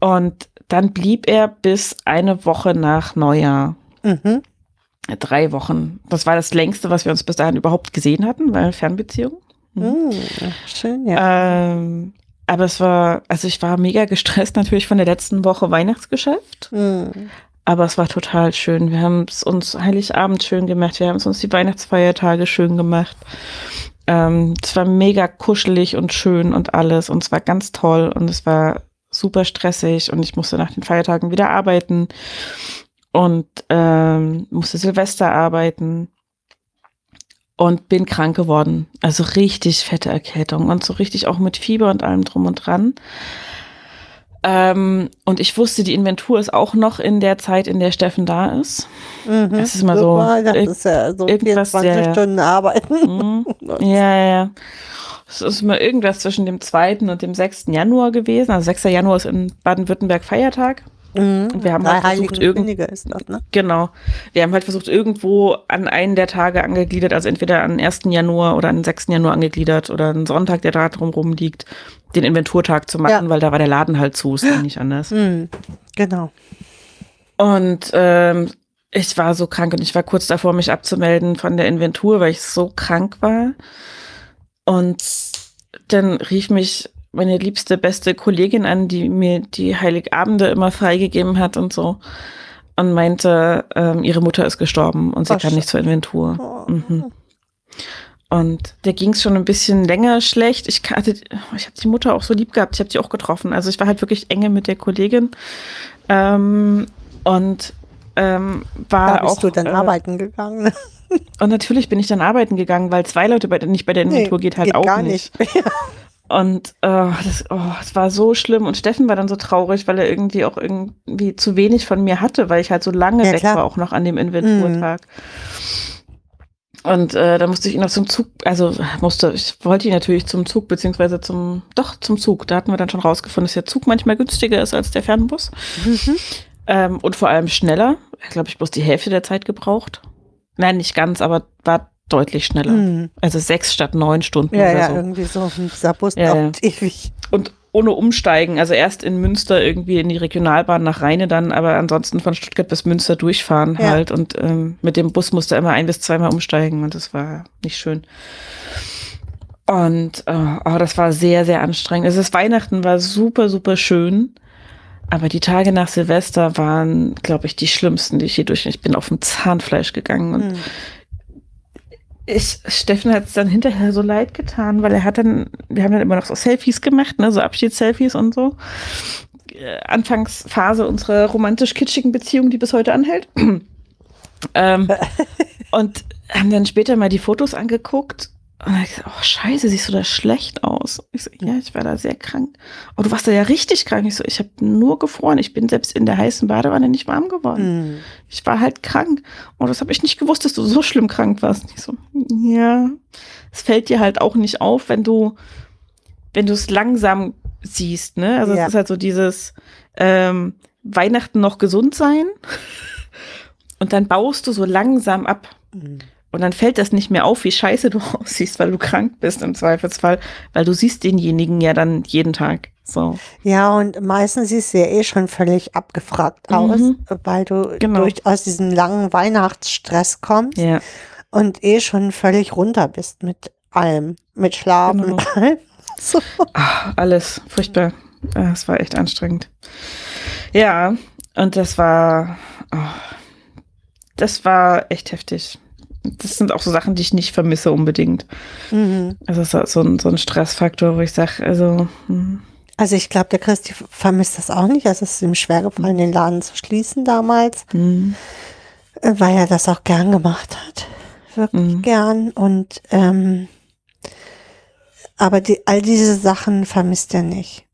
Und dann blieb er bis eine Woche nach Neujahr. Mhm. Drei Wochen. Das war das längste, was wir uns bis dahin überhaupt gesehen hatten, weil Fernbeziehung. Mhm. Schön, ja. Ähm, aber es war, also ich war mega gestresst natürlich von der letzten Woche Weihnachtsgeschäft. Mhm. Aber es war total schön. Wir haben es uns Heiligabend schön gemacht. Wir haben es uns die Weihnachtsfeiertage schön gemacht. Ähm, es war mega kuschelig und schön und alles. Und es war ganz toll. Und es war super stressig. Und ich musste nach den Feiertagen wieder arbeiten. und ähm, musste Silvester arbeiten und bin krank geworden. Also richtig fette Erkältung und so richtig auch mit Fieber und allem drum und dran. Ähm, und ich wusste, die Inventur ist auch noch in der Zeit, in der Steffen da ist. Mhm. Das ist mal so. Das ist ja so irgendwas 24 sehr- Stunden arbeiten. Mhm. Ja, ja, ja. Es ist mal irgendwas zwischen dem 2. und dem 6. Januar gewesen. Also 6. Januar ist in Baden-Württemberg Feiertag. Mhm. Wir haben halt versucht, irgend- ist das, ne? Genau. Wir haben halt versucht, irgendwo an einen der Tage angegliedert, also entweder an den 1. Januar oder an den 6. Januar angegliedert oder einen Sonntag, der da drumrum liegt, den Inventurtag zu machen, Ja. weil da war der Laden halt zu, es ging nicht anders. Mhm. Genau. Und ähm, ich war so krank und ich war kurz davor, mich abzumelden von der Inventur, weil ich so krank war. Und dann rief mich meine liebste, beste Kollegin an, die mir die Heiligabende immer freigegeben hat und so. Und meinte, ähm, ihre Mutter ist gestorben und sie Oh, kann nicht zur Inventur. Oh. Mhm. Und der ging es schon ein bisschen länger schlecht. Ich hatte, ich habe die Mutter auch so lieb gehabt. Ich habe die auch getroffen. Also ich war halt wirklich enge mit der Kollegin. Ähm, und ähm, war Da bist auch. du dann äh, arbeiten gegangen. Und natürlich bin ich dann arbeiten gegangen, weil zwei Leute bei, nicht bei der Inventur geht halt auch gar nicht. nicht. Und äh, das, oh, das war so schlimm. Und Steffen war dann so traurig, weil er irgendwie auch irgendwie zu wenig von mir hatte, weil ich halt so lange Ja, weg klar. war, auch noch an dem Inventurtag. Und äh, da musste ich ihn noch zum Zug, also musste, ich wollte ihn natürlich zum Zug, beziehungsweise zum, doch zum Zug. Da hatten wir dann schon rausgefunden, dass der Zug manchmal günstiger ist als der Fernbus. Mhm. Ähm, und vor allem schneller. Ich glaube, ich bloß die Hälfte der Zeit gebraucht. Nein, nicht ganz, aber war deutlich schneller. Mhm. Also sechs statt neun Stunden Ja, oder ja, so. irgendwie so. Dieser Bus Ja, ja. ewig. Und ohne Umsteigen, also erst in Münster irgendwie in die Regionalbahn nach Rheine dann, aber ansonsten von Stuttgart bis Münster durchfahren Ja. halt. Und ähm, mit dem Bus musste er immer ein bis zweimal umsteigen und das war nicht schön. Und äh, oh, das war sehr, sehr anstrengend. Also das Weihnachten war super, super schön. Aber die Tage nach Silvester waren, glaube ich, die schlimmsten, die ich je durch. Ich bin auf dem Zahnfleisch gegangen und Mhm. Ich, Steffen hat es dann hinterher so leid getan, weil er hat dann, wir haben dann immer noch so Selfies gemacht, ne, so Abschiedsselfies und so. Äh, Anfangsphase unserer romantisch-kitschigen Beziehung, die bis heute anhält. ähm, und haben dann später mal die Fotos angeguckt und er hat gesagt, oh scheiße, siehst du da schlecht aus? Ich so, ja, ich war da sehr krank. Oh, du warst da ja richtig krank. Ich so, ich habe nur gefroren. Ich bin selbst in der heißen Badewanne nicht warm geworden. Mhm. Ich war halt krank. Und das habe ich nicht gewusst, dass du so schlimm krank warst. Ich so, ja, es fällt dir halt auch nicht auf, wenn du, wenn du es langsam siehst, ne? Also Ja. es ist halt so dieses ähm, Weihnachten noch gesund sein und dann baust du so langsam ab. Mhm. Und dann fällt das nicht mehr auf, wie scheiße du aussiehst, weil du krank bist im Zweifelsfall, weil du siehst denjenigen ja dann jeden Tag. So. Ja, und meistens siehst du ja eh schon völlig abgefragt aus, Mhm. weil du Genau. durch aus diesem langen Weihnachtsstress kommst Ja. und eh schon völlig runter bist mit allem, mit Schlafen Genau. und allem. So. Ah, alles furchtbar. Ah, Es war echt anstrengend. Ja, und das war, oh, das war echt heftig. Das sind auch so Sachen, die ich nicht vermisse unbedingt. Mhm. Also es ist so ein, so ein Stressfaktor, wo ich sage, also, hm, Also ich glaube, der Christi vermisst das auch nicht. Also es ist ihm schwer gefallen, den Laden zu schließen damals, hm, äh, weil er das auch gern gemacht hat. Wirklich Mhm. gern. Und ähm, aber die, all diese Sachen vermisst er nicht.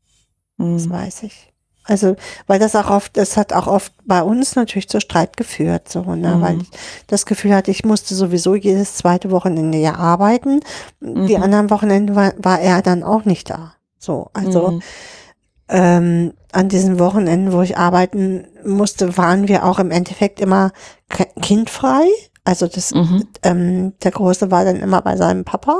Das hm, weiß ich. Also, weil das auch oft, das hat auch oft bei uns natürlich zu Streit geführt, so, ne, Mhm. weil ich das Gefühl hatte, ich musste sowieso jedes zweite Wochenende ja arbeiten. Die Mhm. anderen Wochenende war, war er dann auch nicht da. So, also, hm, ähm, an diesen Wochenenden, wo ich arbeiten musste, waren wir auch im Endeffekt immer ki- kindfrei. Also das, mhm, ähm, der Große war dann immer bei seinem Papa.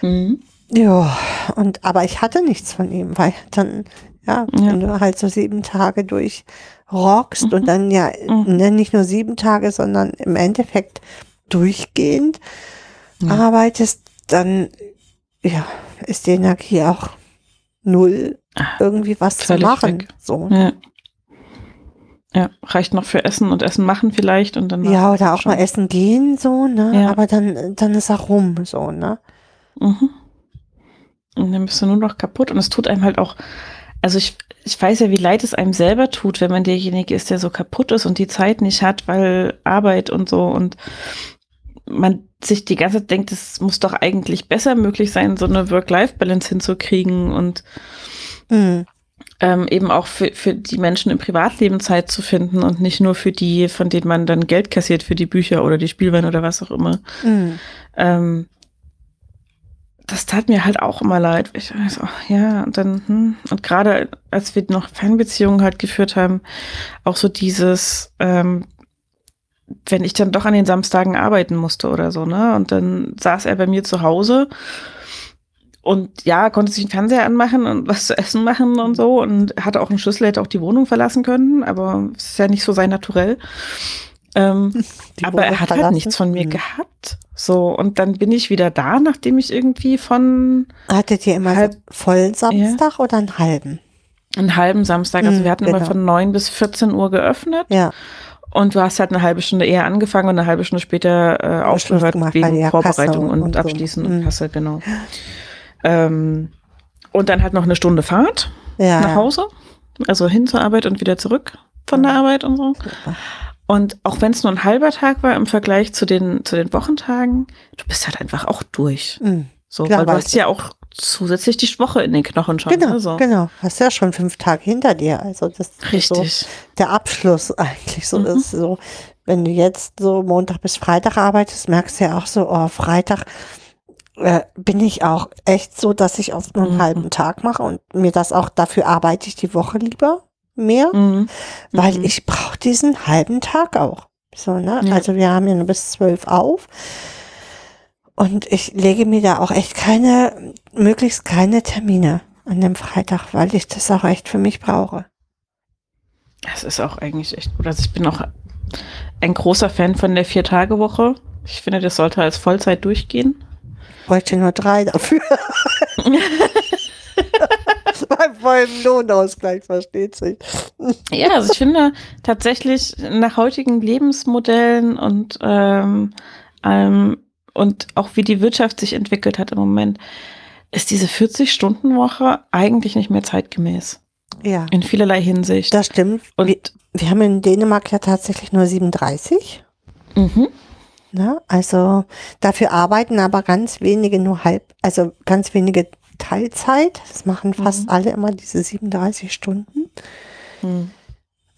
hm, Ja, und aber ich hatte nichts von ihm, weil dann, ja, Ja. wenn du halt so sieben Tage durchrockst Mhm. und dann ja Mhm. ne, nicht nur sieben Tage, sondern im Endeffekt durchgehend Ja. arbeitest, dann ja, ist die Energie auch null, Ah, irgendwie was zu völlig machen. weg. So. Ja. Ja, reicht noch für Essen und Essen machen vielleicht und dann. Ja, oder auch schon. mal essen gehen, so, ne? Ja. Aber dann, dann ist auch rum, so, ne? Mhm. Und dann bist du nur noch kaputt und es tut einem halt auch also ich, ich weiß ja, wie leid es einem selber tut, wenn man derjenige ist, der so kaputt ist und die Zeit nicht hat, weil Arbeit und so und man sich die ganze Zeit denkt, es muss doch eigentlich besser möglich sein, so eine Work-Life-Balance hinzukriegen und Mhm. ähm, eben auch für, für die Menschen im Privatleben Zeit zu finden und nicht nur für die, von denen man dann Geld kassiert für die Bücher oder die Spielweine oder was auch immer. Mhm. Ähm, das tat mir halt auch immer leid. Ich weiß auch, ja, und dann, hm, und gerade als wir noch Fernbeziehungen halt geführt haben, auch so dieses, ähm, wenn ich dann doch an den Samstagen arbeiten musste oder so, ne? Und dann saß er bei mir zu Hause und ja, konnte sich den Fernseher anmachen und was zu essen machen und so und hatte auch einen Schlüssel, hätte auch die Wohnung verlassen können, aber es ist ja nicht so sein Naturell. Ähm, aber er hat halt verlassen? nichts von mir Mhm. gehabt. So, und dann bin ich wieder da, nachdem ich irgendwie von Hattet ihr immer Halb- so voll Samstag oder einen halben? einem halben Samstag, also Mhm, wir hatten immer genau. von 9 bis 14 Uhr geöffnet Ja. und du hast halt eine halbe Stunde eher angefangen und eine halbe Stunde später äh, aufgehört wegen ja Vorbereitung und, und so. Abschließen und Mhm. Kasse, genau. Ähm, und dann halt noch eine Stunde Fahrt Ja. nach Hause, also hin zur Arbeit und wieder zurück von der Arbeit und so. Super. Und auch wenn es nur ein halber Tag war im Vergleich zu den, zu den Wochentagen, du bist halt einfach auch durch. Mhm. So, Klar, weil du hast ja auch zusätzlich die Woche in den Knochen schon. Genau, ne, so. genau. Hast ja schon fünf Tage hinter dir. Also das ist so Richtig. der Abschluss eigentlich so Mhm. ist. So, wenn du jetzt so Montag bis Freitag arbeitest, merkst du ja auch so, oh, Freitag äh, bin ich auch echt so, dass ich oft nur einen Mhm. halben Tag mache und mir das auch dafür arbeite ich die Woche lieber mehr, Mhm. weil Mhm. ich brauche diesen halben Tag auch. So, ne? Ja. Also wir haben ja nur bis zwölf auf. Und ich lege mir da auch echt keine, möglichst keine Termine an dem Freitag, weil ich das auch echt für mich brauche. Es ist auch eigentlich echt gut. Also ich bin auch ein großer Fan von der Vier-Tage-Woche. Ich finde, das sollte als Vollzeit durchgehen. Bräuchte nur drei dafür. Vollen Lohnausgleich versteht sich. Ja, also ich finde tatsächlich nach heutigen Lebensmodellen und ähm, ähm, und auch wie die Wirtschaft sich entwickelt hat im Moment, ist diese 40-Stunden-Woche eigentlich nicht mehr zeitgemäß. Ja, In vielerlei Hinsicht. das stimmt. und wir, wir haben in Dänemark ja tatsächlich nur 37. mhm. Ne? Also dafür arbeiten aber ganz wenige nur halb, also ganz wenige Teilzeit. Das machen fast Mhm. alle immer diese 37 Stunden. Mhm.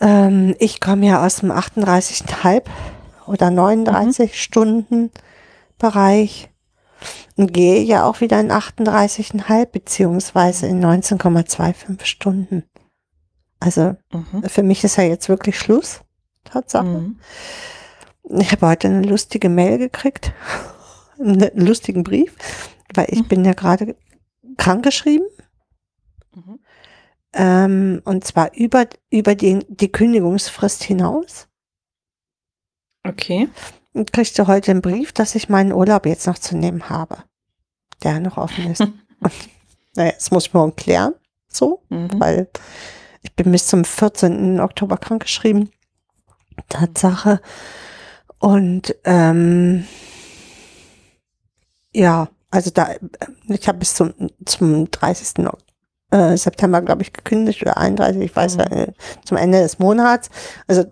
Ähm, ich komme ja aus dem 38,5 oder 39 Stunden Bereich und gehe ja auch wieder in 38,5 beziehungsweise in 19,25 Stunden. Also Mhm. für mich ist ja jetzt wirklich Schluss. Tatsache. Mhm. Ich habe heute eine lustige Mail gekriegt, einen lustigen Brief, weil ich Mhm. bin ja gerade krankgeschrieben Mhm. ähm, und zwar über, über die, die Kündigungsfrist hinaus. Okay. Und kriegte heute einen Brief, dass ich meinen Urlaub jetzt noch zu nehmen habe, der noch offen ist. Und, naja, das muss ich morgen klären, so, Mhm. weil ich bin bis zum 14. Oktober krankgeschrieben. Tatsache. Und ähm, ja, also da, äh, ich habe bis zum, zum 30. Ok- äh, September, glaube ich, gekündigt oder 31, ich weiß Mhm. äh, zum Ende des Monats. Also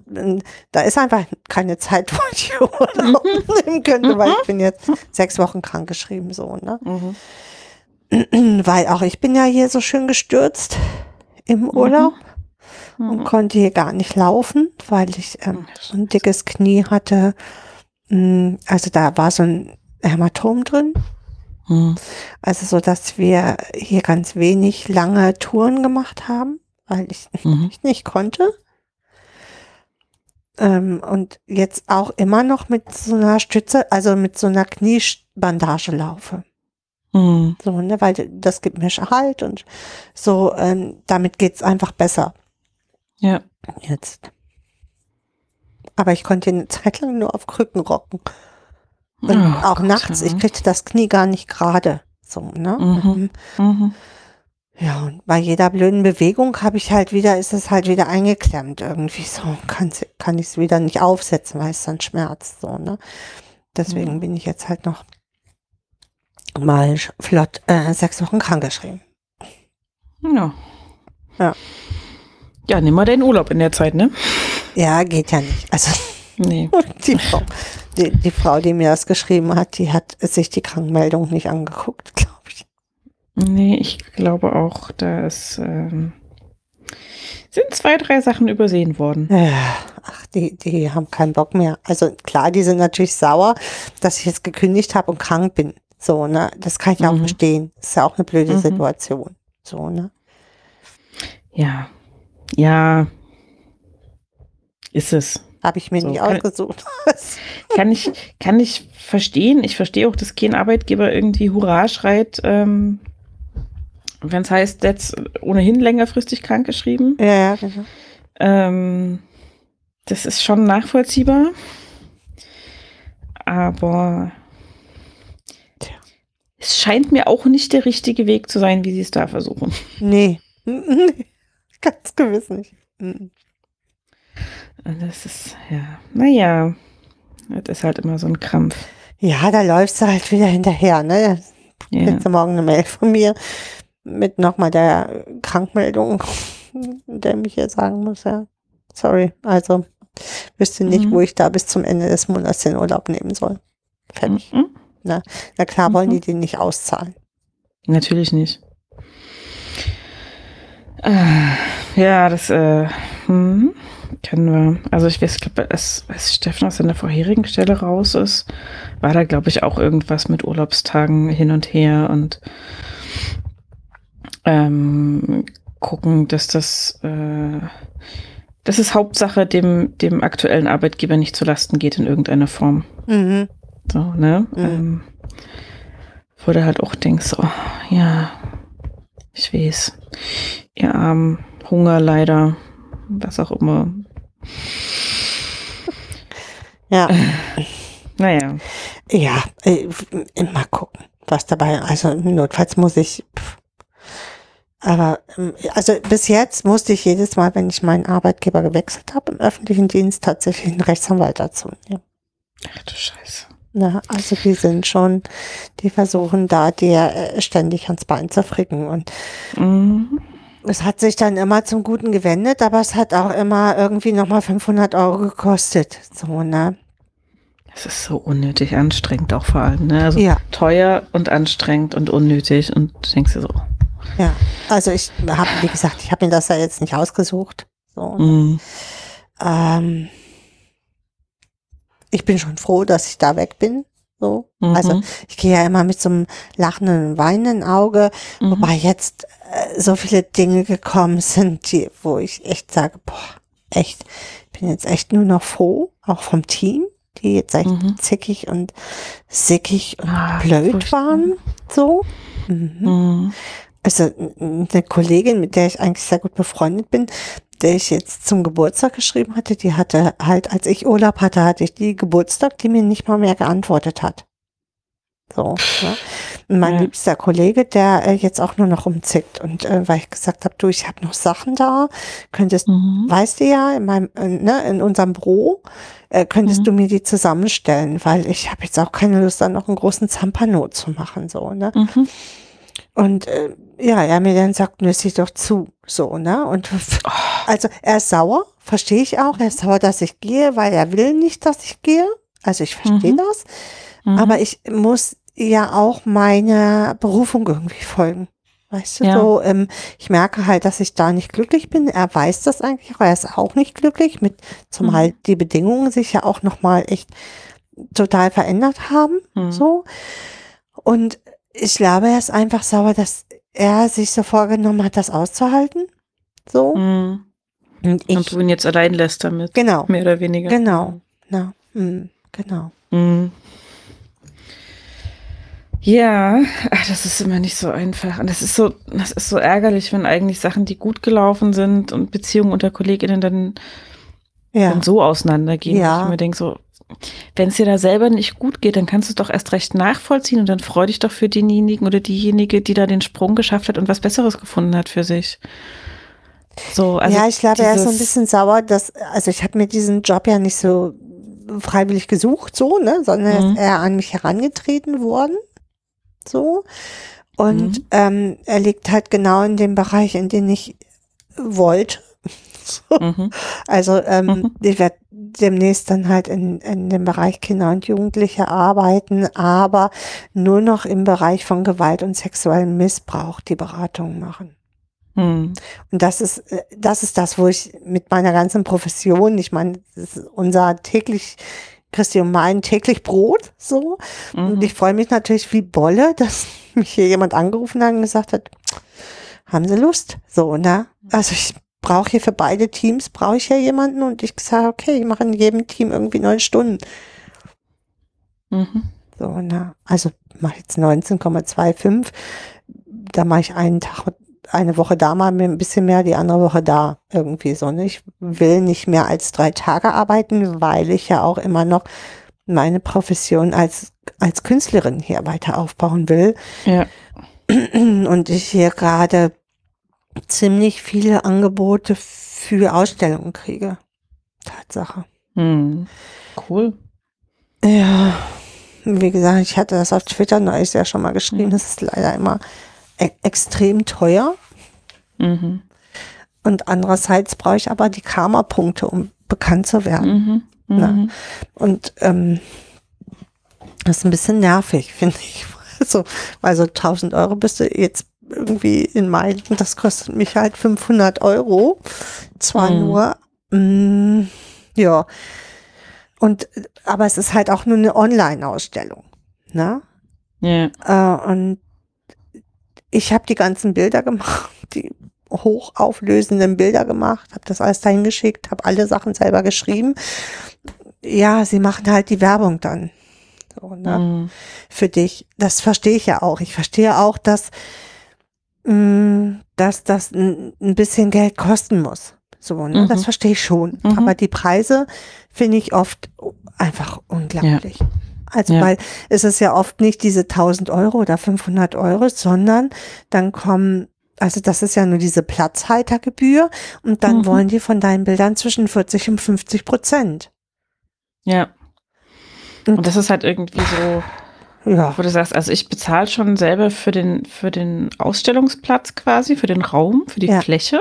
da ist einfach keine Zeit, wo ich Urlaub nehmen könnte, weil ich bin jetzt sechs Wochen krankgeschrieben, so, ne? Mhm. Weil auch ich bin ja hier so schön gestürzt im Urlaub und Mhm. konnte hier gar nicht laufen, weil ich ähm, so ein dickes Knie hatte. Mm, Also da war so ein Hämatom drin. Mhm. Also so, dass wir hier ganz wenig lange Touren gemacht haben, weil ich Mhm. ich nicht konnte. Ähm, und jetzt auch immer noch mit so einer Stütze, also mit so einer Kniebandage laufe. Mhm. So, ne, weil das gibt mir Halt und so, ähm, damit geht's einfach besser Ja. jetzt. Aber ich konnte eine Zeit lang nur auf Krücken rocken. Und Oh auch Gott, nachts, ja. ich kriegte das Knie gar nicht gerade. So, ne? Mhm. Mhm. Ja, und bei jeder blöden Bewegung habe ich halt wieder, ist es halt wieder eingeklemmt irgendwie so. Kann, kann ich es wieder nicht aufsetzen, weil es dann schmerzt, so, ne? Deswegen Mhm. bin ich jetzt halt noch mal flott äh, sechs Wochen krankgeschrieben. Ja. Ja. Ja, nimm mal deinen Urlaub in der Zeit, ne? Ja, geht ja nicht. Also Nee. die Frau, die, die Frau, die mir das geschrieben hat, die hat sich die Krankmeldung nicht angeguckt, glaube ich. Nee, ich glaube auch, da ähm, sind zwei, drei Sachen übersehen worden. Äh, Ach, die, die haben keinen Bock mehr. Also klar, die sind natürlich sauer, dass ich jetzt gekündigt habe und krank bin. So, ne? Das kann ich ja auch Mhm. verstehen. ist ja auch eine blöde Mhm. Situation. So, ne? Ja. Ja. Ist es. Habe ich mir So, nicht kann- ausgesucht. Kann ich, kann ich verstehen. Ich verstehe auch, dass kein Arbeitgeber irgendwie Hurra schreit, ähm, wenn es heißt, jetzt ohnehin längerfristig krankgeschrieben. ja, ja, genau. Ähm, das ist schon nachvollziehbar. Aber Tja. es scheint mir auch nicht der richtige Weg zu sein, wie sie es da versuchen. Nee. Ganz gewiss nicht. Das ist, ja, naja, das ist halt immer so ein Krampf. Ja, da läufst du halt wieder hinterher, ne? Ja. Du morgen eine Mail von mir mit nochmal der Krankmeldung, der mich hier sagen muss, ja. Sorry, also wüsste nicht, Mhm. wo ich da bis zum Ende des Monats den Urlaub nehmen soll. Fertig. Mhm. Na klar wollen Mhm. die den nicht auszahlen. Natürlich nicht. Ah, Ja, das äh, hm, kennen wir. Also ich weiß, ich glaube, als, als Steffen aus seiner vorherigen Stelle raus ist, war da, glaube ich, auch irgendwas mit Urlaubstagen hin und her und ähm, gucken, dass das, äh, dass es Hauptsache dem, dem aktuellen Arbeitgeber nicht zu Lasten geht in irgendeiner Form. Mhm. So, ne? Mhm. Ähm, wo du halt auch denkst, oh, ja, ich weiß. Ihr armen Hunger leider, was auch immer. Ja, Naja, ja, äh, mal gucken, was dabei, also notfalls muss ich, pff. aber, ähm, also bis jetzt musste ich jedes Mal, wenn ich meinen Arbeitgeber gewechselt habe, im öffentlichen Dienst tatsächlich einen Rechtsanwalt dazu nehmen. ach du Scheiße. Na, also die sind schon, die versuchen da dir äh, ständig ans Bein zu fricken und Mhm. Es hat sich dann immer zum Guten gewendet, aber es hat auch immer irgendwie nochmal 500 Euro gekostet. So, ne? Es ist so unnötig anstrengend auch vor allem, ne? Also Ja, teuer und anstrengend und unnötig und du denkst dir so, ja. Also ich habe, wie gesagt, ich habe mir das ja jetzt nicht ausgesucht. So, ne? mhm. ähm, ich bin schon froh, dass ich da weg bin. So. Mhm. Also ich gehe ja immer mit so einem lachenden, weinenden Auge, Mhm. wobei jetzt äh, so viele Dinge gekommen sind, die, wo ich echt sage, boah, echt, ich bin jetzt echt nur noch froh, auch vom Team, die jetzt echt Mhm. zickig und sickig und Ah, blöd waren. So. Mhm. Mhm. Also eine Kollegin, mit der ich eigentlich sehr gut befreundet bin, der ich jetzt zum Geburtstag geschrieben hatte, die hatte halt, als ich Urlaub hatte, hatte ich die Geburtstag, die mir nicht mal mehr geantwortet hat. So, ne? Mein Ja. liebster Kollege, der äh, jetzt auch nur noch umzickt. Und äh, weil ich gesagt habe, du, ich habe noch Sachen da, könntest, Mhm. weißt du ja, in meinem, äh, ne, in unserem Büro, äh, könntest Mhm. du mir die zusammenstellen, weil ich habe jetzt auch keine Lust, dann noch einen großen Zampano zu machen, so, ne? Mhm. Und äh, ja, er mir dann sagt, nö, sieh doch zu, so, ne? Und also er ist sauer, verstehe ich auch. Er ist sauer, dass ich gehe, weil er will nicht, dass ich gehe. Also ich verstehe Mhm. das. Mhm. Aber ich muss ja auch meiner Berufung irgendwie folgen. Weißt du, Ja. so, ähm, ich merke halt, dass ich da nicht glücklich bin. Er weiß das eigentlich auch. Er ist auch nicht glücklich, mit, zumal Mhm. die Bedingungen sich ja auch nochmal echt total verändert haben. Mhm. So. Und ich glaube, er ist einfach sauer, dass er sich so vorgenommen hat, das auszuhalten. So. Mhm. Und ich, Und du ihn jetzt allein lässt damit. genau, Mehr oder weniger. genau, na, hm, genau. Mhm. Ja, ach, das ist immer nicht so einfach. Und das ist so, das ist so ärgerlich, wenn eigentlich Sachen, die gut gelaufen sind und Beziehungen unter KollegInnen dann, Ja, dann so auseinandergehen. Ja. Ich mir denke so, wenn es dir da selber nicht gut geht, dann kannst du es doch erst recht nachvollziehen und dann freu dich doch für denjenigen oder diejenige, die da den Sprung geschafft hat und was Besseres gefunden hat für sich. So, also ja, ich glaube, er ist so ein bisschen sauer, dass, also ich habe mir diesen Job ja nicht so freiwillig gesucht, so, ne, sondern er Mhm. ist eher an mich herangetreten worden, so. Und Mhm. ähm, er liegt halt genau in dem Bereich, in den ich wollte. So. Mhm. Also ähm, Mhm. ich werde demnächst dann halt in, in dem Bereich Kinder und Jugendliche arbeiten, aber nur noch im Bereich von Gewalt und sexuellem Missbrauch die Beratung machen. Mhm. Und das ist, äh, das ist das, wo ich mit meiner ganzen Profession, ich meine, das ist unser täglich, Christi und mein täglich Brot, so. Und Mhm. ich freue mich natürlich wie Bolle, dass mich hier jemand angerufen hat und gesagt hat, haben Sie Lust? So, ne? Also ich brauche hier für beide Teams, brauche ich ja jemanden und ich sage, okay, ich mache in jedem Team irgendwie neun Stunden. Mhm. So, ne? Also mache jetzt 19,25. Da mache ich einen Tag, eine Woche da mal ein bisschen mehr, die andere Woche da irgendwie so. Ne? Ich will nicht mehr als drei Tage arbeiten, weil ich ja auch immer noch meine Profession als, als Künstlerin hier weiter aufbauen will. Ja. Und ich hier gerade ziemlich viele Angebote für Ausstellungen kriege. Tatsache. Mhm. Cool. Ja, wie gesagt, ich hatte das auf Twitter neulich ja schon mal geschrieben. Das ist leider immer e extrem teuer. Mhm. Und andererseits brauche ich aber die Karma-Punkte, um bekannt zu werden. Mhm. Mhm. Und ähm, das ist ein bisschen nervig, finde ich. Also, weil so 1000 Euro bist du jetzt irgendwie in Meilen das kostet mich halt 500 Euro. Zwar Mhm. nur, mm, ja. Und, aber es ist halt auch nur eine Online-Ausstellung. Ne? Ja. Äh, und ich habe die ganzen Bilder gemacht, die hochauflösenden Bilder gemacht, habe das alles dahin geschickt, habe alle Sachen selber geschrieben. Ja, sie machen halt die Werbung dann. So, ne? Mhm. Für dich. Das verstehe ich ja auch. Ich verstehe auch, dass, mh, dass das ein, bisschen Geld kosten muss. So, ne? Mhm. Das verstehe ich schon. Mhm. Aber die Preise finde ich oft einfach unglaublich. Also, Ja. weil es ist ja oft nicht diese 1000 Euro oder 500 Euro, sondern dann kommen, also das ist ja nur diese Platzhaltergebühr und dann Mhm. wollen die von deinen Bildern zwischen 40 und 50 Prozent. Ja. Und- Und das ist halt irgendwie so, Ja. wo du sagst, also ich bezahle schon selber für den, für den Ausstellungsplatz quasi, für den Raum, für die Ja. Fläche.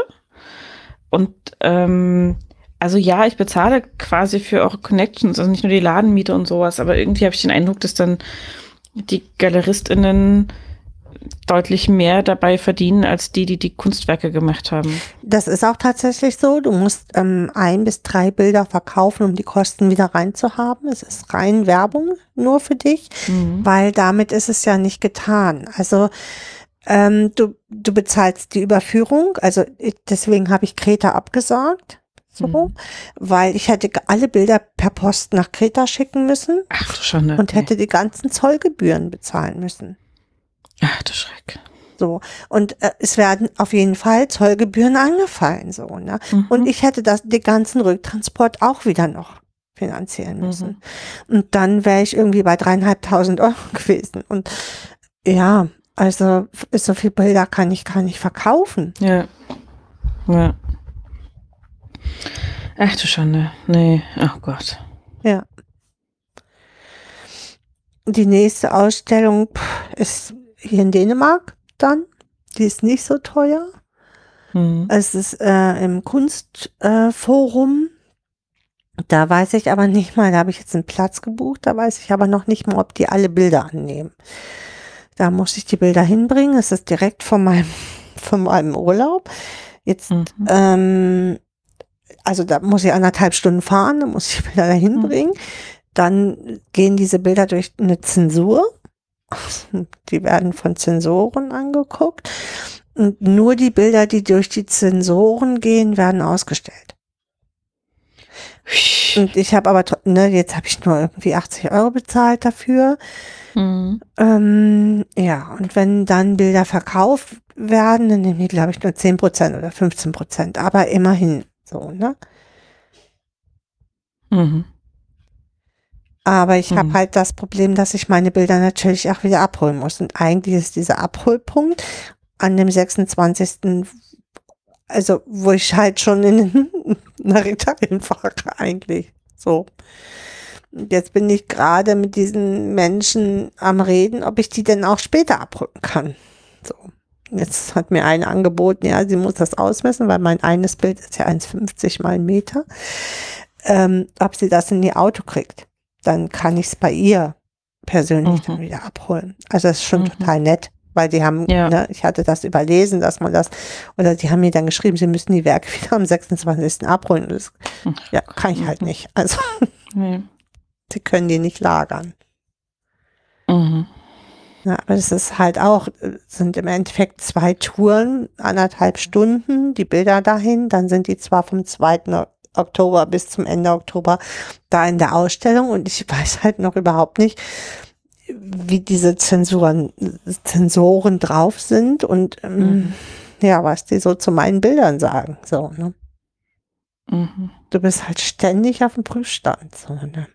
Und ähm, also ja, ich bezahle quasi für eure Connections, also nicht nur die Ladenmiete und sowas, aber irgendwie habe ich den Eindruck, dass dann die GaleristInnen deutlich mehr dabei verdienen als die, die die Kunstwerke gemacht haben. Das ist auch tatsächlich so. Du musst ähm, ein bis drei Bilder verkaufen, um die Kosten wieder reinzuhaben. Es ist rein Werbung nur für dich, Mhm. weil damit ist es ja nicht getan. Also ähm, du, du bezahlst die Überführung. Also deswegen habe ich Kreta abgesagt. So, Mhm. weil ich hätte alle Bilder per Post nach Kreta schicken müssen Ach du Schande. und hätte die ganzen Zollgebühren bezahlen müssen. Ach du Schreck. So. Und äh, es werden auf jeden Fall Zollgebühren angefallen, so, ne? Mhm. Und ich hätte das, den ganzen Rücktransport auch wieder noch finanzieren Mhm. müssen. Und dann wäre ich irgendwie bei dreieinhalbtausend Euro gewesen. Und ja, also so viel Bilder kann ich gar nicht verkaufen. Ja. Ja. Ach du Schande. Nee. Oh Gott. Ja. Die nächste Ausstellung ist hier in Dänemark dann. Die ist nicht so teuer. Mhm. Es ist äh, im Kunstforum. Äh, da weiß ich aber nicht mal, da habe ich jetzt einen Platz gebucht, da weiß ich aber noch nicht mal, ob die alle Bilder annehmen. Da muss ich die Bilder hinbringen. Es ist direkt von meinem, von meinem Urlaub. Jetzt, Mhm. ähm, also da muss ich anderthalb Stunden fahren, da muss ich die Bilder dahin Mhm. bringen. Dann gehen diese Bilder durch eine Zensur. Die werden von Zensoren angeguckt. Und nur die Bilder, die durch die Zensoren gehen, werden ausgestellt. Und ich habe aber, ne, jetzt habe ich nur irgendwie 80 Euro bezahlt dafür. Mhm. Ähm, ja, und wenn dann Bilder verkauft werden, dann nehmen die, glaube ich, nur 10% oder 15%, aber immerhin so, ne? Mhm. Aber ich habe Mhm. halt das Problem, dass ich meine Bilder natürlich auch wieder abholen muss. Und eigentlich ist dieser Abholpunkt an dem 26. Also, wo ich halt schon in nach Italien fahre, eigentlich. So. Und jetzt bin ich gerade mit diesen Menschen am Reden, ob ich die denn auch später abholen kann. So. jetzt hat mir eine angeboten, ja, sie muss das ausmessen, weil mein eines Bild ist ja 1,50 mal ein Meter. Ähm, ob sie das in ihr Auto kriegt, dann kann ich es bei ihr persönlich dann Mhm. wieder abholen. Also das ist schon Mhm. total nett, weil die haben, Ja. ne, ich hatte das überlesen, dass man das, oder die haben mir dann geschrieben, sie müssen die Werke wieder am 26. abholen. Das, Hm. ja, kann ich halt Mhm. nicht. Also Nee. sie können die nicht lagern. Mhm. Ja, aber das ist halt auch, sind im Endeffekt zwei Touren, anderthalb Stunden, die Bilder dahin, dann sind die zwar vom 2. Oktober bis zum Ende Oktober da in der Ausstellung und ich weiß halt noch überhaupt nicht, wie diese Zensuren, Zensoren drauf sind und ähm, Mhm. ja, was die so zu meinen Bildern sagen. So, ne? Mhm. Du bist halt ständig auf dem Prüfstand. So, ne?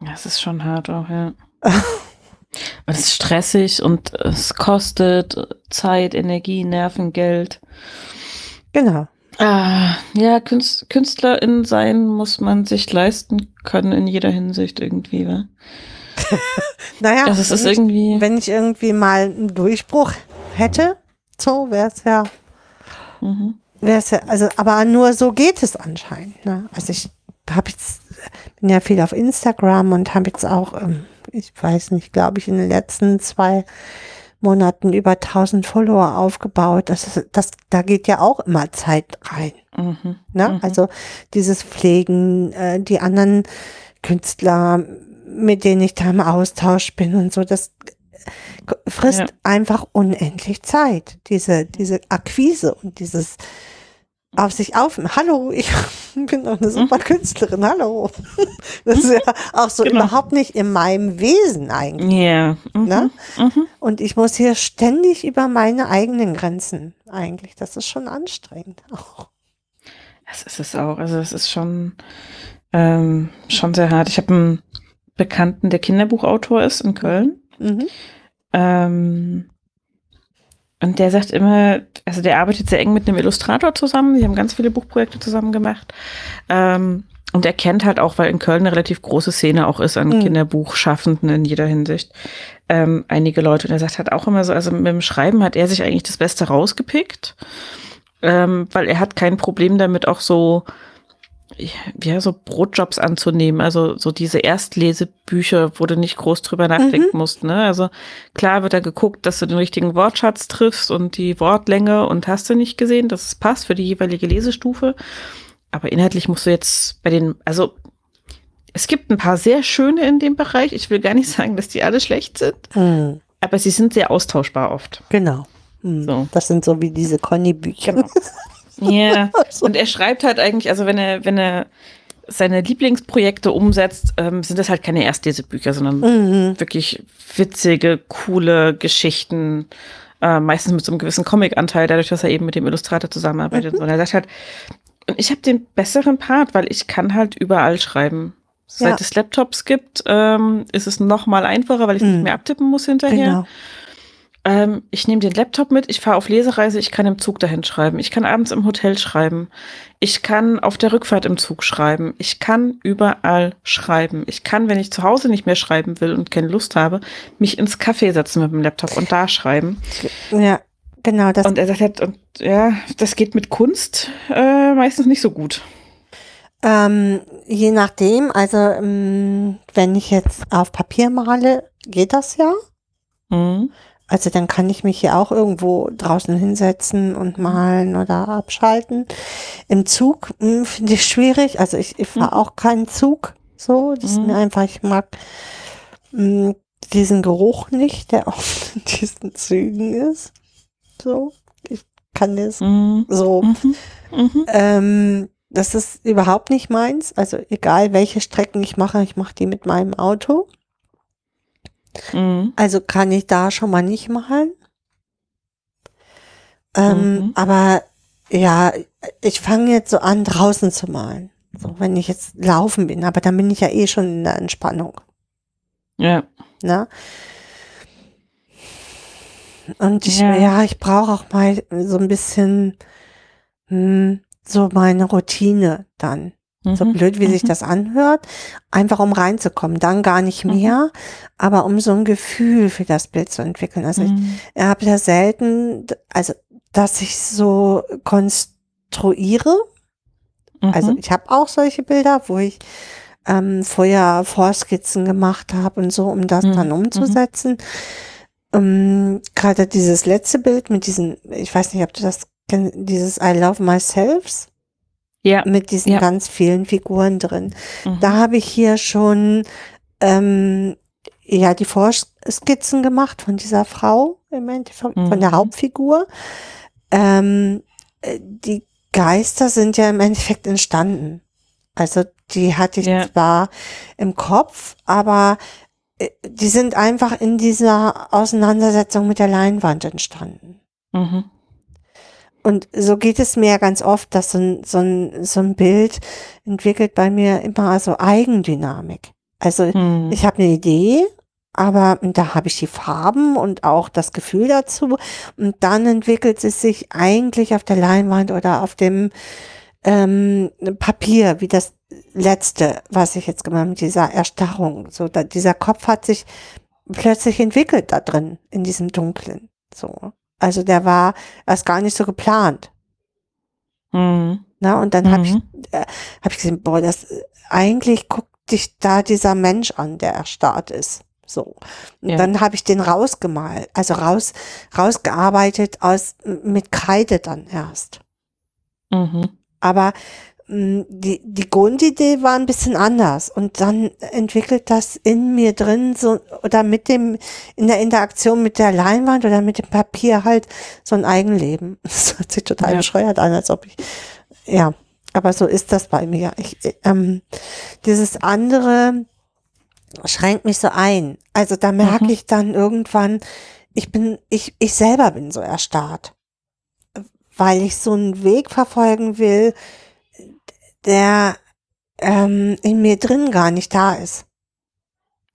Ja, es ist schon hart auch, ja. Es ist stressig und es kostet Zeit, Energie, Nerven, Geld. Genau. Ah, ja, Künst, Künstlerin sein muss man sich leisten können in jeder Hinsicht irgendwie. Wa? Naja, Also es ist wenn ich- irgendwie. wenn ich irgendwie mal einen Durchbruch hätte, so wäre es ja, Mhm. wäre es ja, also, aber nur so geht es anscheinend. Ne? Also ich habe jetzt, bin ja viel auf Instagram und habe jetzt auch, ähm, ich weiß nicht, glaube ich, in den letzten zwei Monaten über 1000 Follower aufgebaut. Das ist, das, da geht ja auch immer Zeit rein. Mhm. Ne? Mhm. Also dieses Pflegen, äh, die anderen Künstler, mit denen ich da im Austausch bin und so, das frisst Ja. einfach unendlich Zeit. Diese, diese Akquise und dieses auf sich auf. Hallo, ich bin doch eine super Künstlerin. Hallo. Das ist ja auch so Genau. überhaupt nicht in meinem Wesen eigentlich. Ja. Mhm. Ne? Mhm. Und ich muss hier ständig über meine eigenen Grenzen eigentlich. Das ist schon anstrengend. Auch. Das ist es auch. Also es ist schon, ähm, schon sehr hart. Ich habe einen Bekannten, der Kinderbuchautor ist in Köln. Mhm. Ähm, und der sagt immer, also der arbeitet sehr eng mit einem Illustrator zusammen. Die haben ganz viele Buchprojekte zusammen gemacht. Ähm, und er kennt halt auch, weil in Köln eine relativ große Szene auch ist an Mhm. Kinderbuchschaffenden in jeder Hinsicht. Ähm, einige Leute. Und er sagt halt auch immer so, also mit dem Schreiben hat er sich eigentlich das Beste rausgepickt. Ähm, weil er hat kein Problem damit, auch so, ja, so Brotjobs anzunehmen. Also so diese Erstlesebücher, wo du nicht groß drüber nachdenken musst. Ne? Also klar wird da geguckt, dass du den richtigen Wortschatz triffst und die Wortlänge und hast du nicht gesehen, dass es passt für die jeweilige Lesestufe. Aber inhaltlich musst du jetzt bei den, also es gibt ein paar sehr schöne in dem Bereich. Ich will gar nicht sagen, dass die alle schlecht sind, Mhm. aber sie sind sehr austauschbar oft. Genau. Mhm. So. Das sind so wie diese Conny-Bücher. Genau. Ja. So. Und er schreibt halt eigentlich, also wenn er, wenn er seine Lieblingsprojekte umsetzt, ähm, sind das halt keine Erstlesebücher, sondern Mhm. wirklich witzige, coole Geschichten, äh, meistens mit so einem gewissen Comic-Anteil, dadurch, dass er eben mit dem Illustrator zusammenarbeitet. Und er sagt halt, und ich habe den besseren Part, weil ich kann halt überall schreiben. Seit Ja. es Laptops gibt, ähm, ist es noch mal einfacher, weil ich Mhm. nicht mehr abtippen muss hinterher. Genau. Ähm, ich nehme den Laptop mit, ich fahre auf Lesereise, ich kann im Zug dahin schreiben, ich kann abends im Hotel schreiben, ich kann auf der Rückfahrt im Zug schreiben, ich kann überall schreiben. Ich kann, wenn ich zu Hause nicht mehr schreiben will und keine Lust habe, mich ins Café setzen mit dem Laptop und da schreiben. Ja, genau. Das, Und er sagt und ja, das geht mit Kunst äh, meistens nicht so gut. ähm, je nachdem, also ähm, wenn ich jetzt auf Papier male, geht das ja. Mhm. Also dann kann ich mich hier auch irgendwo draußen hinsetzen und malen oder abschalten. Im Zug mh, finde ich schwierig. Also ich, ich fahre Mhm. auch keinen Zug. So, das ist Mhm. mir einfach, ich mag mh, diesen Geruch nicht, der auf diesen Zügen ist. So, ich kann das Mhm. so. Mhm. Mhm. Ähm, das ist überhaupt nicht meins. Also egal welche Strecken ich mache, ich mache die mit meinem Auto. Mhm. Also kann ich da schon mal nicht malen. Ähm, Mhm. Aber ja, ich fange jetzt so an, draußen zu malen. So, wenn ich jetzt laufen bin, aber dann bin ich ja eh schon in der Entspannung. Ja. Ne? Und ich, Ja. ja. ich brauche auch mal so ein bisschen hm, so meine Routine dann. So Mhm. blöd, wie sich Mhm. das anhört, einfach um reinzukommen, dann gar nicht Mhm. mehr, aber um so ein Gefühl für das Bild zu entwickeln. Also ich Mhm. habe ja selten, also dass ich so konstruiere. Also Mhm. ich habe auch solche Bilder, wo ich ähm, vorher Vorskizzen gemacht habe und so, um das Mhm. dann umzusetzen. Ähm, Gerade dieses letzte Bild mit diesen, ich weiß nicht, ob du das kennst, dieses I Love Myself ja. mit diesen Ja. ganz vielen Figuren drin. Mhm. Da habe ich hier schon ähm, ja die Vorskizzen gemacht von dieser Frau im Endeffekt, von der Mhm. Hauptfigur. Ähm, äh, die Geister sind ja im Endeffekt entstanden. Also die hatte ich Ja. zwar im Kopf, aber äh, die sind einfach in dieser Auseinandersetzung mit der Leinwand entstanden. Mhm. Und so geht es mir ja ganz oft, dass so ein, so ein, so ein Bild entwickelt bei mir immer so Eigendynamik. Also Mhm. ich habe eine Idee, aber da habe ich die Farben und auch das Gefühl dazu. Und dann entwickelt es sich eigentlich auf der Leinwand oder auf dem ähm, Papier, wie das letzte, was ich jetzt gemacht habe, mit dieser Erstarrung. So, da, dieser Kopf hat sich plötzlich entwickelt da drin, in diesem Dunklen. So. Also der war erst gar nicht so geplant. Mhm. Ne? Und dann habe ich, Mhm. äh, hab ich gesehen, boah, das eigentlich guckt dich da dieser Mensch an, der erstarrt ist. So. Und Ja. dann habe ich den rausgemalt, also raus, rausgearbeitet aus mit Kreide dann erst. Mhm. Aber die, die Grundidee war ein bisschen anders und dann entwickelt das in mir drin so oder mit dem in der Interaktion mit der Leinwand oder mit dem Papier halt so ein Eigenleben. Das hört sich total Ja. bescheuert an, als ob ich ja, aber so ist das bei mir. Ich, ähm, dieses andere schränkt mich so ein. Also da merke Mhm. ich dann irgendwann, ich bin, ich, ich selber bin so erstarrt weil ich so einen Weg verfolgen will, der ähm, in mir drin gar nicht da ist.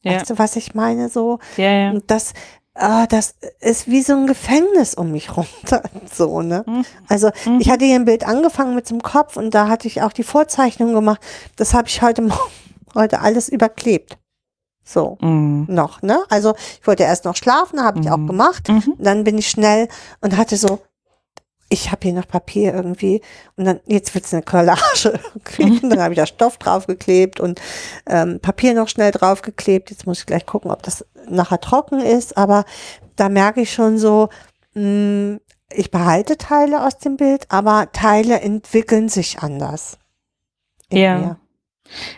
Ja. Weißt du, was ich meine? So, Ja, ja. und das, ah, das ist wie so ein Gefängnis um mich runter. So, ne? Mhm. Also Mhm. ich hatte hier ein Bild angefangen mit dem Kopf und da hatte ich auch die Vorzeichnung gemacht. Das habe ich heute Morgen, heute alles überklebt. So, Mhm. noch, ne? Also ich wollte erst noch schlafen, habe ich auch Mhm. gemacht. Mhm. Dann bin ich schnell und hatte so, ich habe hier noch Papier irgendwie und dann, jetzt wird's eine Collage. Und dann habe ich da Stoff draufgeklebt und ähm, Papier noch schnell draufgeklebt. Jetzt muss ich gleich gucken, ob das nachher trocken ist, aber da merke ich schon so, mh, ich behalte Teile aus dem Bild, aber Teile entwickeln sich anders. Ja. mir.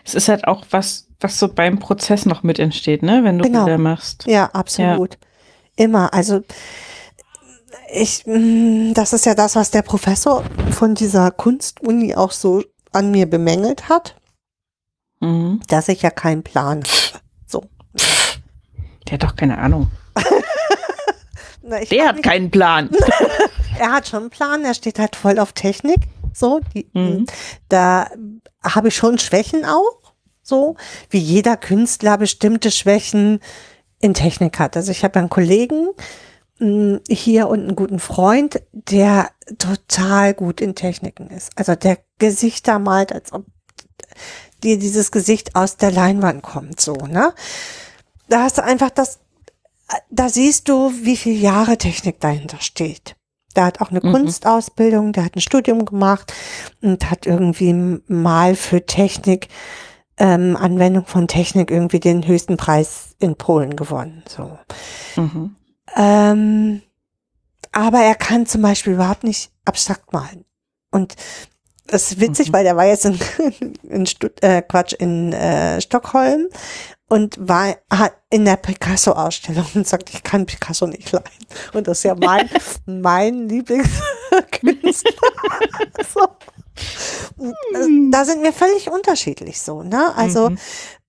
Es ist halt auch was, was so beim Prozess noch mit entsteht, ne? Wenn du Genau. Bilder machst. Ja, absolut. Immer. Also ich, mh, das ist ja das, was der Professor von dieser Kunstuni auch so an mir bemängelt hat, Mhm. dass ich ja keinen Plan habe. So. Der hat doch keine Ahnung. Na, Der hat mich- keinen Plan. er hat schon einen Plan, er steht halt voll auf Technik. So, die, Mhm. da habe ich schon Schwächen auch. So, wie jeder Künstler bestimmte Schwächen in Technik hat. Also ich habe einen Kollegen mh, hier und einen guten Freund, der total gut in Techniken ist. Also der Gesichter malt, als ob dir dieses Gesicht aus der Leinwand kommt, so, ne? Da hast du einfach das, da siehst du, wie viele Jahre Technik dahinter steht. Der hat auch eine Mhm. Kunstausbildung, der hat ein Studium gemacht und hat irgendwie mal für Technik, ähm, Anwendung von Technik irgendwie den höchsten Preis in Polen gewonnen. So. Mhm. Ähm, aber er kann zum Beispiel überhaupt nicht abstrakt malen. Und das ist witzig, Mhm. weil der war jetzt in, in Stutt äh, Quatsch, in äh, Stockholm und war hat in der Picasso-Ausstellung und sagt, ich kann Picasso nicht leiden. Und das ist ja mein, mein Lieblingskünstler. so. Äh, Da sind wir völlig unterschiedlich so, ne? Also, Mhm.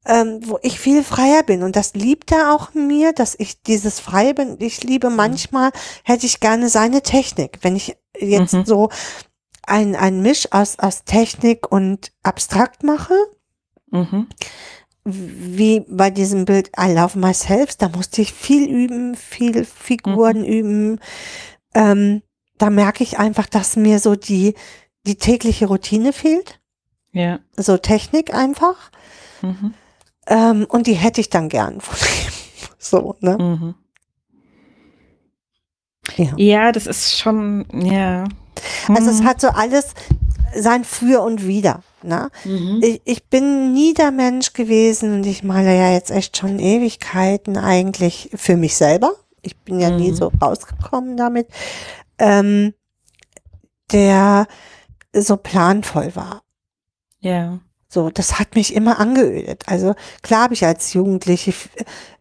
Ähm, wo ich viel freier bin. Und das liebt er auch in mir, dass ich dieses Freie bin. Ich liebe manchmal, hätte ich gerne seine Technik. Wenn ich jetzt Mhm. so ein, ein Misch aus, aus Technik und abstrakt mache, Mhm. wie bei diesem Bild I Love Myself, da musste ich viel üben, viel Figuren üben. Ähm, da merke ich einfach, dass mir so die, die tägliche Routine fehlt. Ja. So Technik einfach. Mhm. Ähm, und die hätte ich dann gern von ihm. So, ne? Mhm. Ja. Ja, das ist schon, ja. Also es Mhm. hat so alles sein Für und Wider. Ne? Mhm. Ich, ich bin nie der Mensch gewesen und ich male ja jetzt echt schon Ewigkeiten eigentlich für mich selber. Ich bin ja nie Mhm. so rausgekommen damit, ähm, der so planvoll war. Ja. So, das hat mich immer angeödet. Also klar habe ich als Jugendliche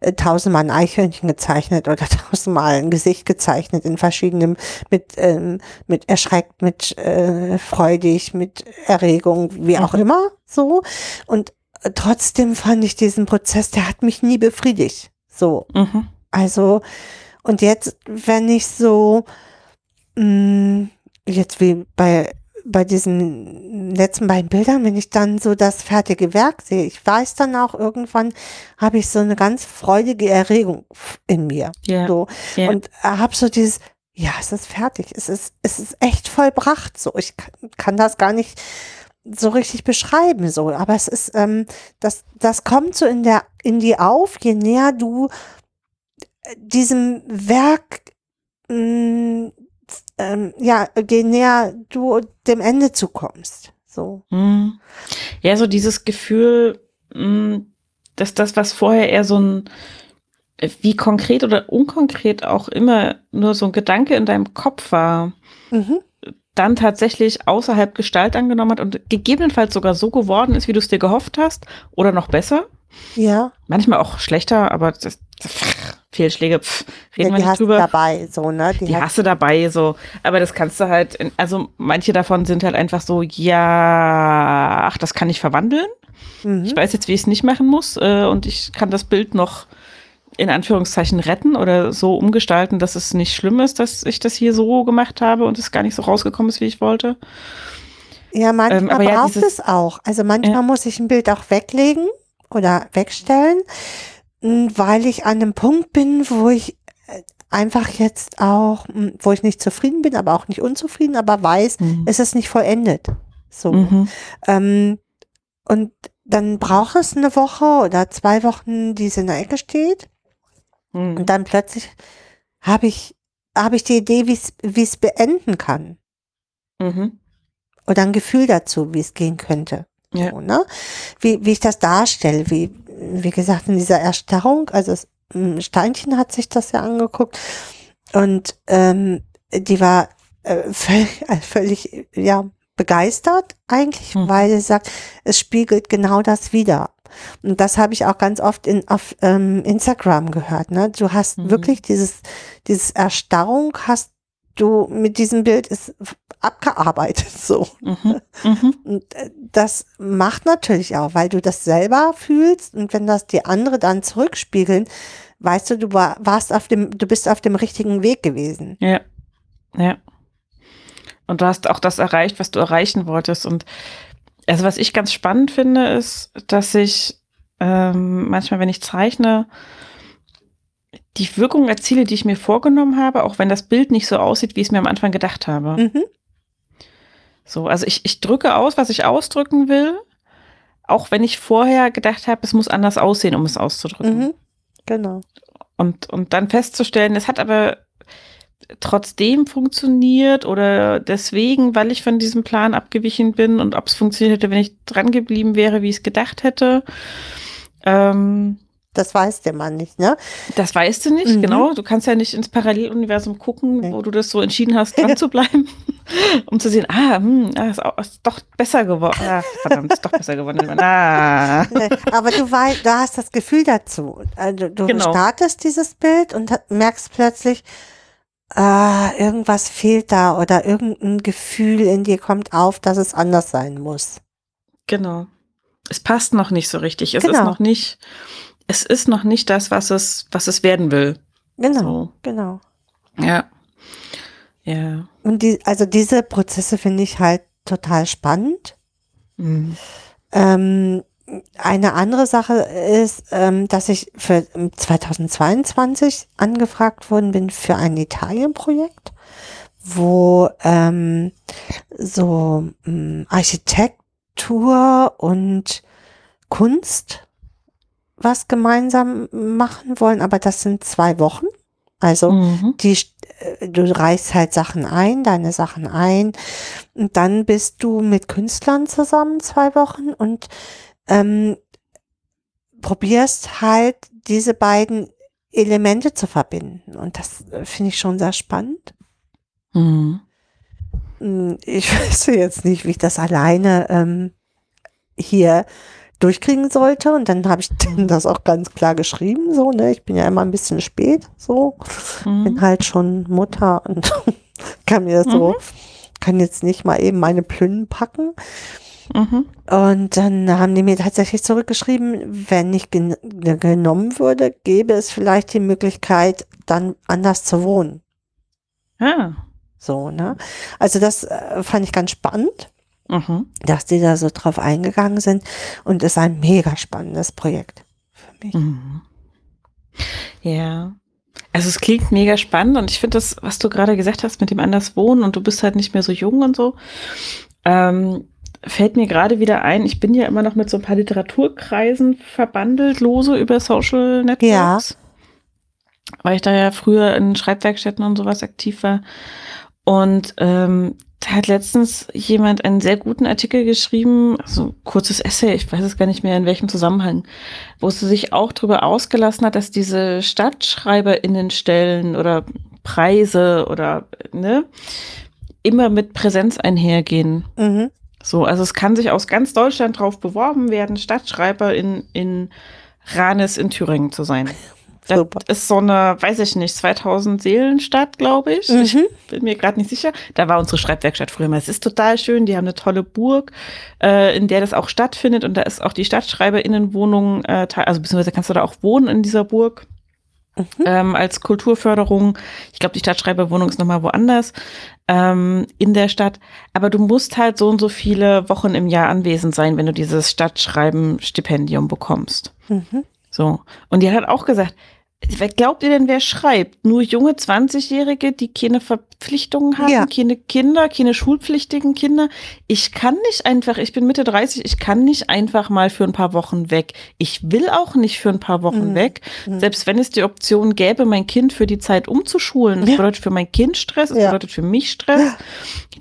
äh, tausendmal ein Eichhörnchen gezeichnet oder tausendmal ein Gesicht gezeichnet in verschiedenen, mit, ähm, mit erschreckt, mit äh, freudig, mit Erregung, wie auch Mhm. immer, so. Und äh, trotzdem fand ich diesen Prozess, der hat mich nie befriedigt. So, Mhm. also, und jetzt, wenn ich so, mh, jetzt wie bei, bei diesen letzten beiden Bildern, wenn ich dann so das fertige Werk sehe, ich weiß dann auch irgendwann, habe ich so eine ganz freudige Erregung in mir. Ja. So. ja. Und habe so dieses, ja, es ist fertig, es ist, es ist echt vollbracht. So, ich kann, kann das gar nicht so richtig beschreiben, so, aber es ist, ähm, das, das kommt so in der, in die auf, je näher du äh, diesem Werk, mh, ähm, ja, je näher du dem Ende zukommst. So. Mhm. Ja, so dieses Gefühl, mh, dass das, was vorher eher so ein, äh, wie konkret oder unkonkret auch immer nur so ein Gedanke in deinem Kopf war, Mhm. dann tatsächlich außerhalb Gestalt angenommen hat und gegebenenfalls sogar so geworden ist, wie du es dir gehofft hast oder noch besser. Ja, Manchmal auch schlechter, aber das, das, Fehlschläge, pff, reden ja wir die nicht hast du drüber. dabei, so, ne? Die hat- hast du dabei, so. Aber das kannst du halt, in, also manche davon sind halt einfach so, ja, ach, das kann ich verwandeln. Mhm. Ich weiß jetzt, wie ich es nicht machen muss äh, und ich kann das Bild noch in Anführungszeichen retten oder so umgestalten, dass es nicht schlimm ist, dass ich das hier so gemacht habe und es gar nicht so rausgekommen ist, wie ich wollte. Ja, manchmal Ähm, aber ja, braucht dieses- es auch. Also manchmal Ja. muss ich ein Bild auch weglegen oder wegstellen, m, weil ich an einem Punkt bin, wo ich äh, einfach jetzt auch, m, wo ich nicht zufrieden bin, aber auch nicht unzufrieden, aber weiß, Mhm. es ist nicht vollendet. So. Mhm. Ähm, und dann braucht es eine Woche oder zwei Wochen, die es in der Ecke steht. Mhm. Und dann plötzlich habe ich, habe ich die Idee, wie es, wie es beenden kann. Mhm. Oder ein Gefühl dazu, wie es gehen könnte. Ja. So, ne? wie, wie ich das darstelle, wie, wie gesagt, in dieser Erstarrung, also das m, Steinchen hat sich das ja angeguckt und ähm, die war äh, völlig, äh, völlig ja, begeistert eigentlich, Mhm. weil sie sagt, es spiegelt genau das wieder. Und das habe ich auch ganz oft in, auf ähm, Instagram gehört. Ne? Du hast Mhm. wirklich dieses, dieses Erstarrung hast du mit diesem Bild ist abgearbeitet so. Mhm. Mhm. Und äh, das macht natürlich auch, weil du das selber fühlst und wenn das die andere dann zurückspiegeln, weißt du, du war, warst auf dem, du bist auf dem richtigen Weg gewesen. Ja. Ja. Und du hast auch das erreicht, was du erreichen wolltest. Und also was ich ganz spannend finde, ist, dass ich ähm, manchmal, wenn ich zeichne, die Wirkung erziele, die ich mir vorgenommen habe, auch wenn das Bild nicht so aussieht, wie ich es mir am Anfang gedacht habe. Mhm. So, also ich, ich drücke aus, was ich ausdrücken will, auch wenn ich vorher gedacht habe, es muss anders aussehen, um es auszudrücken. Mhm. Genau. Und, und dann festzustellen, es hat aber trotzdem funktioniert oder deswegen, weil ich von diesem Plan abgewichen bin und ob es funktioniert hätte, wenn ich dran geblieben wäre, wie ich es gedacht hätte. Ähm, Das weiß der Mann nicht, ne? das weißt du nicht, Mhm. genau. Du kannst ja nicht ins Paralleluniversum gucken, Nee. wo du das so entschieden hast, dran zu bleiben, um zu sehen, ah, hm, ah ist, auch, ist doch besser geworden. Ah, verdammt, ist doch besser geworden. Ah. Nee, Aber du weißt, du hast das Gefühl dazu. Also du Genau. startest dieses Bild und merkst plötzlich, ah, irgendwas fehlt da oder irgendein Gefühl in dir kommt auf, dass es anders sein muss. Genau. Es passt noch nicht so richtig. Es ist Genau. noch nicht, es ist noch nicht das, was es, was es werden will. Genau, So. genau. Ja. Ja. Und die, also diese Prozesse finde ich halt total spannend. Mhm. Ähm, eine andere Sache ist, ähm, dass ich für 2022 angefragt worden bin für ein Italien-Projekt, wo ähm, so ähm, Architekten Literatur und Kunst was gemeinsam machen wollen, aber das sind zwei Wochen. Also Mhm. die, äh, du reichst halt Sachen ein, deine Sachen ein. Und dann bist du mit Künstlern zusammen zwei Wochen und ähm, probierst halt diese beiden Elemente zu verbinden. Und das äh, finde ich schon sehr spannend. Mhm. Hm, Ich weiß jetzt nicht, wie ich das alleine ähm, hier durchkriegen sollte. Und dann habe ich das auch ganz klar geschrieben. So, ne? Ich bin ja immer ein bisschen spät. So, bin Mhm. halt schon Mutter und kann mir das so, kann jetzt nicht mal eben meine Plünnen packen. Mhm. Und dann haben die mir tatsächlich zurückgeschrieben, wenn ich gen genommen würde, gäbe es vielleicht die Möglichkeit, dann anders zu wohnen. Ah. So, ne? Also das äh, fand ich ganz spannend, Mhm. dass die da so drauf eingegangen sind und ist ein mega spannendes Projekt für mich. Mhm. Ja. Also es klingt mega spannend und ich finde das, was du gerade gesagt hast mit dem anders wohnen und du bist halt nicht mehr so jung und so, ähm, fällt mir gerade wieder ein, ich bin ja immer noch mit so ein paar Literaturkreisen verbandelt, lose über Social Networks. Weil ich da ja früher in Schreibwerkstätten und sowas aktiv war. Und ähm, da hat letztens jemand einen sehr guten Artikel geschrieben, also ein kurzes Essay, ich weiß es gar nicht mehr in welchem Zusammenhang, wo sie sich auch darüber ausgelassen hat, dass diese StadtschreiberInnenstellen oder Preise oder ne, immer mit Präsenz einhergehen. Mhm. So, also es kann sich aus ganz Deutschland drauf beworben werden, Stadtschreiber in, in Ranis in Thüringen zu sein. Das Super. ist so eine, weiß ich nicht, 2000 Seelenstadt, glaube ich. Ich Mhm. bin mir gerade nicht sicher. Da war unsere Schreibwerkstatt früher mal. Es ist total schön. Die haben eine tolle Burg, äh, in der das auch stattfindet. Und da ist auch die Stadtschreiberinnenwohnung, äh, teil- also beziehungsweise kannst du da auch wohnen in dieser Burg. Ähm, als Kulturförderung. Ich glaube, die Stadtschreiberwohnung ist nochmal woanders ähm, in der Stadt. Aber du musst halt so und so viele Wochen im Jahr anwesend sein, wenn du dieses Stadtschreiben-Stipendium bekommst. Mhm. So. Und die hat auch gesagt, wer glaubt ihr denn, wer schreibt? Nur junge 20-Jährige, die keine Verpflichtungen haben, Ja. keine Kinder, keine schulpflichtigen Kinder. Ich kann nicht einfach, ich bin Mitte 30, ich kann nicht einfach mal für ein paar Wochen weg. Ich will auch nicht für ein paar Wochen Mhm. weg. Mhm. Selbst wenn es die Option gäbe, mein Kind für die Zeit umzuschulen. Das Ja. bedeutet für mein Kind Stress, es Ja. bedeutet für mich Stress.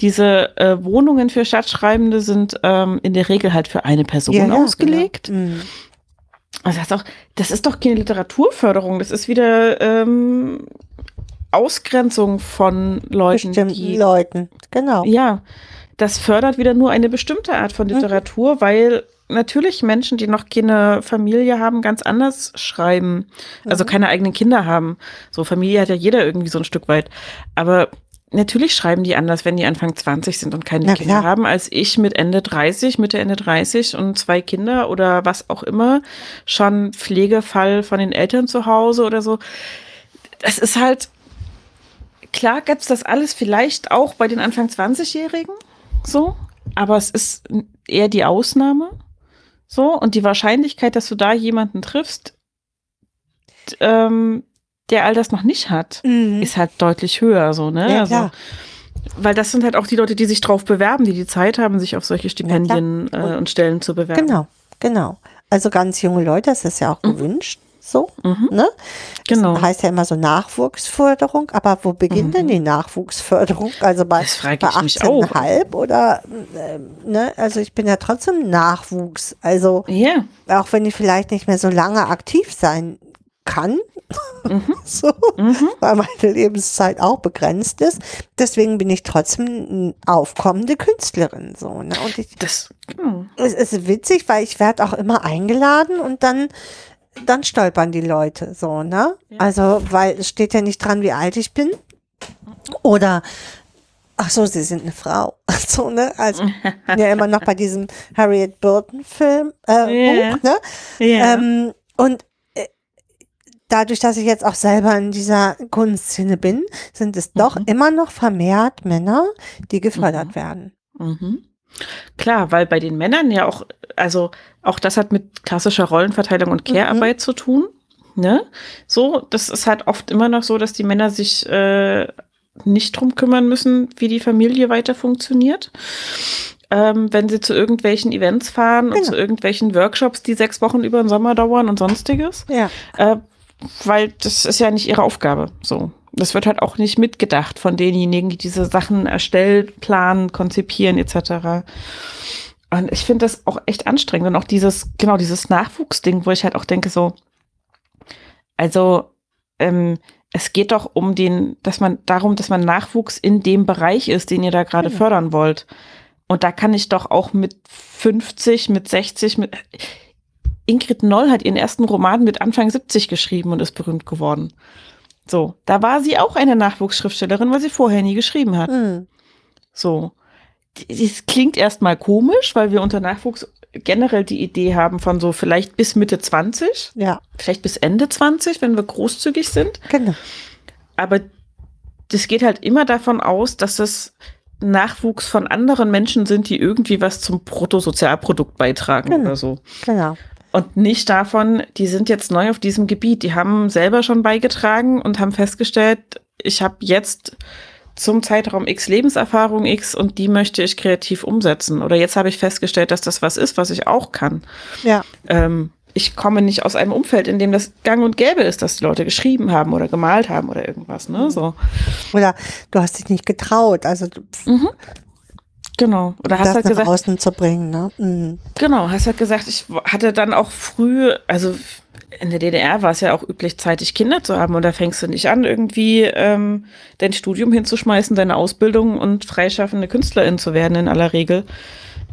Diese äh, Wohnungen für Stadtschreibende sind ähm, in der Regel halt für eine Person ja, ausgelegt. Genau. Mhm. Also das ist, auch, das ist doch keine Literaturförderung, das ist wieder ähm, Ausgrenzung von Leuten, Bestimmten. Leuten. Genau. Ja, das fördert wieder nur eine bestimmte Art von Mhm. Literatur, weil natürlich Menschen, die noch keine Familie haben, ganz anders schreiben. Also Mhm. keine eigenen Kinder haben. So Familie hat ja jeder irgendwie so ein Stück weit. Aber natürlich schreiben die anders, wenn die Anfang 20 sind und keine Na Kinder klar. haben, als ich mit Ende 30, Mitte Ende 30 und zwei Kinder oder was auch immer, schon Pflegefall von den Eltern zu Hause oder so. Das ist halt, klar gibt's das alles vielleicht auch bei den Anfang 20-Jährigen, so, aber es ist eher die Ausnahme, so, und die Wahrscheinlichkeit, dass du da jemanden triffst, ähm, der all das noch nicht hat, Mhm. ist halt deutlich höher, so, ne? Ja, also, weil das sind halt auch die Leute, die sich drauf bewerben, die die Zeit haben, sich auf solche Stipendien klar. äh, und Stellen zu bewerben. Genau, genau. Also ganz junge Leute, das ist ja auch gewünscht. So, Mhm. ne? Genau. Das heißt ja immer so Nachwuchsförderung, aber wo beginnt denn die Nachwuchsförderung? Also bei, Mhm. Bei ich mich auch. 18,5 oder, ähm, ne? Also ich bin ja trotzdem Nachwuchs. Also Ja. auch wenn ich vielleicht nicht mehr so lange aktiv sein kann, so, Mhm. weil meine Lebenszeit auch begrenzt ist. Deswegen bin ich trotzdem eine aufkommende Künstlerin, so, ne? Und ich, Das, genau. es ist witzig, weil ich werde auch immer eingeladen und dann, dann stolpern die Leute so, ne? Also, weil es steht ja nicht dran, wie alt ich bin. Oder, ach so, sie sind eine Frau. So, ne? Also, ja, immer noch bei diesem Harriet Burton Film, äh, Ja. Buch, ne? Ja. Ähm, und dadurch, dass ich jetzt auch selber in dieser Kunstszene bin, sind es doch Mhm. immer noch vermehrt Männer, die gefördert werden. Mhm. Klar, weil bei den Männern ja auch, also auch das hat mit klassischer Rollenverteilung und Care-Arbeit zu tun. Ne? So, das ist halt oft immer noch so, dass die Männer sich äh, nicht drum kümmern müssen, wie die Familie weiter funktioniert. ähm, wenn sie zu irgendwelchen Events fahren und Genau. zu irgendwelchen Workshops, die sechs Wochen über den Sommer dauern und sonstiges. Ja. Äh, weil das ist ja nicht ihre Aufgabe. So. Das wird halt auch nicht mitgedacht von denjenigen, die diese Sachen erstellen, planen, konzipieren, etc. Und ich finde das auch echt anstrengend. Und auch dieses, genau, dieses Nachwuchsding, wo ich halt auch denke, so, also, ähm, es geht doch um den, dass man darum, dass man Nachwuchs in dem Bereich ist, den ihr da gerade Genau. fördern wollt. Und da kann ich doch auch mit 50, mit 60, mit Ingrid Noll hat ihren ersten Roman mit Anfang 70 geschrieben und ist berühmt geworden. So, da war sie auch eine Nachwuchsschriftstellerin, weil sie vorher nie geschrieben hat. Hm. So. Das klingt erstmal komisch, weil wir unter Nachwuchs generell die Idee haben von so vielleicht bis Mitte 20, Ja, vielleicht bis Ende 20, wenn wir großzügig sind. genau. Aber das geht halt immer davon aus, dass es Nachwuchs von anderen Menschen sind, die irgendwie was zum Bruttosozialprodukt beitragen Genau. oder so. Genau. Und nicht davon, die sind jetzt neu auf diesem Gebiet. Die haben selber schon beigetragen und haben festgestellt, ich habe jetzt zum Zeitraum X Lebenserfahrung X und die möchte ich kreativ umsetzen. Oder jetzt habe ich festgestellt, dass das was ist, was ich auch kann. Ja, Ähm, ich komme nicht aus einem Umfeld, in dem das gang und gäbe ist, dass die Leute geschrieben haben oder gemalt haben oder irgendwas. Ne? So. oder du hast dich nicht getraut, also du- Genau. Oder hast das halt nach gesagt, außen zu bringen. Ne? Mhm. Genau, hast halt gesagt, ich hatte dann auch früh, also in der DDR war es ja auch üblich, zeitig Kinder zu haben. Und da fängst du nicht an, irgendwie ähm, dein Studium hinzuschmeißen, deine Ausbildung und freischaffende Künstlerin zu werden in aller Regel.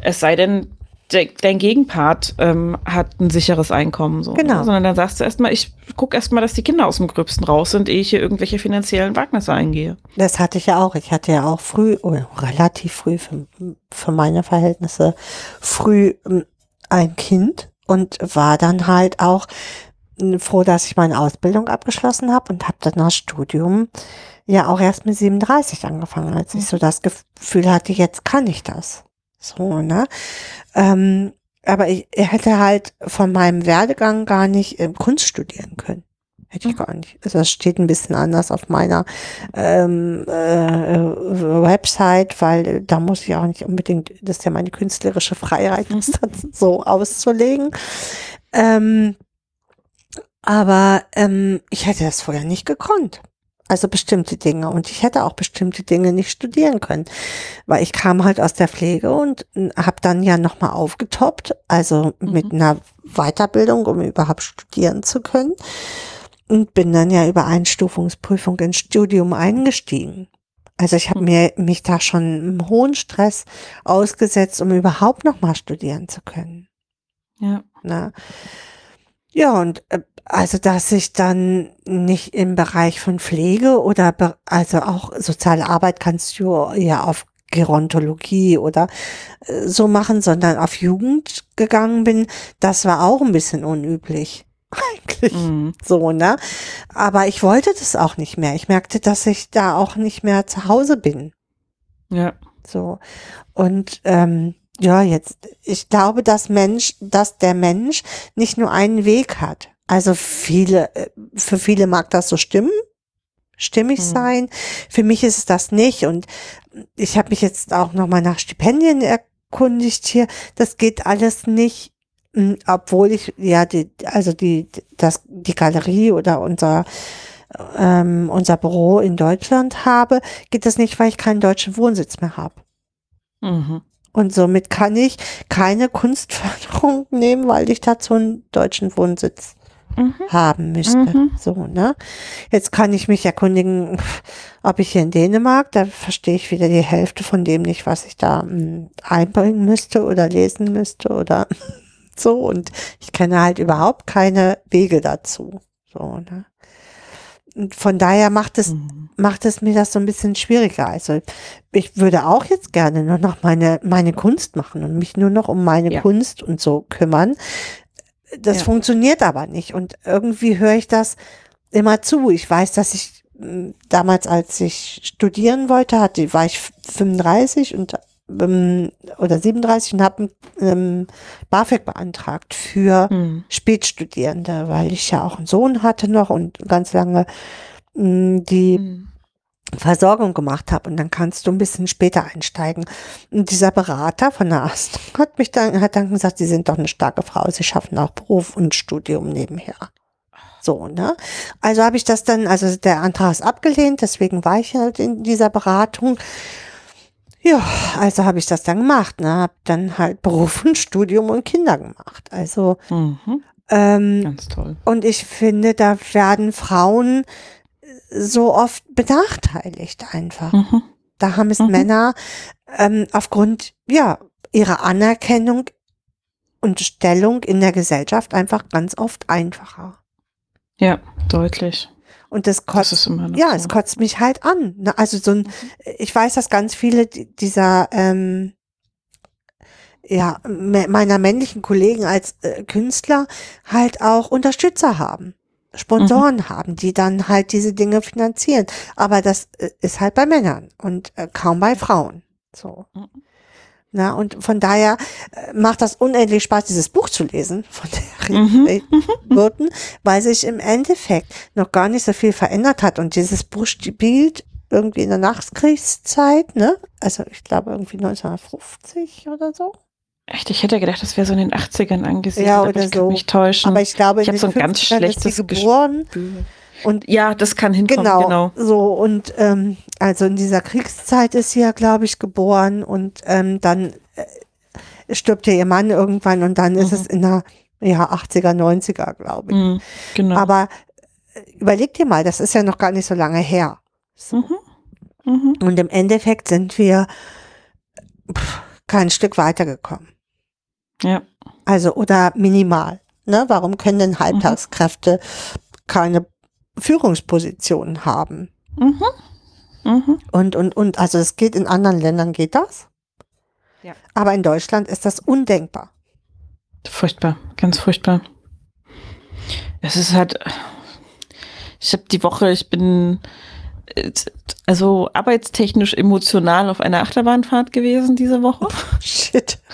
Es sei denn, de dein Gegenpart ähm, hat ein sicheres Einkommen. So, Genau. Ne? Sondern dann sagst du erstmal, ich guck erstmal, dass die Kinder aus dem Gröbsten raus sind, ehe ich hier irgendwelche finanziellen Wagnisse eingehe. Das hatte ich ja auch. Ich hatte ja auch früh, oder relativ früh für, für meine Verhältnisse, früh ähm, ein Kind und war dann halt auch äh, froh, dass ich meine Ausbildung abgeschlossen habe und habe dann das Studium ja auch erst mit 37 angefangen, als ich so das Gefühl hatte, jetzt kann ich das. So, ne? Ähm, aber ich hätte halt von meinem Werdegang gar nicht ähm, Kunst studieren können. Hätte ich Mhm. gar nicht. Also das steht ein bisschen anders auf meiner ähm, äh, Website, weil da muss ich auch nicht unbedingt, das ist ja meine künstlerische Freiheit, das Mhm. dann so auszulegen. Ähm, aber ähm, ich hätte das vorher nicht gekonnt. Also bestimmte Dinge. Und ich hätte auch bestimmte Dinge nicht studieren können. Weil ich kam halt aus der Pflege und habe dann ja nochmal aufgetoppt, also mit Mhm. einer Weiterbildung, um überhaupt studieren zu können. Und bin dann ja über Einstufungsprüfung ins Studium eingestiegen. Also ich habe Mhm. mir mich da schon einem hohen Stress ausgesetzt, um überhaupt nochmal studieren zu können. Ja. Ne? Ja, und äh, also, dass ich dann nicht im Bereich von Pflege oder be- also auch soziale Arbeit kannst du ja auf Gerontologie oder äh, so machen, sondern auf Jugend gegangen bin, das war auch ein bisschen unüblich. Eigentlich Mhm. so, ne? Aber ich wollte das auch nicht mehr. Ich merkte, dass ich da auch nicht mehr zu Hause bin. Ja. So. Und ähm, ja, jetzt, ich glaube, dass Mensch, dass der Mensch nicht nur einen Weg hat. Also viele, äh, für viele mag das so stimmen, stimmig Mhm. sein. Für mich ist es das nicht. Und ich habe mich jetzt auch nochmal nach Stipendien erkundigt hier. Das geht alles nicht, mh, obwohl ich ja die, also die, das, die Galerie oder unser ähm, unser Büro in Deutschland habe, geht das nicht, weil ich keinen deutschen Wohnsitz mehr habe. Mhm. Und somit kann ich keine Kunstförderung nehmen, weil ich dazu einen deutschen Wohnsitz Mhm. haben müsste. Mhm. So, ne? Jetzt kann ich mich erkundigen, ob ich hier in Dänemark, da verstehe ich wieder die Hälfte von dem nicht, was ich da mm, einbringen müsste oder lesen müsste oder so. Und ich kenne halt überhaupt keine Wege dazu. So, ne? Und von daher macht es Mhm. macht es mir das so ein bisschen schwieriger. Also ich würde auch jetzt gerne nur noch meine, meine Kunst machen und mich nur noch um meine Ja. Kunst und so kümmern. Das Ja. funktioniert aber nicht. Und irgendwie höre ich das immer zu. Ich weiß, dass ich m, damals, als ich studieren wollte, hatte, war ich 35 und ähm, oder 37 und habe ähm, BAföG beantragt für Mhm. Spätstudierende, weil ich ja auch einen Sohn hatte noch und ganz lange mh, die Mhm. Versorgung gemacht habe und dann kannst du ein bisschen später einsteigen. Und dieser Berater von der Ast hat mich dann, hat dann gesagt, Sie sind doch eine starke Frau, Sie schaffen auch Beruf und Studium nebenher. So, ne? Also habe ich das dann, also der Antrag ist abgelehnt, deswegen war ich halt in dieser Beratung. Ja, also habe ich das dann gemacht, ne? Hab dann halt Beruf und Studium und Kinder gemacht. Also Mhm. ähm, Ganz toll. und ich finde, da werden Frauen so oft benachteiligt einfach. Mhm. Da haben es Mhm. Männer ähm, aufgrund ja ihrer Anerkennung und Stellung in der Gesellschaft einfach ganz oft einfacher. Ja, deutlich. Und das Das kotzt, noch ja, so. es kotzt mich halt an. Ne? Also so ein, ich weiß, dass ganz viele di- dieser ähm, ja, me- meiner männlichen Kollegen als äh, Künstler halt auch Unterstützer haben, Sponsoren haben, die dann halt diese Dinge finanzieren. Aber das äh, ist halt bei Männern und äh, kaum bei Frauen. So. Mhm. Na, und von daher äh, macht das unendlich Spaß, dieses Buch zu lesen von der Mhm. Weil sich im Endeffekt noch gar nicht so viel verändert hat. Und dieses Buch spielt irgendwie in der Nachkriegszeit, ne? Also ich glaube irgendwie 1950 oder so. Echt, ich hätte gedacht, das wäre so in den 80ern angesiedelt, Ja, aber oder ich so. mich täuschen. Aber ich glaube, Ich hab in so ein ganz 50ern ist sie schlechtes geboren. Und ja, das kann hinkommen, genau, genau. so und ähm, also in dieser Kriegszeit ist sie ja, glaube ich, geboren und ähm, dann äh, stirbt ja ihr Mann irgendwann und dann ist Mhm. es in der ja 80er, 90er, glaube ich. Mhm, genau. Aber äh, überleg dir mal, das ist ja noch gar nicht so lange her. So. mhm. Mhm. Und im Endeffekt sind wir pff, kein Stück weitergekommen. Ja. Also oder minimal. Ne? Warum können denn Halbtagskräfte keine Führungspositionen haben? Mhm. Mhm. Und, und, und, also es geht in anderen Ländern geht das. Ja. Aber in Deutschland ist das undenkbar. Furchtbar, ganz furchtbar. Es ist halt, ich habe die Woche, ich bin also arbeitstechnisch emotional auf einer Achterbahnfahrt gewesen diese Woche. Shit.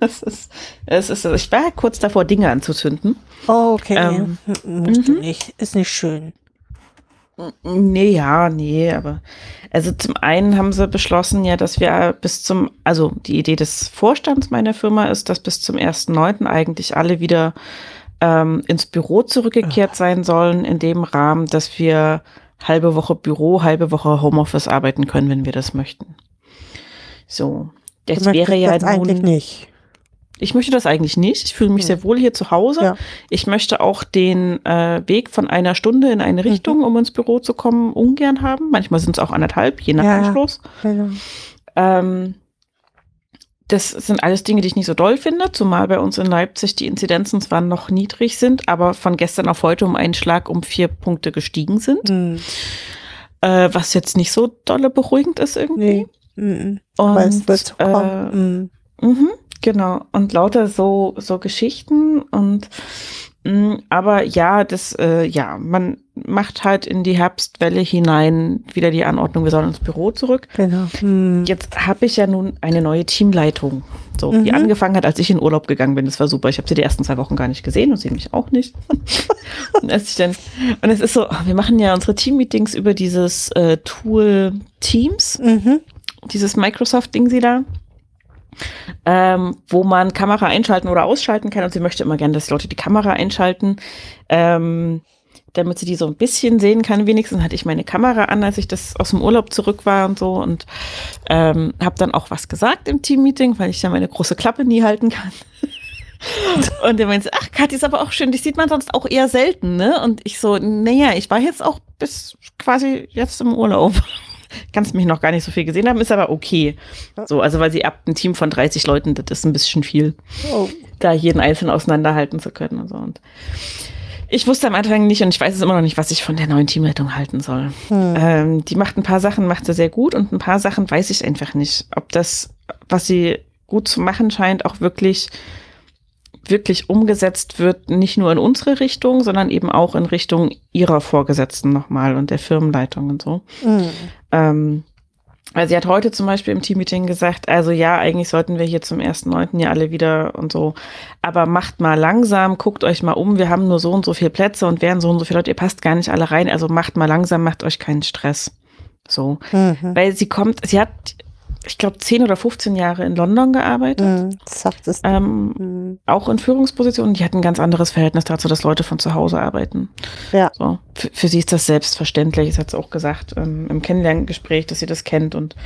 Es ist, es ist, ich war kurz davor, Dinge anzuzünden. Oh, okay. Ähm, mhm. nicht. Ist nicht schön. Nee, ja, nee, aber also zum einen haben sie beschlossen ja, dass wir bis zum, also die Idee des Vorstands meiner Firma ist, dass bis zum 1.9. eigentlich alle wieder ähm, ins Büro zurückgekehrt sein sollen, in dem Rahmen, dass wir halbe Woche Büro, halbe Woche Homeoffice arbeiten können, wenn wir das möchten. So. Das Du wäre ja das eigentlich nun, nicht. ich möchte das eigentlich nicht. Ich fühle mich Hm. sehr wohl hier zu Hause. Ja. Ich möchte auch den äh, Weg von einer Stunde in eine Mhm. Richtung, um ins Büro zu kommen, ungern haben. Manchmal sind es auch anderthalb, je nach ja. Anschluss. Genau. Ähm, das sind alles Dinge, die ich nicht so doll finde, zumal bei uns in Leipzig die Inzidenzen zwar noch niedrig sind, aber von gestern auf heute um einen Schlag um vier Punkte gestiegen sind, Hm. äh, was jetzt nicht so dolle beruhigend ist irgendwie. Nee. Mhm. Und, es wird äh, kommen. Mhm. Mhm, genau. Und lauter so, so Geschichten und aber ja, das, äh, ja, man macht halt in die Herbstwelle hinein wieder die Anordnung, wir sollen ins Büro zurück. Genau. Mhm. Jetzt habe ich ja nun eine neue Teamleitung. So, die Mhm. angefangen hat, als ich in Urlaub gegangen bin. Das war super. Ich habe sie die ersten zwei Wochen gar nicht gesehen und sie mich auch nicht. und, als ich dann, und es ist so, wir machen ja unsere Teammeetings über dieses äh, Tool Teams Mhm. dieses Microsoft-Ding sie da, ähm, wo man Kamera einschalten oder ausschalten kann. Und sie möchte immer gerne, dass die Leute die Kamera einschalten, ähm, damit sie die so ein bisschen sehen kann. Wenigstens hatte ich meine Kamera an, als ich das aus dem Urlaub zurück war und so. Und ähm, habe dann auch was gesagt im Teammeeting, weil ich ja meine große Klappe nie halten kann. Und er meinte, ach, Kathi ist aber auch schön, die sieht man sonst auch eher selten, ne? Und ich so, naja, ich war jetzt auch bis quasi jetzt im Urlaub. Kannst mich noch gar nicht so viel gesehen haben, ist aber okay. So, also weil sie ab ein Team von 30 Leuten, das ist ein bisschen viel, Oh. da jeden einzeln auseinanderhalten zu können und so. Und ich wusste am Anfang nicht und ich weiß es immer noch nicht, was ich von der neuen Teamleitung halten soll. Hm. Ähm, die macht ein paar Sachen, macht sie sehr gut und ein paar Sachen weiß ich einfach nicht. Ob das, was sie gut zu machen scheint, auch wirklich, wirklich umgesetzt wird, nicht nur in unsere Richtung, sondern eben auch in Richtung ihrer Vorgesetzten nochmal und der Firmenleitung und so. Mhm. Ähm, also sie hat heute zum Beispiel im Teammeeting gesagt, also ja, eigentlich sollten wir hier zum 1.9. ja alle wieder und so, aber macht mal langsam, guckt euch mal um, wir haben nur so und so viele Plätze und wären so und so viele Leute, ihr passt gar nicht alle rein, also macht mal langsam, macht euch keinen Stress. So. Mhm. Weil sie kommt, sie hat, ich glaube, 10 oder 15 Jahre in London gearbeitet. Mhm. Das sagtest du. Ähm, Mhm. auch in Führungspositionen, die hat ein ganz anderes Verhältnis dazu, dass Leute von zu Hause arbeiten. Ja. So, für, für sie ist das selbstverständlich, das hat sie auch gesagt ähm, im Kennenlerngespräch, dass sie das kennt und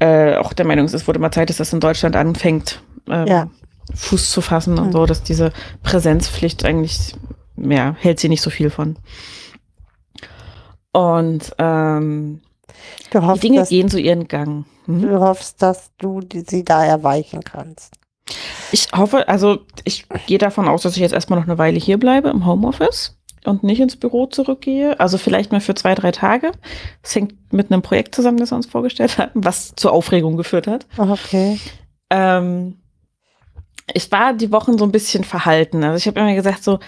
äh, auch der Meinung ist, es wurde mal Zeit, dass das in Deutschland anfängt, ähm, Ja. Fuß zu fassen und Mhm. so, dass diese Präsenzpflicht eigentlich, ja, hält sie nicht so viel von. Und ähm, Du die Dinge gehen so ihren Gang. Mhm. du hoffst, dass du die, sie da erweichen kannst. Ich hoffe, also ich gehe davon aus, dass ich jetzt erstmal noch eine Weile hier bleibe im Homeoffice und nicht ins Büro zurückgehe. Also vielleicht mal für zwei, drei Tage. Das hängt mit einem Projekt zusammen, das wir uns vorgestellt hatten, was zur Aufregung geführt hat. Okay. Ähm, ich war die Wochen so ein bisschen verhalten. Also ich habe immer gesagt, so,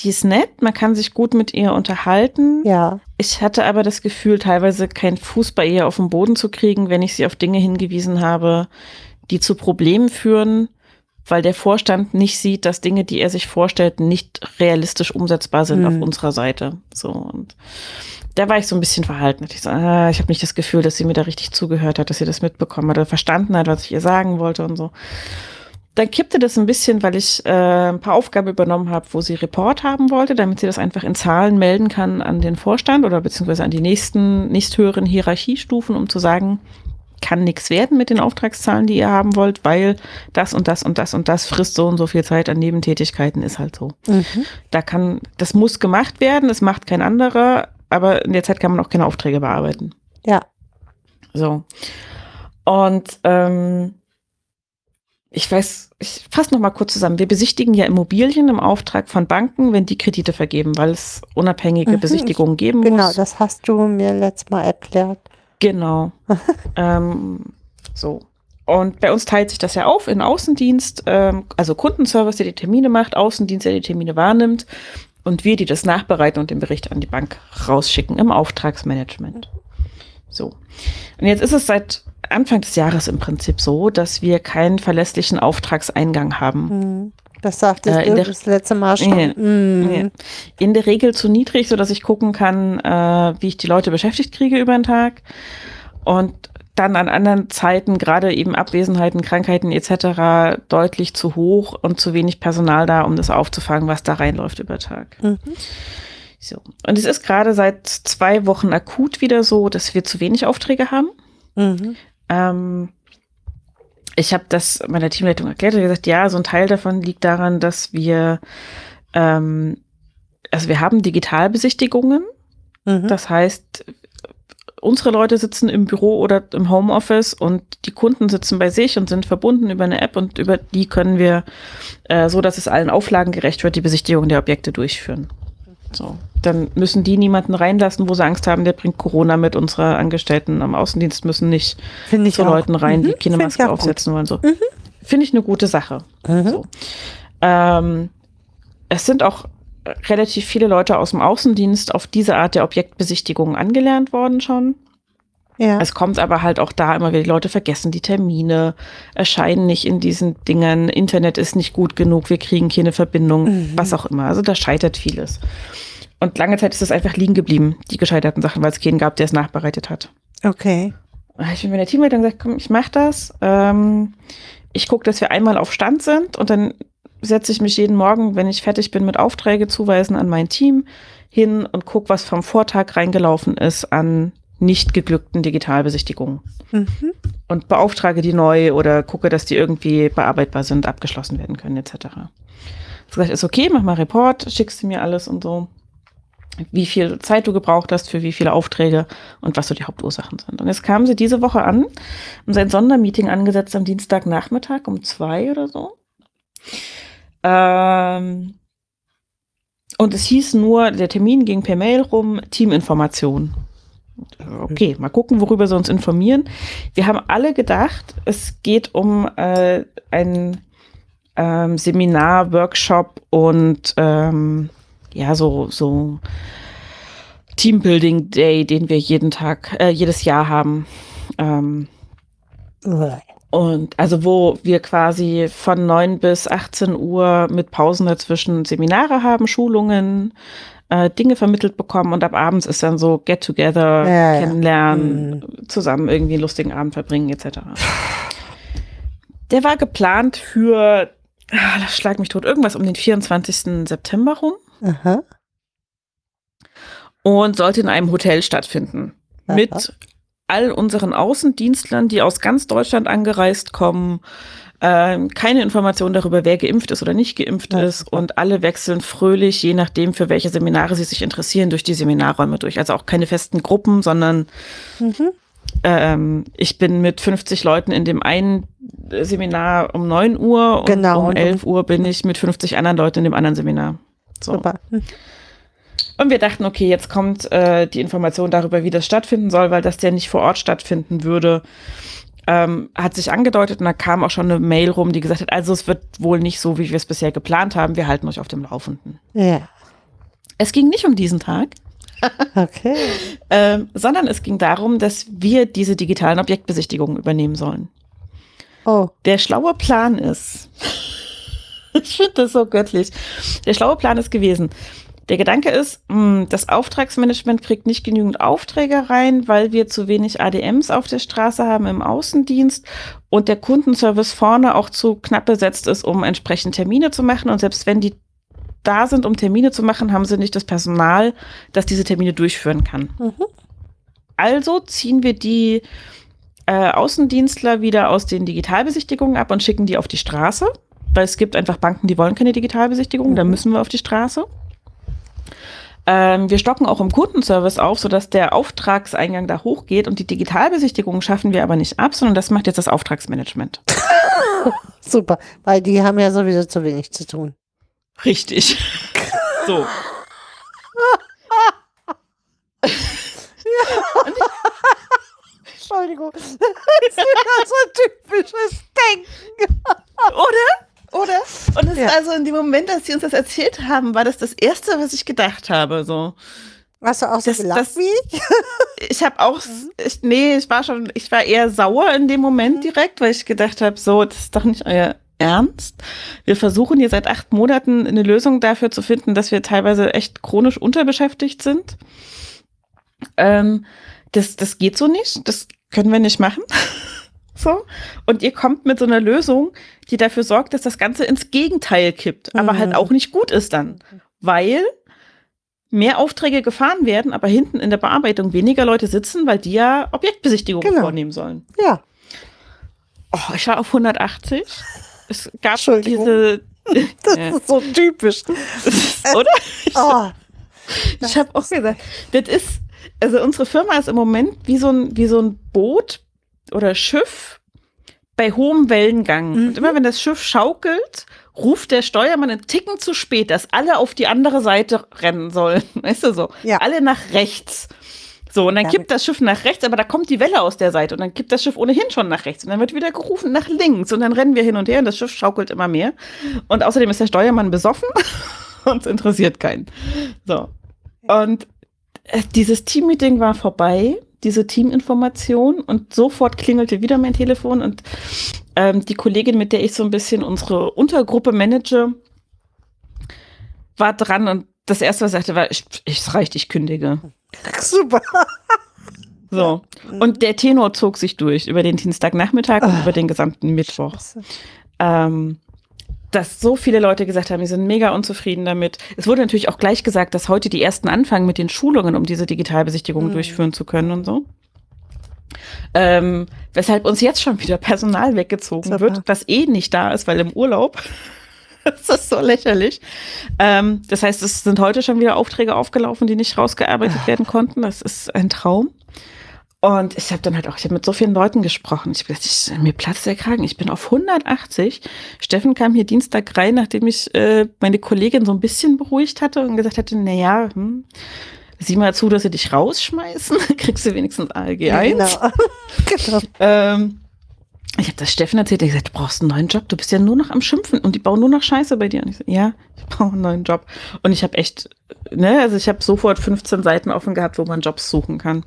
die ist nett, man kann sich gut mit ihr unterhalten. Ja. Ich hatte aber das Gefühl, teilweise keinen Fuß bei ihr auf den Boden zu kriegen, wenn ich sie auf Dinge hingewiesen habe, die zu Problemen führen, weil der Vorstand nicht sieht, dass Dinge, die er sich vorstellt, nicht realistisch umsetzbar sind Hm. auf unserer Seite. So und da war ich so ein bisschen verhalten. Ich, so, ah, ich habe nicht das Gefühl, dass sie mir da richtig zugehört hat, dass sie das mitbekommen hat oder verstanden hat, was ich ihr sagen wollte und so. Dann kippte das ein bisschen, weil ich äh, ein paar Aufgaben übernommen habe, wo sie Report haben wollte, damit sie das einfach in Zahlen melden kann an den Vorstand oder beziehungsweise an die nächsten, nächsthöheren Hierarchiestufen, um zu sagen, kann nichts werden mit den Auftragszahlen, die ihr haben wollt, weil das und das und das und das frisst so und so viel Zeit an Nebentätigkeiten, ist halt so. Mhm. Da kann, das muss gemacht werden, es macht kein anderer, aber in der Zeit kann man auch keine Aufträge bearbeiten. Ja. So. Und ähm, ich weiß, ich fasse noch mal kurz zusammen. Wir besichtigen ja Immobilien im Auftrag von Banken, wenn die Kredite vergeben, weil es unabhängige Mhm. Besichtigungen geben Genau, muss. das hast du mir letztes Mal erklärt. Genau. ähm, so. Und bei uns teilt sich das ja auf in Außendienst, ähm, also Kundenservice, der die Termine macht, Außendienst, der die Termine wahrnimmt und wir, die das nachbereiten und den Bericht an die Bank rausschicken im Auftragsmanagement. So. Und jetzt ist es seit Anfang des Jahres im Prinzip so, dass wir keinen verlässlichen Auftragseingang haben. Mhm. Das sagtest Äh, in du der- das letzte Mal schon. Ja. Mhm. Ja. In der Regel zu niedrig, so dass ich gucken kann, äh, wie ich die Leute beschäftigt kriege über den Tag. Und dann an anderen Zeiten, gerade eben Abwesenheiten, Krankheiten etc., deutlich zu hoch und zu wenig Personal da, um das aufzufangen, was da reinläuft über Tag. Mhm. So. Und es ist gerade seit zwei Wochen akut wieder so, dass wir zu wenig Aufträge haben. Mhm. Ähm, ich habe das meiner Teamleitung erklärt und gesagt, ja, so ein Teil davon liegt daran, dass wir, ähm, also wir haben Digitalbesichtigungen. Mhm. Das heißt, unsere Leute sitzen im Büro oder im Homeoffice und die Kunden sitzen bei sich und sind verbunden über eine App und über die können wir, äh, so dass es allen Auflagen gerecht wird, die Besichtigung der Objekte durchführen. So. Dann müssen die niemanden reinlassen, wo sie Angst haben, der bringt Corona mit. Unsere Angestellten am Außendienst müssen nicht ich zu auch. Leuten rein, die Mhm, keine find ich Maske auch gut. aufsetzen wollen. So. Finde ich eine gute Sache. Mhm. So. Ähm, es sind auch relativ viele Leute aus dem Außendienst auf diese Art der Objektbesichtigung angelernt worden schon. Ja. Es kommt aber halt auch da immer wieder, die Leute vergessen die Termine, erscheinen nicht in diesen Dingern, Internet ist nicht gut genug, wir kriegen keine Verbindung, Mhm. was auch immer. Also da scheitert vieles. Und lange Zeit ist es einfach liegen geblieben, die gescheiterten Sachen, weil es keinen gab, der es nachbereitet hat. okay. Ich bin mit der Teamleitung gesagt, komm, ich mach das. Ähm, ich gucke, dass wir einmal auf Stand sind und dann setze ich mich jeden Morgen, wenn ich fertig bin mit Aufträge zuweisen an mein Team hin und gucke, was vom Vortag reingelaufen ist an nicht geglückten Digitalbesichtigungen Mhm. und beauftrage die neu oder gucke, dass die irgendwie bearbeitbar sind, abgeschlossen werden können, etc. Ich gesagt, ist okay, mach mal Report, schickst du mir alles und so, wie viel Zeit du gebraucht hast für wie viele Aufträge und was so die Hauptursachen sind. Und jetzt kamen sie diese Woche an, haben sein Sondermeeting angesetzt am Dienstagnachmittag um zwei oder so. Ähm, und es hieß nur, der Termin ging per Mail rum, Teaminformation. Okay, mal gucken, worüber sie uns informieren. Wir haben alle gedacht, es geht um äh, ein ähm, Seminar, Workshop und ähm, ja, so, so Teambuilding Day, den wir jeden Tag, äh, jedes Jahr haben. Ähm, und also wo wir quasi von 9 bis 18 Uhr mit Pausen dazwischen Seminare haben, Schulungen, äh, Dinge vermittelt bekommen und ab abends ist dann so Get Together, Ja, ja. kennenlernen, zusammen irgendwie einen lustigen Abend verbringen etc. Der war geplant für, das schlag mich tot, irgendwas um den 24. September rum Aha. und sollte in einem Hotel stattfinden. Aha. Mit all unseren Außendienstlern, die aus ganz Deutschland angereist kommen. Ähm, keine Information darüber, wer geimpft ist oder nicht geimpft Ja, ist. Und alle wechseln fröhlich, je nachdem, für welche Seminare sie sich interessieren, durch die Seminarräume durch. Also auch keine festen Gruppen, sondern Mhm. ähm, ich bin mit 50 Leuten in dem einen Seminar um 9 Uhr und Genau, um und um- 11 Uhr bin ich mit 50 anderen Leuten in dem anderen Seminar. So. Super. Hm. Und wir dachten, okay, jetzt kommt äh, die Information darüber, wie das stattfinden soll, weil das ja nicht vor Ort stattfinden würde. Ähm, hat sich angedeutet und da kam auch schon eine Mail rum, die gesagt hat, also es wird wohl nicht so, wie wir es bisher geplant haben. Wir halten euch auf dem Laufenden. Ja. Es ging nicht um diesen Tag, Okay. ähm, sondern es ging darum, dass wir diese digitalen Objektbesichtigungen übernehmen sollen. Oh. Der schlaue Plan ist, ich finde das so göttlich, der schlaue Plan ist gewesen, der Gedanke ist, mh, das Auftragsmanagement kriegt nicht genügend Aufträge rein, weil wir zu wenig ADMs auf der Straße haben im Außendienst und der Kundenservice vorne auch zu knapp besetzt ist, um entsprechend Termine zu machen. Und selbst wenn die da sind, um Termine zu machen, haben sie nicht das Personal, das diese Termine durchführen kann. Mhm. Also ziehen wir die äh, Außendienstler wieder aus den Digitalbesichtigungen ab und schicken die auf die Straße, weil es gibt einfach Banken, die wollen keine Digitalbesichtigung, da Mhm. müssen wir auf die Straße. Ähm, wir stocken auch im Kundenservice auf, sodass der Auftragseingang da hochgeht und die Digitalbesichtigung schaffen wir aber nicht ab, sondern das macht jetzt das Auftragsmanagement. Super. Weil die haben ja sowieso zu wenig zu tun. Richtig. so. Entschuldigung. Das ist wieder so typisches Denken. Oder? Oder? Und das Ja. ist also in dem Moment, als sie uns das erzählt haben, war das das Erste, was ich gedacht habe. So. Hast du auch so Das- gelacht das- wie ich? Ich habe auch, ich, nee, ich war schon, ich war eher sauer in dem Moment direkt, weil ich gedacht habe, so, das ist doch nicht euer Ernst. Wir versuchen hier seit acht Monaten eine Lösung dafür zu finden, dass wir teilweise echt chronisch unterbeschäftigt sind. Ähm, das, das geht so nicht, das können wir nicht machen. so. Und ihr kommt mit so einer Lösung, die dafür sorgt, dass das Ganze ins Gegenteil kippt, aber Mhm. halt auch nicht gut ist dann. Weil mehr Aufträge gefahren werden, aber hinten in der Bearbeitung weniger Leute sitzen, weil die ja Objektbesichtigungen Genau. vornehmen sollen. Ja. Oh, ich war auf 180. Es gab diese. Das Ja. ist so typisch. Oder? Oh. Ich habe auch gesagt, das ist, also unsere Firma ist im Moment wie so ein, wie so ein Boot oder Schiff bei hohem Wellengang. Mhm. Und immer wenn das Schiff schaukelt, ruft der Steuermann einen Ticken zu spät, dass alle auf die andere Seite rennen sollen. Weißt du so? Ja. Alle nach rechts. So, und dann kippt das Schiff nach rechts, aber da kommt die Welle aus der Seite und dann kippt das Schiff ohnehin schon nach rechts und dann wird wieder gerufen nach links und dann rennen wir hin und her und das Schiff schaukelt immer mehr. Und außerdem ist der Steuermann besoffen und es interessiert keinen. So. Und äh, dieses Teammeeting war vorbei, diese Teaminformation und sofort klingelte wieder mein Telefon und ähm, die Kollegin, mit der ich so ein bisschen unsere Untergruppe manage, war dran und das erste, was sie sagte, war, es reicht, ich kündige. Super. So. Und der Tenor zog sich durch über den Dienstagnachmittag und Ah. über den gesamten Mittwoch. Ähm, dass so viele Leute gesagt haben, die sind mega unzufrieden damit. Es wurde natürlich auch gleich gesagt, dass heute die ersten anfangen mit den Schulungen, um diese Digitalbesichtigung Mhm. durchführen zu können und so. Ähm, weshalb uns jetzt schon wieder Personal weggezogen Super. wird, das eh nicht da ist, weil im Urlaub. das ist so lächerlich. Ähm, das heißt, es sind heute schon wieder Aufträge aufgelaufen, die nicht rausgearbeitet werden konnten. Das ist ein Traum. Und ich habe dann halt auch, ich habe mit so vielen Leuten gesprochen. Ich hab gedacht, ich, mir platzt der Kragen. Ich bin auf 180. Steffen kam hier Dienstag rein, nachdem ich äh, meine Kollegin so ein bisschen beruhigt hatte und gesagt hatte, na ja, hm, sieh mal zu, dass sie dich rausschmeißen. Kriegst du wenigstens ALG 1. Genau. genau. Ähm, ich habe das Steffen erzählt, er hat gesagt, du brauchst einen neuen Job, du bist ja nur noch am Schimpfen und die bauen nur noch Scheiße bei dir. Und ich so, ja, ich brauche einen neuen Job. Und ich habe echt, ne, also ich habe sofort 15 Seiten offen gehabt, wo man Jobs suchen kann.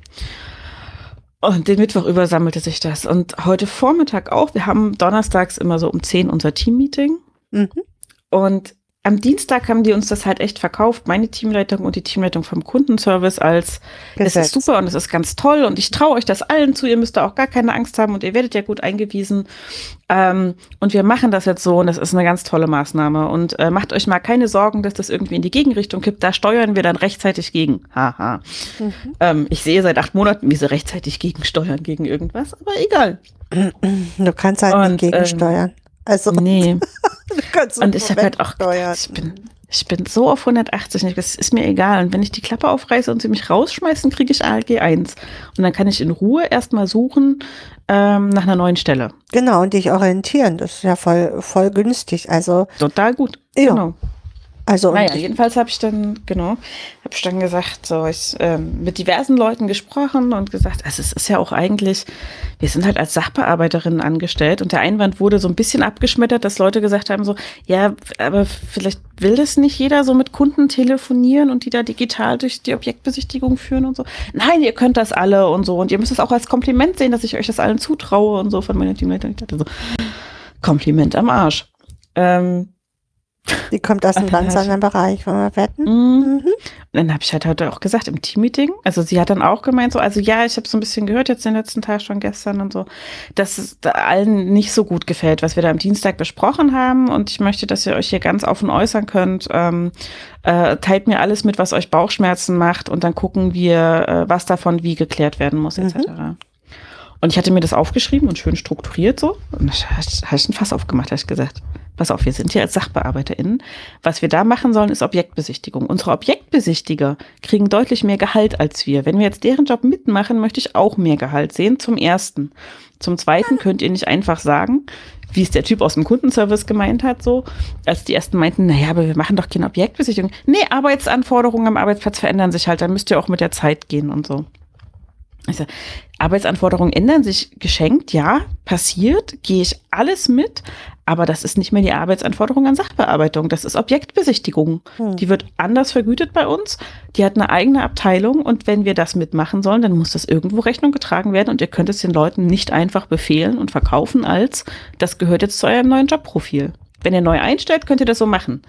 Und den Mittwoch über sammelte sich das. Und heute Vormittag auch, wir haben donnerstags immer so um 10 unser Teammeeting. Mhm. Und am Dienstag haben die uns das halt echt verkauft, meine Teamleitung und die Teamleitung vom Kundenservice als es ist super und es ist ganz toll und ich traue euch das allen zu, ihr müsst da auch gar keine Angst haben und ihr werdet ja gut eingewiesen. Ähm, und wir machen das jetzt so und das ist eine ganz tolle Maßnahme. Und äh, macht euch mal keine Sorgen, dass das irgendwie in die Gegenrichtung kippt. Da steuern wir dann rechtzeitig gegen. Haha. Mhm. Ähm, ich sehe seit acht Monaten, wie sie rechtzeitig gegensteuern gegen irgendwas, aber egal. Du kannst halt und, nicht gegensteuern. Ähm, also, nee. und ich habe halt auch, gedacht, ich bin, ich bin so auf 180, das ist mir egal. Und wenn ich die Klappe aufreiße und sie mich rausschmeißen, kriege ich ALG 1. Und dann kann ich in Ruhe erstmal suchen ähm, nach einer neuen Stelle. Genau, und dich orientieren. Das ist ja voll, voll günstig. Also total gut. Ja. Genau. Also naja, jedenfalls habe ich dann, genau, habe ich dann gesagt, so, ich ähm, mit diversen Leuten gesprochen und gesagt, also es ist ja auch eigentlich, wir sind halt als Sachbearbeiterinnen angestellt und der Einwand wurde so ein bisschen abgeschmettert, dass Leute gesagt haben, so, ja, aber vielleicht will das nicht jeder so mit Kunden telefonieren und die da digital durch die Objektbesichtigung führen und so. Nein, ihr könnt das alle und so und ihr müsst es auch als Kompliment sehen, dass ich euch das allen zutraue und so von meiner Teamleiterin. Ich dachte so, Kompliment am Arsch. Ähm, die kommt aus einem ganz anderen Bereich, wollen wir wetten? Mhm. Mhm. Dann habe ich halt heute auch gesagt im Teammeeting, also sie hat dann auch gemeint, so, also ja, ich habe so ein bisschen gehört jetzt den letzten Tag schon gestern und so, dass es allen nicht so gut gefällt, was wir da am Dienstag besprochen haben und ich möchte, dass ihr euch hier ganz offen äußern könnt. Ähm, äh, teilt mir alles mit, was euch Bauchschmerzen macht und dann gucken wir, äh, was davon wie geklärt werden muss, etc. Mhm. Und ich hatte mir das aufgeschrieben und schön strukturiert so. Und da habe ich ein Fass aufgemacht, habe ich gesagt pass auf, wir sind hier als SachbearbeiterInnen. Was wir da machen sollen, ist Objektbesichtigung. Unsere Objektbesichtiger kriegen deutlich mehr Gehalt als wir. Wenn wir jetzt deren Job mitmachen, möchte ich auch mehr Gehalt sehen. Zum ersten. Zum zweiten könnt ihr nicht einfach sagen, wie es der Typ aus dem Kundenservice gemeint hat, so, als die ersten meinten, naja, aber wir machen doch keine Objektbesichtigung. Nee, Arbeitsanforderungen am Arbeitsplatz verändern sich halt, dann müsst ihr auch mit der Zeit gehen und so. Also, Arbeitsanforderungen ändern sich geschenkt, ja, passiert, gehe ich alles mit, aber das ist nicht mehr die Arbeitsanforderung an Sachbearbeitung, das ist Objektbesichtigung. Hm. Die wird anders vergütet bei uns, die hat eine eigene Abteilung und wenn wir das mitmachen sollen, dann muss das irgendwo Rechnung getragen werden und ihr könnt es den Leuten nicht einfach befehlen und verkaufen als, das gehört jetzt zu eurem neuen Jobprofil. Wenn ihr neu einstellt, könnt ihr das so machen.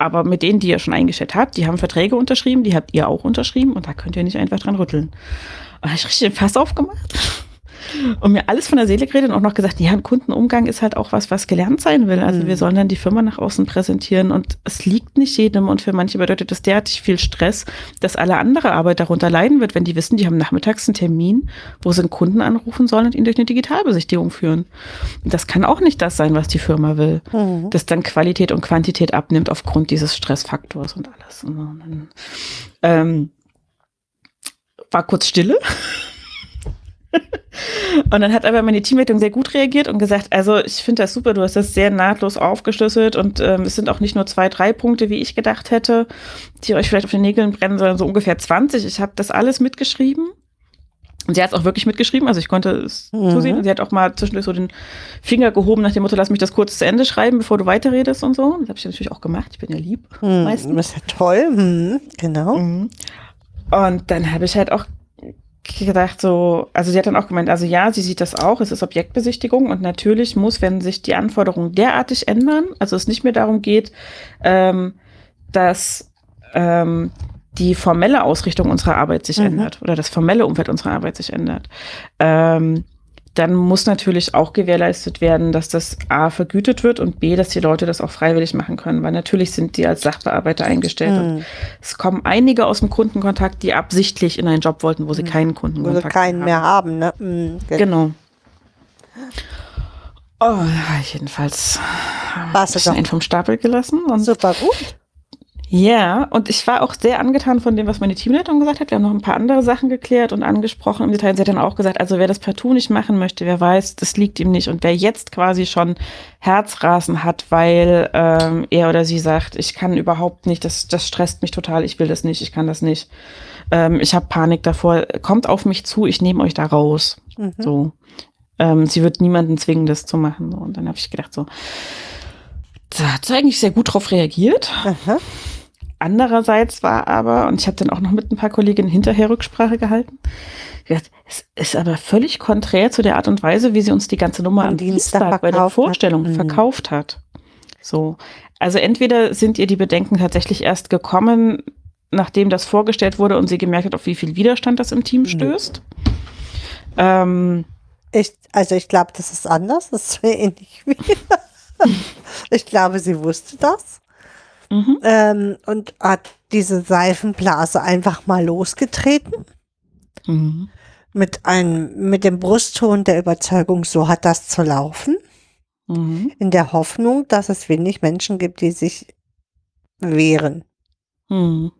Aber mit denen, die ihr schon eingestellt habt, die haben Verträge unterschrieben, die habt ihr auch unterschrieben und da könnt ihr nicht einfach dran rütteln. Und da habe ich richtig den Fass aufgemacht und mir alles von der Seele geredet und auch noch gesagt, ja, ein Kundenumgang ist halt auch was, was gelernt sein will. Also mhm. wir sollen dann die Firma nach außen präsentieren und es liegt nicht jedem und für manche bedeutet das derartig viel Stress, dass alle andere Arbeit darunter leiden wird, wenn die wissen, die haben nachmittags einen Termin, wo sie einen Kunden anrufen sollen und ihn durch eine Digitalbesichtigung führen. Und das kann auch nicht das sein, was die Firma will. Mhm. Dass dann Qualität und Quantität abnimmt aufgrund dieses Stressfaktors und alles. Und dann, ähm, war kurz Stille. und dann hat aber meine Teamleitung sehr gut reagiert und gesagt, also ich finde das super, du hast das sehr nahtlos aufgeschlüsselt und ähm, es sind auch nicht nur zwei, drei Punkte, wie ich gedacht hätte, die euch vielleicht auf den Nägeln brennen, sondern so ungefähr 20. Ich habe das alles mitgeschrieben. Und sie hat es auch wirklich mitgeschrieben, also ich konnte es mhm. zusehen. Und sie hat auch mal zwischendurch so den Finger gehoben nach dem Motto, lass mich das kurz zu Ende schreiben, bevor du weiterredest und so. Das habe ich natürlich auch gemacht. Ich bin ja lieb. Mhm, meistens. Das ist ja toll. Mhm, genau. Mhm. Und dann habe ich halt auch gedacht, so, also sie hat dann auch gemeint, also ja, sie sieht das auch, es ist Objektbesichtigung und natürlich muss, wenn sich die Anforderungen derartig ändern, also es nicht mehr darum geht, ähm, dass ähm, die formelle Ausrichtung unserer Arbeit sich mhm. ändert oder das formelle Umfeld unserer Arbeit sich ändert, ähm, dann muss natürlich auch gewährleistet werden, dass das A vergütet wird und B, dass die Leute das auch freiwillig machen können, weil natürlich sind die als Sachbearbeiter eingestellt mhm. und es kommen einige aus dem Kundenkontakt, die absichtlich in einen Job wollten, wo sie mhm. keinen Kundenkontakt haben. Wo sie keinen haben. mehr haben, ne? Mhm, genau. Oh, jedenfalls Warst du doch. einen vom Stapel gelassen. Und Super gut. Ja, und ich war auch sehr angetan von dem, was meine Teamleitung gesagt hat. Wir haben noch ein paar andere Sachen geklärt und angesprochen im Detail. Sie hat dann auch gesagt, also wer das partout nicht machen möchte, wer weiß, das liegt ihm nicht. Und wer jetzt quasi schon Herzrasen hat, weil ähm, er oder sie sagt, ich kann überhaupt nicht, das, das stresst mich total, ich will das nicht, ich kann das nicht. Ähm, ich habe Panik davor, kommt auf mich zu, ich nehme euch da raus. Mhm. So. Ähm, sie wird niemanden zwingen, das zu machen. Und dann habe ich gedacht, so, da hat sie eigentlich sehr gut drauf reagiert. Aha. Andererseits war aber, und ich habe dann auch noch mit ein paar Kolleginnen hinterher Rücksprache gehalten, es ist aber völlig konträr zu der Art und Weise, wie sie uns die ganze Nummer am, am Dienstag, Dienstag bei der Vorstellung hat. Mhm. verkauft hat. So. Also entweder sind ihr die Bedenken tatsächlich erst gekommen, nachdem das vorgestellt wurde und sie gemerkt hat, auf wie viel Widerstand das im Team stößt. Ähm, Ich, also ich glaube, das ist anders. Das ist so ähnlich wie. ich glaube, sie wusste das mhm. ähm, und hat diese Seifenblase einfach mal losgetreten Mhm. mit einem, mit dem Brustton der Überzeugung, so hat das zu laufen, Mhm. in der Hoffnung, dass es wenig Menschen gibt, die sich wehren. Mhm.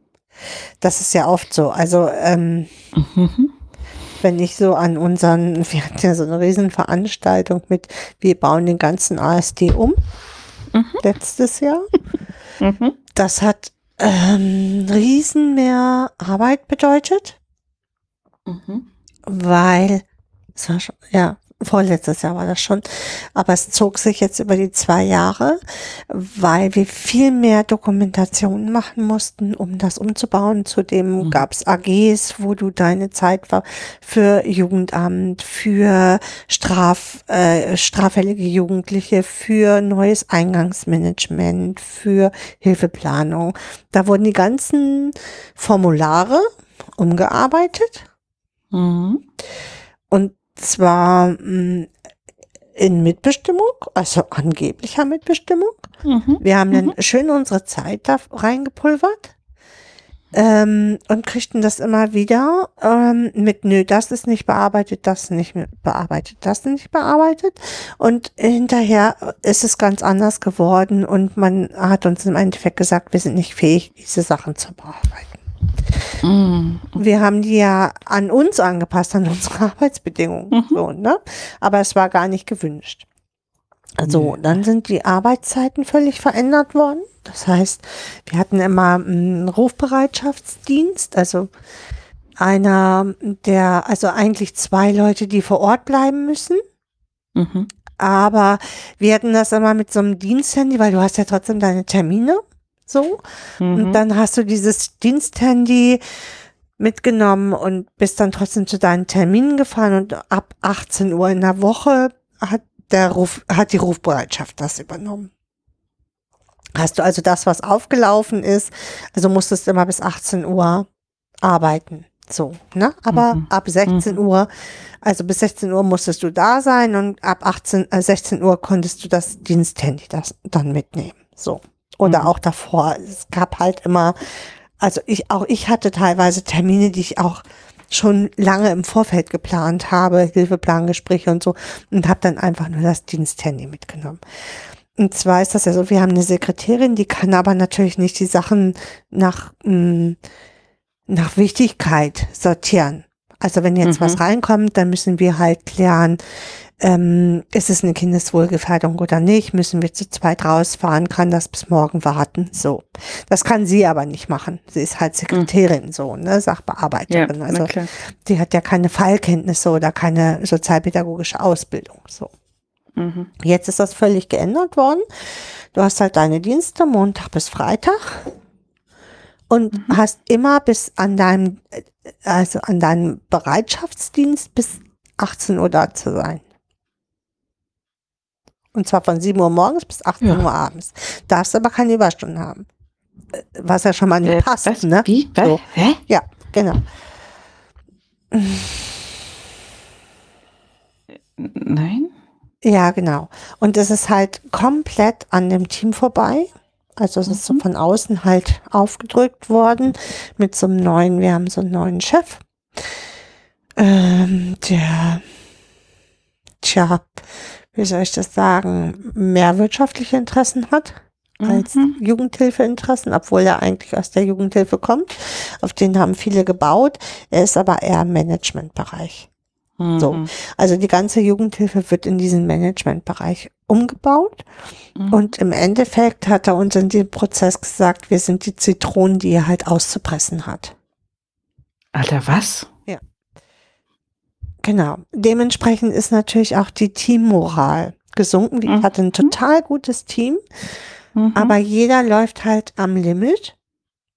Das ist ja oft so. Also ähm, Mhm. wenn ich so an unseren, wir hatten ja so eine Riesenveranstaltung mit, wir bauen den ganzen ASD um, Mhm. letztes Jahr. Mhm. Das hat ähm, riesen mehr Arbeit bedeutet, Mhm. weil, es war schon, ja, vorletztes Jahr war das schon, aber es zog sich jetzt über die zwei Jahre, weil wir viel mehr Dokumentationen machen mussten, um das umzubauen. Zudem Mhm. gab es AGs, wo du deine Zeit war für Jugendamt, für Straf, äh, straffällige Jugendliche, für neues Eingangsmanagement, für Hilfeplanung. Da wurden die ganzen Formulare umgearbeitet Mhm. und zwar mh, in Mitbestimmung, also angeblicher Mitbestimmung. Mhm. Wir haben dann schön unsere Zeit da reingepulvert ähm, und kriegten das immer wieder ähm, mit, nö, das ist nicht bearbeitet, das nicht bearbeitet, das nicht bearbeitet. Und hinterher ist es ganz anders geworden und man hat uns im Endeffekt gesagt, wir sind nicht fähig, diese Sachen zu bearbeiten. Mhm. Wir haben die ja an uns angepasst, an unsere Arbeitsbedingungen. Mhm. So, ne? Aber es war gar nicht gewünscht. So, dann sind die Arbeitszeiten völlig verändert worden. Das heißt, wir hatten immer einen Rufbereitschaftsdienst, also einer, der, also eigentlich zwei Leute, die vor Ort bleiben müssen. Mhm. Aber wir hatten das immer mit so einem Diensthandy, weil du hast ja trotzdem deine Termine. So. Und Mhm. dann hast du dieses Diensthandy mitgenommen und bist dann trotzdem zu deinen Terminen gefahren und ab 18 Uhr in der Woche hat der Ruf, hat die Rufbereitschaft das übernommen. Hast du also das, was aufgelaufen ist, also musstest du immer bis 18 Uhr arbeiten. So, ne? Aber Mhm. ab 16 Uhr, also bis 16 Uhr musstest du da sein und ab 18, äh, 16 Uhr konntest du das Diensthandy das dann mitnehmen. So. Oder Mhm. auch davor. Es gab halt immer, also ich, auch ich hatte teilweise Termine, die ich auch schon lange im Vorfeld geplant habe, Hilfeplangespräche und so, und habe dann einfach nur das Diensthandy mitgenommen. Und zwar ist das ja so, wir haben eine Sekretärin, die kann aber natürlich nicht die Sachen nach, mh, nach Wichtigkeit sortieren. Also wenn jetzt Mhm. was reinkommt, dann müssen wir halt klären, ähm, ist es eine Kindeswohlgefährdung oder nicht? Müssen wir zu zweit rausfahren? Kann das bis morgen warten? So. Das kann sie aber nicht machen. Sie ist halt Sekretärin, so, ne, Ja, Sachbearbeiterin. also na klar. die hat ja keine Fallkenntnisse oder keine sozialpädagogische Ausbildung. So. Mhm. Jetzt ist das völlig geändert worden. Du hast halt deine Dienste Montag bis Freitag und Mhm. hast immer bis an deinem, äh, also an deinem Bereitschaftsdienst bis 18 Uhr da zu sein. Und zwar von 7 Uhr morgens bis 18 Ja. Uhr abends. Darfst aber keine Überstunden haben. Äh, Was ja schon mal nicht Äh, passt, was? ne? Wie? Was? So. Hä? Ja, genau. Nein? Ja, genau. Und es ist halt komplett an dem Team vorbei. Also es ist so von außen halt aufgedrückt worden mit so einem neuen, wir haben so einen neuen Chef, ähm, der, tja, wie soll ich das sagen, mehr wirtschaftliche Interessen hat als Mhm. Jugendhilfeinteressen, obwohl er eigentlich aus der Jugendhilfe kommt. Auf den haben viele gebaut. Er ist aber eher im Managementbereich. So. Mhm. Also die ganze Jugendhilfe wird in diesen Managementbereich umgebaut. Mhm. Und im Endeffekt hat er uns in dem Prozess gesagt, wir sind die Zitronen, die er halt auszupressen hat. Alter, was? Genau. Dementsprechend ist natürlich auch die Teammoral gesunken. Ich Mhm. hatte ein total gutes Team, Mhm. aber jeder läuft halt am Limit.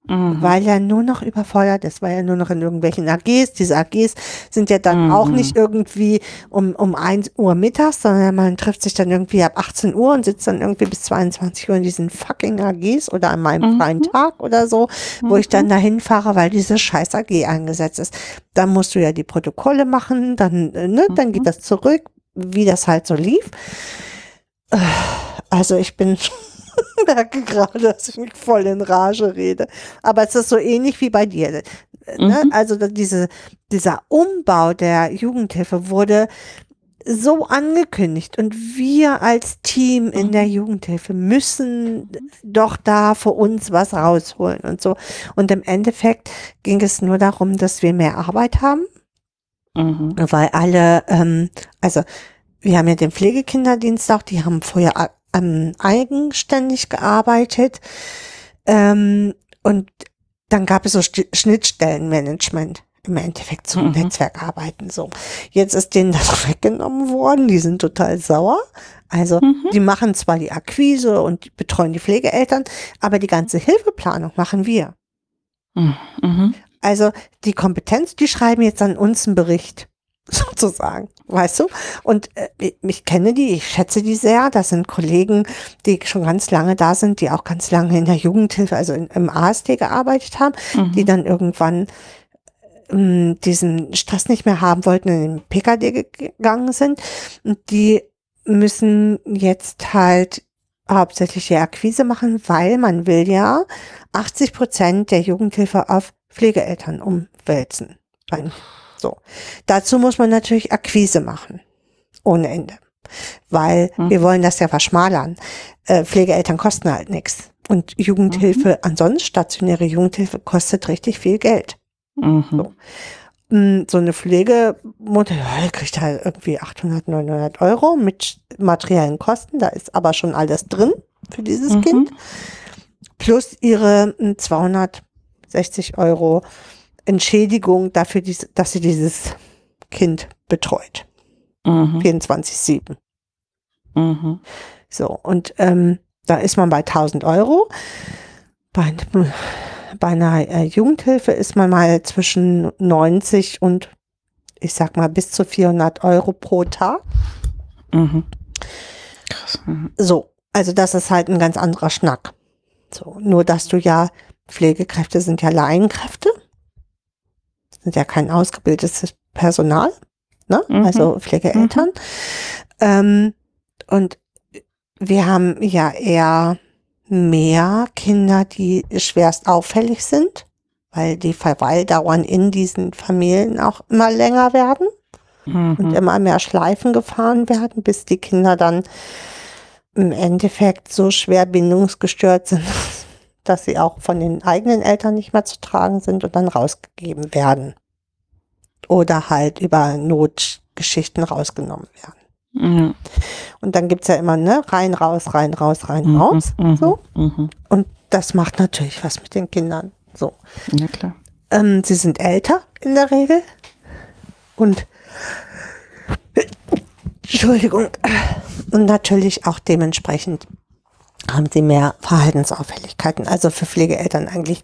Mhm. weil er nur noch überfordert ist, weil er nur noch in irgendwelchen AGs, diese AGs sind ja dann Mhm. auch nicht irgendwie um, um 1 Uhr mittags, sondern man trifft sich dann irgendwie ab 18 Uhr und sitzt dann irgendwie bis 22 Uhr in diesen fucking AGs oder an meinem Mhm. freien Tag oder so, wo ich dann dahin fahre, weil diese scheiß AG eingesetzt ist. Dann musst du ja die Protokolle machen, dann, äh, ne, dann geht das zurück, wie das halt so lief. Äh, Also ich bin merke gerade, dass ich mich voll in Rage rede. Aber es ist so ähnlich wie bei dir. Ne? Mhm. Also diese, dieser Umbau der Jugendhilfe wurde so angekündigt und wir als Team in der Jugendhilfe müssen doch da für uns was rausholen und so. Und im Endeffekt ging es nur darum, dass wir mehr Arbeit haben Mhm. weil alle, ähm, also wir haben ja den Pflegekinderdienst auch, die haben vorher ähm, eigenständig gearbeitet ähm, und dann gab es so Sti- Schnittstellenmanagement im Endeffekt zum Mhm. Netzwerkarbeiten so. Jetzt ist denen das weggenommen worden, die sind total sauer. Also Mhm. die machen zwar die Akquise und betreuen die Pflegeeltern, aber die ganze Hilfeplanung machen wir. Mhm. Also die Kompetenz, die schreiben jetzt an uns einen Bericht, sozusagen, weißt du? Und äh, ich- kenne die, ich schätze die sehr. Das sind Kollegen, die schon ganz lange da sind, die auch ganz lange in der Jugendhilfe, also in, im ASD gearbeitet haben, die Mhm. dann irgendwann ähm, diesen Stress nicht mehr haben wollten und in den PKD ge- gegangen sind. Und die müssen jetzt halt hauptsächlich die Akquise machen, weil man will ja 80 Prozent der Jugendhilfe auf Pflegeeltern umwälzen. Beim- So. Dazu muss man natürlich Akquise machen. Ohne Ende. Weil Mhm. wir wollen das ja verschmalern. Äh, Pflegeeltern kosten halt nichts. Und Jugendhilfe, ansonsten stationäre Jugendhilfe kostet richtig viel Geld. Mhm. So. Mm, So eine Pflegemutter ja, kriegt halt irgendwie 800, 900 Euro mit materiellen Kosten. Da ist aber schon alles drin für dieses Mhm. Kind. Plus ihre mm, 260 Euro Entschädigung dafür, dass sie dieses Kind betreut. Mhm. 24-7. Mhm. So, und ähm, da ist man bei 1000 Euro. Bei, bei einer äh, Jugendhilfe ist man mal zwischen 90 und ich sag mal bis zu 400 Euro pro Tag. Mhm. Krass. Mhm. So, also das ist halt ein ganz anderer Schnack. So, nur dass du ja, Pflegekräfte sind ja Laienkräfte, sind ja kein ausgebildetes Personal, ne? Mhm. also Pflegeeltern. Ähm, und wir haben ja eher mehr Kinder, die schwerst auffällig sind, weil die Verweildauern in diesen Familien auch immer länger werden und Mhm. immer mehr Schleifen gefahren werden, bis die Kinder dann im Endeffekt so schwer bindungsgestört sind, dass sie auch von den eigenen Eltern nicht mehr zu tragen sind und dann rausgegeben werden. Oder halt über Notgeschichten rausgenommen werden. Ja. Und dann gibt's ja immer, ne, rein, raus, rein, raus, rein, Mhm. raus. Mhm. So. Mhm. Und das macht natürlich was mit den Kindern. So. Ja, klar. Ähm, sie sind älter in der Regel. Und Entschuldigung. Und natürlich auch dementsprechend haben sie mehr Verhaltensauffälligkeiten. Also für Pflegeeltern eigentlich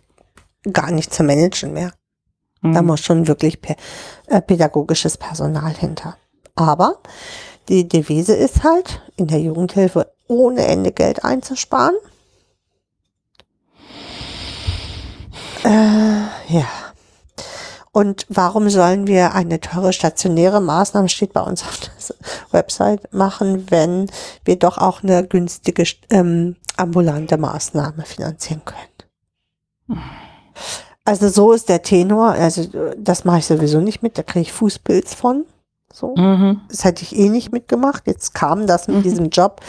gar nicht zu managen mehr. Da Mhm. muss schon wirklich äh, pädagogisches Personal hinter. Aber die Devise ist halt, in der Jugendhilfe ohne Ende Geld einzusparen. Äh, ja. Und warum sollen wir eine teure stationäre Maßnahme, steht bei uns auf der Website, machen, wenn wir doch auch eine günstige ähm, ambulante Maßnahme finanzieren können? Also so ist der Tenor. Also das mache ich sowieso nicht mit. Da kriege ich Fußpilz von. So, Mhm. das hätte ich eh nicht mitgemacht. Jetzt kam das mit Mhm. diesem Job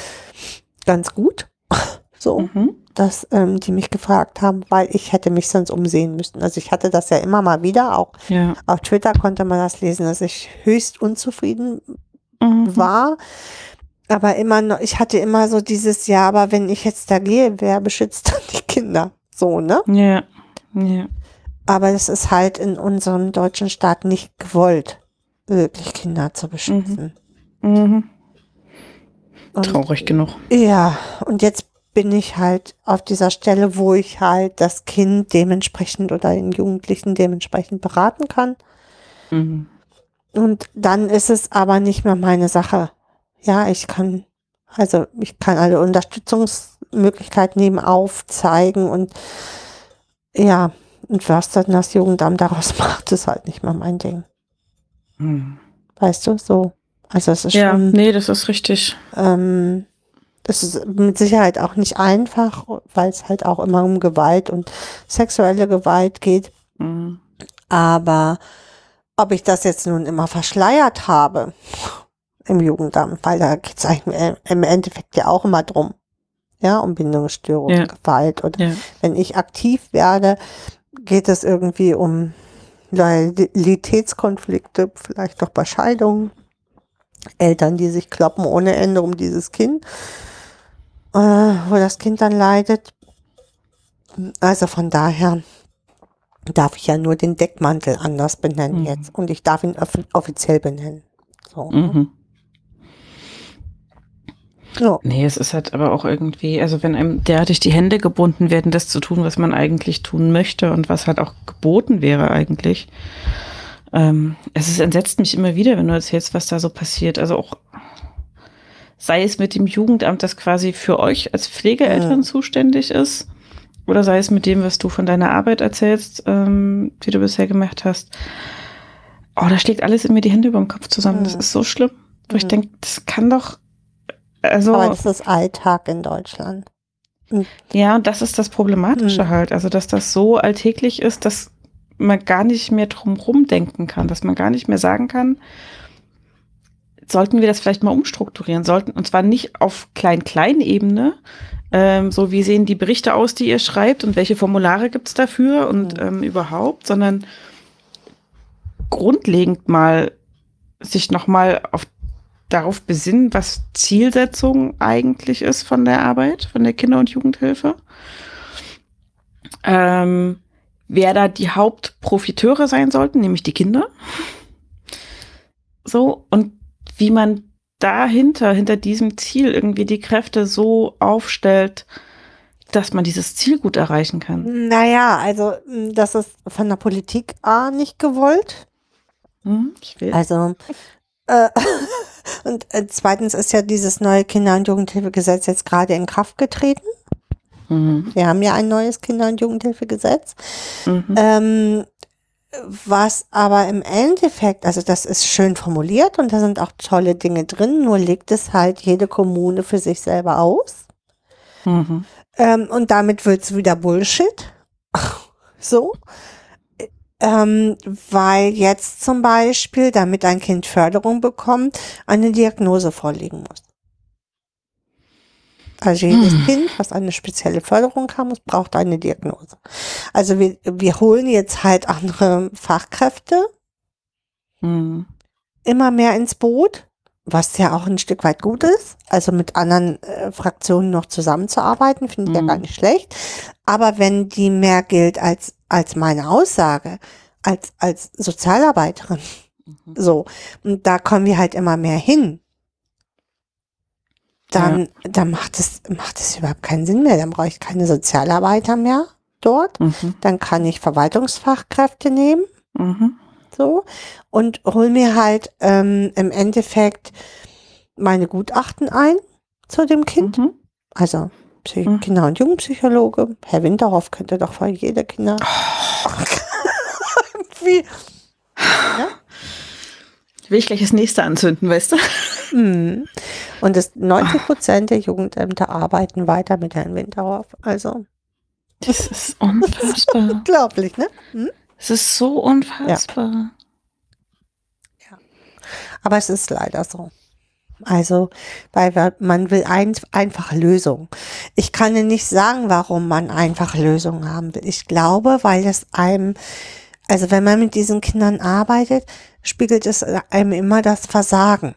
ganz gut. So, Mhm. Dass ähm, die mich gefragt haben, weil ich hätte mich sonst umsehen müssen. Also ich hatte das ja immer mal wieder. Auch Ja. auf Twitter konnte man das lesen, dass ich höchst unzufrieden Mhm. war. Aber immer noch, ich hatte immer so dieses, ja, aber wenn ich jetzt da gehe, wer beschützt dann die Kinder? So, ne? Ja. Ja. Aber es ist halt in unserem deutschen Staat nicht gewollt, wirklich Kinder zu beschützen. Mhm. Und, Traurig genug. ja, und jetzt bin ich halt auf dieser Stelle, wo ich halt das Kind dementsprechend oder den Jugendlichen dementsprechend beraten kann. Mhm. Und dann ist es aber nicht mehr meine Sache. Ja, ich kann, also ich kann alle Unterstützungsmöglichkeiten eben aufzeigen und ja, und was dann das Jugendamt daraus macht, ist halt nicht mehr mein Ding. Mhm. Weißt du, so. Also es ist Ja, schon, nee, das ist richtig. ähm, das ist mit Sicherheit auch nicht einfach, weil es halt auch immer um Gewalt und sexuelle Gewalt geht. Mhm. Aber ob ich das jetzt nun immer verschleiert habe im Jugendamt, weil da geht es eigentlich im Endeffekt ja auch immer drum. Ja, um Bindungsstörung, Ja. Gewalt. Oder Ja. wenn ich aktiv werde, geht es irgendwie um Loyalitätskonflikte, vielleicht doch bei Scheidungen. Eltern, die sich kloppen ohne Ende um dieses Kind, äh, wo das Kind dann leidet. Also von daher darf ich ja nur den Deckmantel anders benennen Mhm. jetzt und ich darf ihn off- offiziell benennen. So. Mhm. Ja. Nee, es ist halt aber auch irgendwie, also wenn einem derartig die Hände gebunden werden, das zu tun, was man eigentlich tun möchte und was halt auch geboten wäre eigentlich. Ähm, es ist, entsetzt mich immer wieder, wenn du erzählst, was da so passiert. Also auch sei es mit dem Jugendamt, das quasi für euch als Pflegeeltern Mhm. zuständig ist, oder sei es mit dem, was du von deiner Arbeit erzählst, ähm, die du bisher gemacht hast. Oh, da schlägt alles in mir die Hände über dem Kopf zusammen. Das Mhm. ist so schlimm. Wo ich Mhm. denke, das kann doch. Also, Aber das ist Alltag in Deutschland. ja, und das ist das Problematische Mhm. halt. Also, dass das so alltäglich ist, dass man gar nicht mehr drum rumdenken kann, dass man gar nicht mehr sagen kann, sollten wir das vielleicht mal umstrukturieren sollten. Und zwar nicht auf Klein-Klein-Ebene, ähm, so wie sehen die Berichte aus, die ihr schreibt und welche Formulare gibt es dafür und Mhm. ähm, überhaupt, sondern grundlegend mal sich nochmal auf darauf besinnen, was Zielsetzung eigentlich ist von der Arbeit, von der Kinder- und Jugendhilfe. Ähm, wer da die Hauptprofiteure sein sollten, nämlich die Kinder. So, und wie man dahinter, hinter diesem Ziel irgendwie die Kräfte so aufstellt, dass man dieses Ziel gut erreichen kann. Naja, also mh, das ist von der Politik A nicht gewollt. Hm? Also äh, und äh, zweitens ist ja dieses neue Kinder- und Jugendhilfegesetz jetzt gerade in Kraft getreten. Mhm. Wir haben ja ein neues Kinder- und Jugendhilfegesetz. Mhm. Ähm, was aber im Endeffekt, also das ist schön formuliert und da sind auch tolle Dinge drin, nur legt es halt jede Kommune für sich selber aus. Mhm. Ähm, und damit wird's wieder Bullshit. so. Ähm, weil jetzt zum Beispiel, damit ein Kind Förderung bekommt, eine Diagnose vorliegen muss. Also jedes Hm. Kind, was eine spezielle Förderung haben muss, braucht eine Diagnose. Also wir, wir holen jetzt halt andere Fachkräfte Mhm. immer mehr ins Boot, was ja auch ein Stück weit gut ist. Also mit anderen äh, Fraktionen noch zusammenzuarbeiten, finde ich ja Mhm. gar nicht schlecht. Aber wenn die mehr gilt als, als meine Aussage, als, als Sozialarbeiterin, Mhm. so, und da kommen wir halt immer mehr hin, dann, dann macht es, macht es überhaupt keinen Sinn mehr. Dann brauche ich keine Sozialarbeiter mehr dort. Mhm. Dann kann ich Verwaltungsfachkräfte nehmen Mhm. so und hol mir halt ähm, im Endeffekt meine Gutachten ein zu dem Kind. Mhm. Also Psy Mhm. Kinder- und Jugendpsychologe. Herr Winterhoff könnte doch für jede Kinder. Wie? Will ich gleich das nächste anzünden, weißt du? Hm. Und das 90 Prozent der Jugendämter arbeiten weiter mit Herrn Winterhoff. Also Das ist unfassbar. unglaublich, ne? Hm? Es ist so unfassbar. Aber es ist leider so. Also, weil man will ein, einfache Lösungen. Ich kann dir nicht sagen, warum man einfache Lösungen haben will. Ich glaube, weil es einem, also wenn man mit diesen Kindern arbeitet, spiegelt es einem immer das Versagen.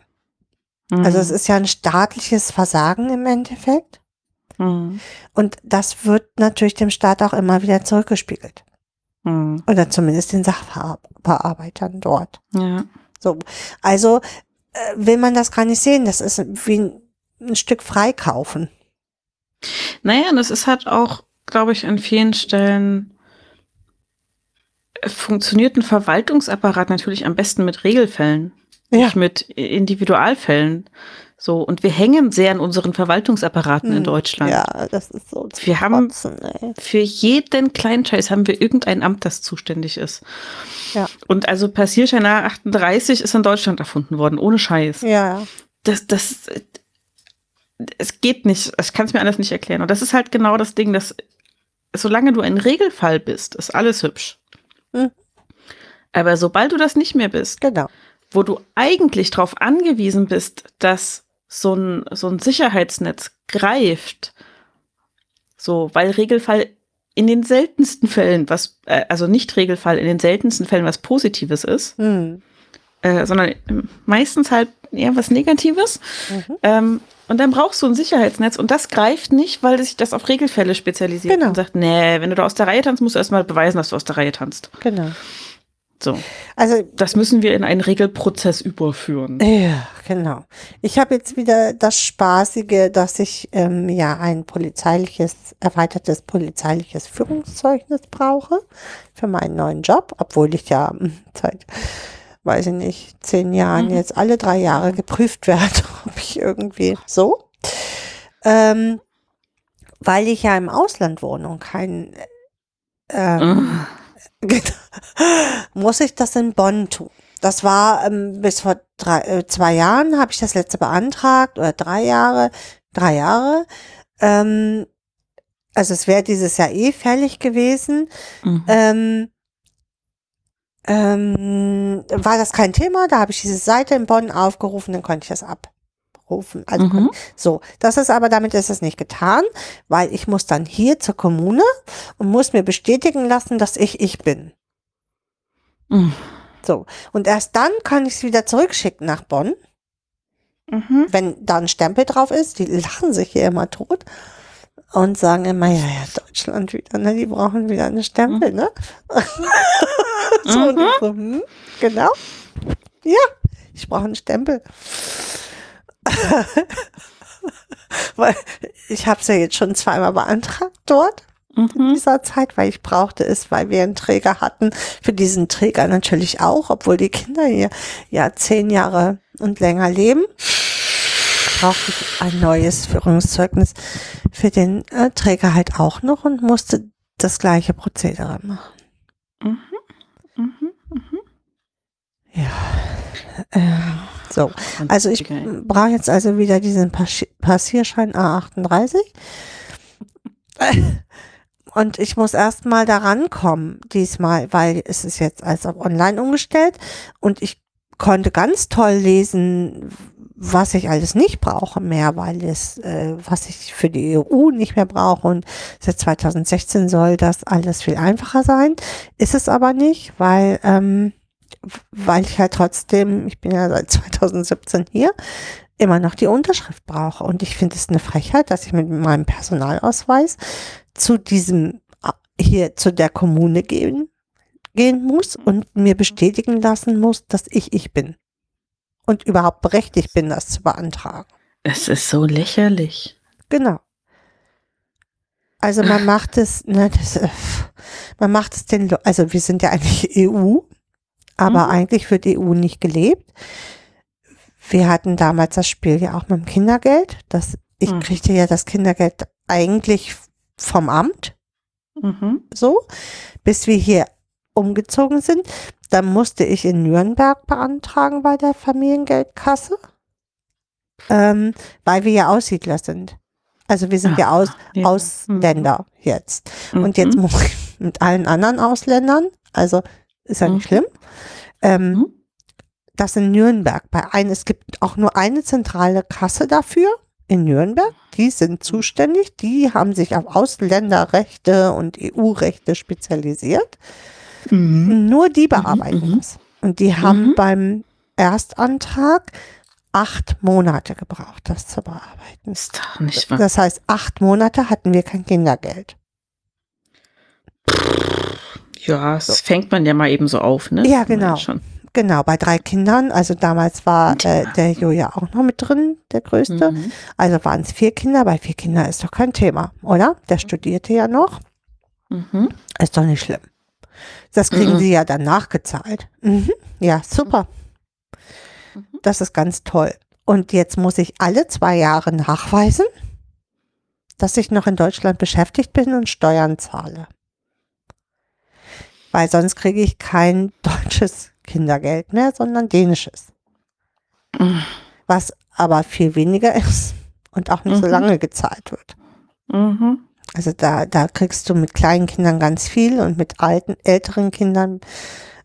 Mhm. Also es ist ja ein staatliches Versagen im Endeffekt. Mhm. Und das wird natürlich dem Staat auch immer wieder zurückgespiegelt. Mhm. Oder zumindest den Sachbearbeitern dort. Ja. So, also äh, will man das gar nicht sehen. Das ist wie ein, ein Stück freikaufen. Naja, es ist halt auch, glaube ich, an vielen Stellen äh, funktioniert ein Verwaltungsapparat natürlich am besten mit Regelfällen, Ja. nicht mit Individualfällen. So, und wir hängen sehr an unseren Verwaltungsapparaten in Hm, Deutschland. Ja, das ist so. Wir haben- ey. Für jeden kleinen Scheiß haben wir irgendein Amt, das zuständig ist. Ja. Und also Passierschein A38 ist in Deutschland erfunden worden, ohne Scheiß. Ja, Das, das, es geht nicht. Ich kann es mir alles nicht erklären. Und das ist halt genau das Ding, dass solange du ein Regelfall bist, ist alles hübsch. Mhm. Aber sobald du das nicht mehr bist, genau. wo du eigentlich darauf angewiesen bist, dass so ein, so ein Sicherheitsnetz greift, so, weil Regelfall in den seltensten Fällen, was, äh, also nicht Regelfall, in den seltensten Fällen was Positives ist, Hm. äh, sondern meistens halt eher was Negatives. Mhm. Ähm, und dann brauchst du ein Sicherheitsnetz und das greift nicht, weil sich das auf Regelfälle spezialisiert Genau. und sagt, nee, wenn du da aus der Reihe tanzt, musst du erstmal beweisen, dass du aus der Reihe tanzt. Genau. So, Also das müssen wir in einen Regelprozess überführen. Ja, genau. Ich habe jetzt wieder das Spaßige, dass ich ähm, ja ein polizeiliches, erweitertes polizeiliches Führungszeugnis brauche für meinen neuen Job, obwohl ich ja hm, seit, weiß ich nicht, zehn Jahren Mhm. jetzt alle drei Jahre geprüft werde, ob ich irgendwie so. Ähm, weil ich ja im Ausland wohne und kein ähm, muss ich das in Bonn tun. Das war ähm, bis vor drei, äh, zwei Jahren habe ich das letzte beantragt oder drei Jahre, drei Jahre. Ähm, also es wäre dieses Jahr eh fällig gewesen. Mhm. Ähm, ähm, war das kein Thema? Da habe ich diese Seite in Bonn aufgerufen, dann konnte ich das abrufen. Also Mhm. so, das ist aber damit ist es nicht getan, weil ich muss dann hier zur Kommune und muss mir bestätigen lassen, dass ich ich bin. Mhm. So, und erst dann kann ich es wieder zurückschicken nach Bonn, Mhm. wenn da ein Stempel drauf ist. Die lachen sich hier immer tot und sagen immer, ja, ja, Deutschland wieder, ne? Die brauchen wieder eine Stempel, ne? so, und ich so, hm, genau. Ja, ich brauche einen Stempel. Weil ich habe es ja jetzt schon zweimal beantragt dort in Mhm. dieser Zeit, weil ich brauchte es, weil wir einen Träger hatten. Für diesen Träger natürlich auch, obwohl die Kinder hier ja zehn Jahre und länger leben, brauchte ich ein neues Führungszeugnis für den äh, Träger halt auch noch und musste das gleiche Prozedere machen. Mhm. Mhm. Mhm. Äh, so, also ich brauche jetzt also wieder diesen Passi- Passierschein A38. Und ich muss erstmal da rankommen diesmal, weil es ist jetzt als online umgestellt und ich konnte ganz toll lesen, was ich alles nicht brauche mehr, weil es, äh, was ich für die EU nicht mehr brauche und seit 2016 soll das alles viel einfacher sein. Ist es aber nicht, weil, ähm, weil ich halt trotzdem, ich bin ja seit 2017 hier, immer noch die Unterschrift brauche. Und ich finde es eine Frechheit, dass ich mit meinem Personalausweis zu diesem, hier zu der Kommune gehen, gehen muss und mir bestätigen lassen muss, dass ich ich bin. Und überhaupt berechtigt bin, das zu beantragen. Es ist so lächerlich. Genau. Also man macht es, ne, das, äh, man macht es den, also wir sind ja eigentlich EU, aber Mhm. eigentlich wird EU nicht gelebt. Wir hatten damals das Spiel ja auch mit dem Kindergeld. Das, ich Mhm. kriegte ja das Kindergeld eigentlich vom Amt, Mhm. so, bis wir hier umgezogen sind. Dann musste ich in Nürnberg beantragen bei der Familiengeldkasse, ähm, weil wir ja Aussiedler sind. Also wir sind ja aus, Ja. Ausländer jetzt. Mhm. Und jetzt muss ich mit allen anderen Ausländern, also ist ja nicht Mhm. schlimm, ähm, Mhm. das in Nürnberg. Bei ein, es gibt auch nur eine zentrale Kasse dafür in Nürnberg. Die sind zuständig. Die haben sich auf Ausländerrechte und EU-Rechte spezialisiert. Mhm. Nur die bearbeiten mhm. das. Und die haben Mhm. beim Erstantrag acht Monate gebraucht, das zu bearbeiten. Ist doch nicht wahr. Das heißt, acht Monate hatten wir kein Kindergeld. Ja, das fängt man ja mal eben so auf, ne? Ja, genau. Genau, bei drei Kindern. Also damals war äh, der ja auch noch mit drin, der größte. Mhm. Also waren es vier Kinder. Bei vier Kindern ist doch kein Thema, oder? Der studierte ja noch. Mhm. Ist doch nicht schlimm. Das kriegen Mhm. sie ja dann nachgezahlt. Mhm. Ja, super. Mhm. Das ist ganz toll. Und jetzt muss ich alle zwei Jahre nachweisen, dass ich noch in Deutschland beschäftigt bin und Steuern zahle. Weil sonst kriege ich kein deutsches Kindergeld mehr, sondern dänisches. Mhm. Was aber viel weniger ist und auch nicht so Mhm. lange gezahlt wird. Mhm. Also da, da kriegst du mit kleinen Kindern ganz viel und mit alten, älteren Kindern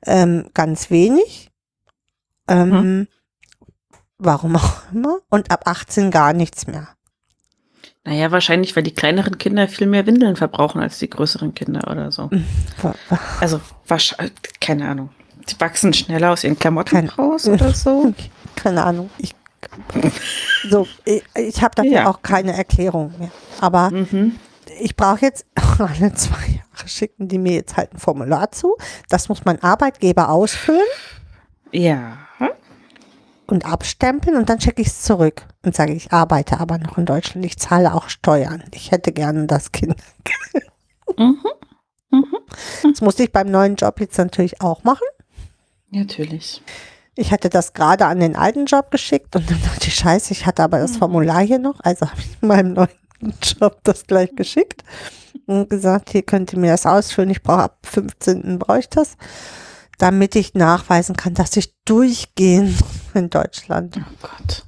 ähm, ganz wenig. Ähm, Warum auch immer. Und ab 18 gar nichts mehr. Naja, wahrscheinlich, weil die kleineren Kinder viel mehr Windeln verbrauchen als die größeren Kinder oder so. Wa- Also, wahrscheinlich, keine Ahnung. Die wachsen schneller aus ihren Klamotten Keine- raus oder so. Keine Ahnung. Ich, so, ich, ich habe dafür Ja. auch keine Erklärung mehr. Aber Mhm. Ich brauche jetzt alle zwei Jahre schicken die mir jetzt halt ein Formular zu. Das muss mein Arbeitgeber ausfüllen Ja. und abstempeln und dann schicke ich es zurück und sage, ich arbeite aber noch in Deutschland. Ich zahle auch Steuern. Ich hätte gerne das Kind. Mhm. Das muss ich beim neuen Job jetzt natürlich auch machen. Natürlich. Ich hatte das gerade an den alten Job geschickt und dann dachte ich, scheiße, ich hatte aber das Formular hier noch. Also habe ich meinem neuen Job das gleich geschickt und gesagt, hier könnt ihr mir das ausfüllen. Ich brauche ab 15. brauche ich das, damit ich nachweisen kann, dass ich durchgehend in Deutschland. Oh Gott.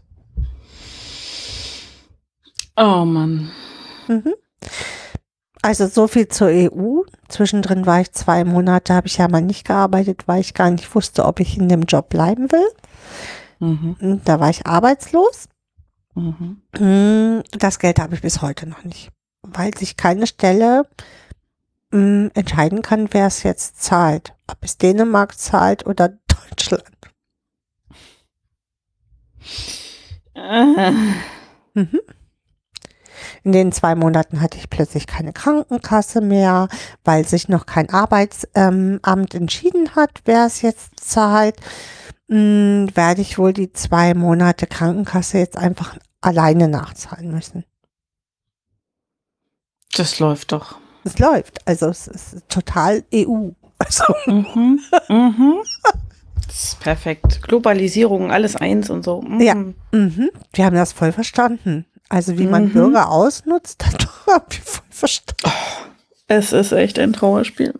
Oh Mann. Mhm. Also so viel zur EU. Zwischendrin war ich zwei Monate, habe ich ja mal nicht gearbeitet, weil ich gar nicht wusste, ob ich in dem Job bleiben will. Mhm. Da war ich arbeitslos. Mhm. Das Geld habe ich bis heute noch nicht, weil sich keine Stelle mm, entscheiden kann, wer es jetzt zahlt. Ob es Dänemark zahlt oder Deutschland. Äh. Mhm. In den zwei Monaten hatte ich plötzlich keine Krankenkasse mehr, weil sich noch kein Arbeitsamt ähm, entschieden hat, wer es jetzt zahlt. Mm, Werde ich wohl die zwei Monate Krankenkasse jetzt einfach alleine nachzahlen müssen. Das läuft doch. Es läuft. Also es ist total EU. Also, Mhm. Mhm. Das ist perfekt. Globalisierung, alles eins und so. Mhm. Ja. mhm, wir haben das voll verstanden. Also wie man Mhm. Bürger ausnutzt, das haben wir voll verstanden. Es ist echt ein Trauerspiel.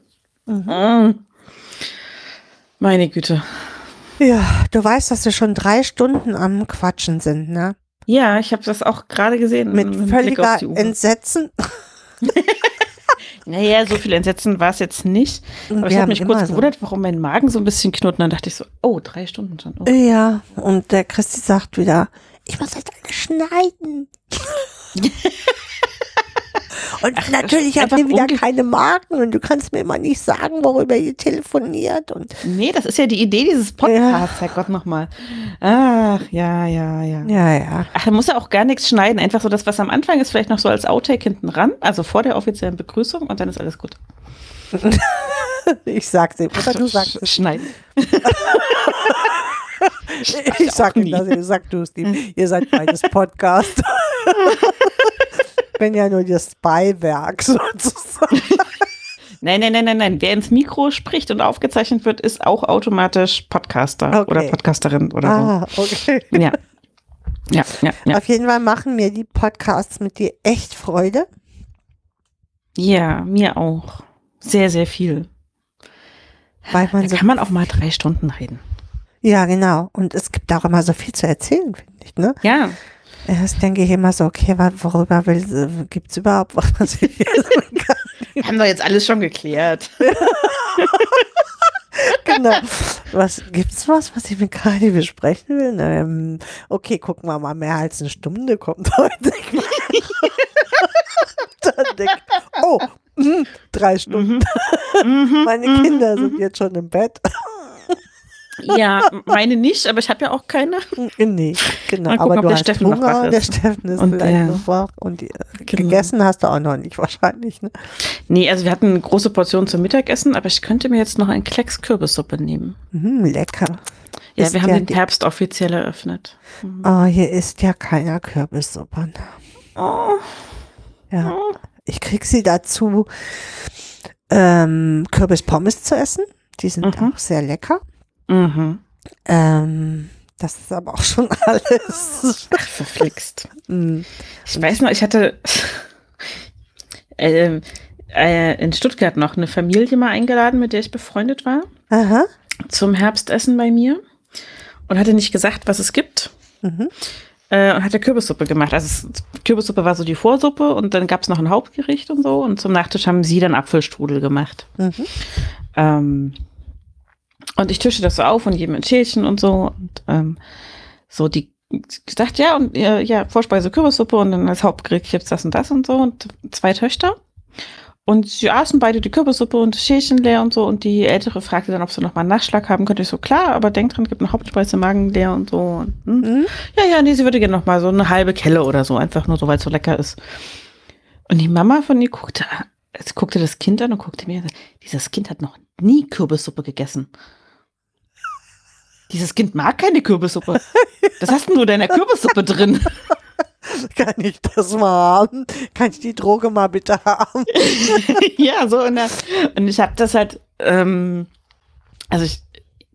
Mhm. Mhm. Meine Güte. Ja, du weißt, dass wir schon drei Stunden am Quatschen sind, ne? Ja, ich habe das auch gerade gesehen. Mit völliger. Entsetzen. Naja, so viel Entsetzen war es jetzt nicht. Aber ich Wir habe haben mich kurz so. gewundert, warum mein Magen so ein bisschen knurrt. Und dann dachte ich so, oh, drei Stunden schon. Oh. Ja, und der Christi sagt wieder, ich muss das alles schneiden. und Ach, natürlich habt einfach ihr wieder keine Marken und du kannst mir immer nicht sagen, worüber ihr telefoniert. Und Nee, das ist ja die Idee dieses Podcasts, Herrgott nochmal. Ach, ja, ja, ja. ja, ja. Ach, er muss ja auch gar nichts schneiden. Einfach so das, was am Anfang ist, vielleicht noch so als Outtake hinten ran. Also vor der offiziellen Begrüßung und dann ist alles gut. Ich sag's ihm. Oder du sagst es. Schneiden. Ich sag ihm das, ihr sagt du es ihm. Ihr seid beides Podcast. Ich bin ja nur das Beiwerk sozusagen. Nein, nein, nein, nein, nein. Wer ins Mikro spricht und aufgezeichnet wird, ist auch automatisch Podcaster Okay. oder Podcasterin oder Ah, okay. so. Ja. Ja, ja, ja. Auf jeden Fall machen mir die Podcasts mit dir echt Freude. Ja, mir auch. Sehr, sehr viel. Weil man Da so, kann man auch mal drei Stunden reden. ja, genau. Und es gibt auch immer so viel zu erzählen, finde ich. Ne? Ja. Erst denke ich immer so, okay, worüber will, gibt es überhaupt was, was ich kann? Haben wir jetzt alles schon geklärt. genau. Was gibt's was, was ich mit Kali besprechen will? Ähm, okay, gucken wir mal, mehr als eine Stunde kommt heute. Dann denk oh, mm, drei Stunden. Mhm. Meine Kinder sind jetzt schon im Bett. Ja, meine nicht, aber ich habe ja auch keine. nee, genau. Gucken, aber du der hast Steffen Hunger, wach der ist. Steffen ist Und vielleicht der- noch wach und äh, Genau. gegessen hast du auch noch nicht wahrscheinlich. Ne? Nee, also wir hatten eine große Portion zum Mittagessen, aber ich könnte mir jetzt noch einen Klecks Kürbissuppe nehmen. Mhm, lecker. Ja, Ist wir haben ja den Herbst offiziell eröffnet. Oh, hier ist ja keiner Kürbissuppe. Oh, Ja. Ich krieg sie dazu, ähm, Kürbispommes zu essen. Die sind Mhm. auch sehr lecker. Mhm. Ähm, das ist aber auch schon alles. Ach, verflixt. Mm. Ich weiß noch, ich hatte ähm, äh, in Stuttgart noch eine Familie mal eingeladen, mit der ich befreundet war, Aha. zum Herbstessen bei mir und hatte nicht gesagt, was es gibt. Mhm. Äh, und hatte Kürbissuppe gemacht. Also es, Kürbissuppe war so die Vorsuppe und dann gab es noch ein Hauptgericht und so. Und zum Nachtisch haben sie dann Apfelstrudel gemacht. Mhm. Ähm, und ich tische das so auf und jedem ein Schälchen und so. Und ähm, so die gesagt, ja, und äh, ja, Vorspeise Kürbissuppe und dann als Hauptgericht gibt's das und das und so. Und zwei Töchter. Und sie aßen beide die Kürbissuppe und das Schälchen leer und so. Und die Ältere fragte dann, ob sie noch mal einen Nachschlag haben könnte. Ich so, klar, aber denk dran, gibt eine Hauptspeise, Magen leer und so. Und, hm. Mhm. Ja, ja, nee, sie würde gerne noch mal so eine halbe Kelle oder so, einfach nur so, weil es so lecker ist. Und die Mama von ihr guckte, guckte das Kind an und guckte mir, dieses Kind hat noch nie Kürbissuppe gegessen. Dieses Kind mag keine Kürbissuppe. Das hast du in deiner Kürbissuppe drin. Kann ich das mal haben? Kann ich die Droge mal bitte haben? ja, so und, und ich habe das halt, ähm, also ich,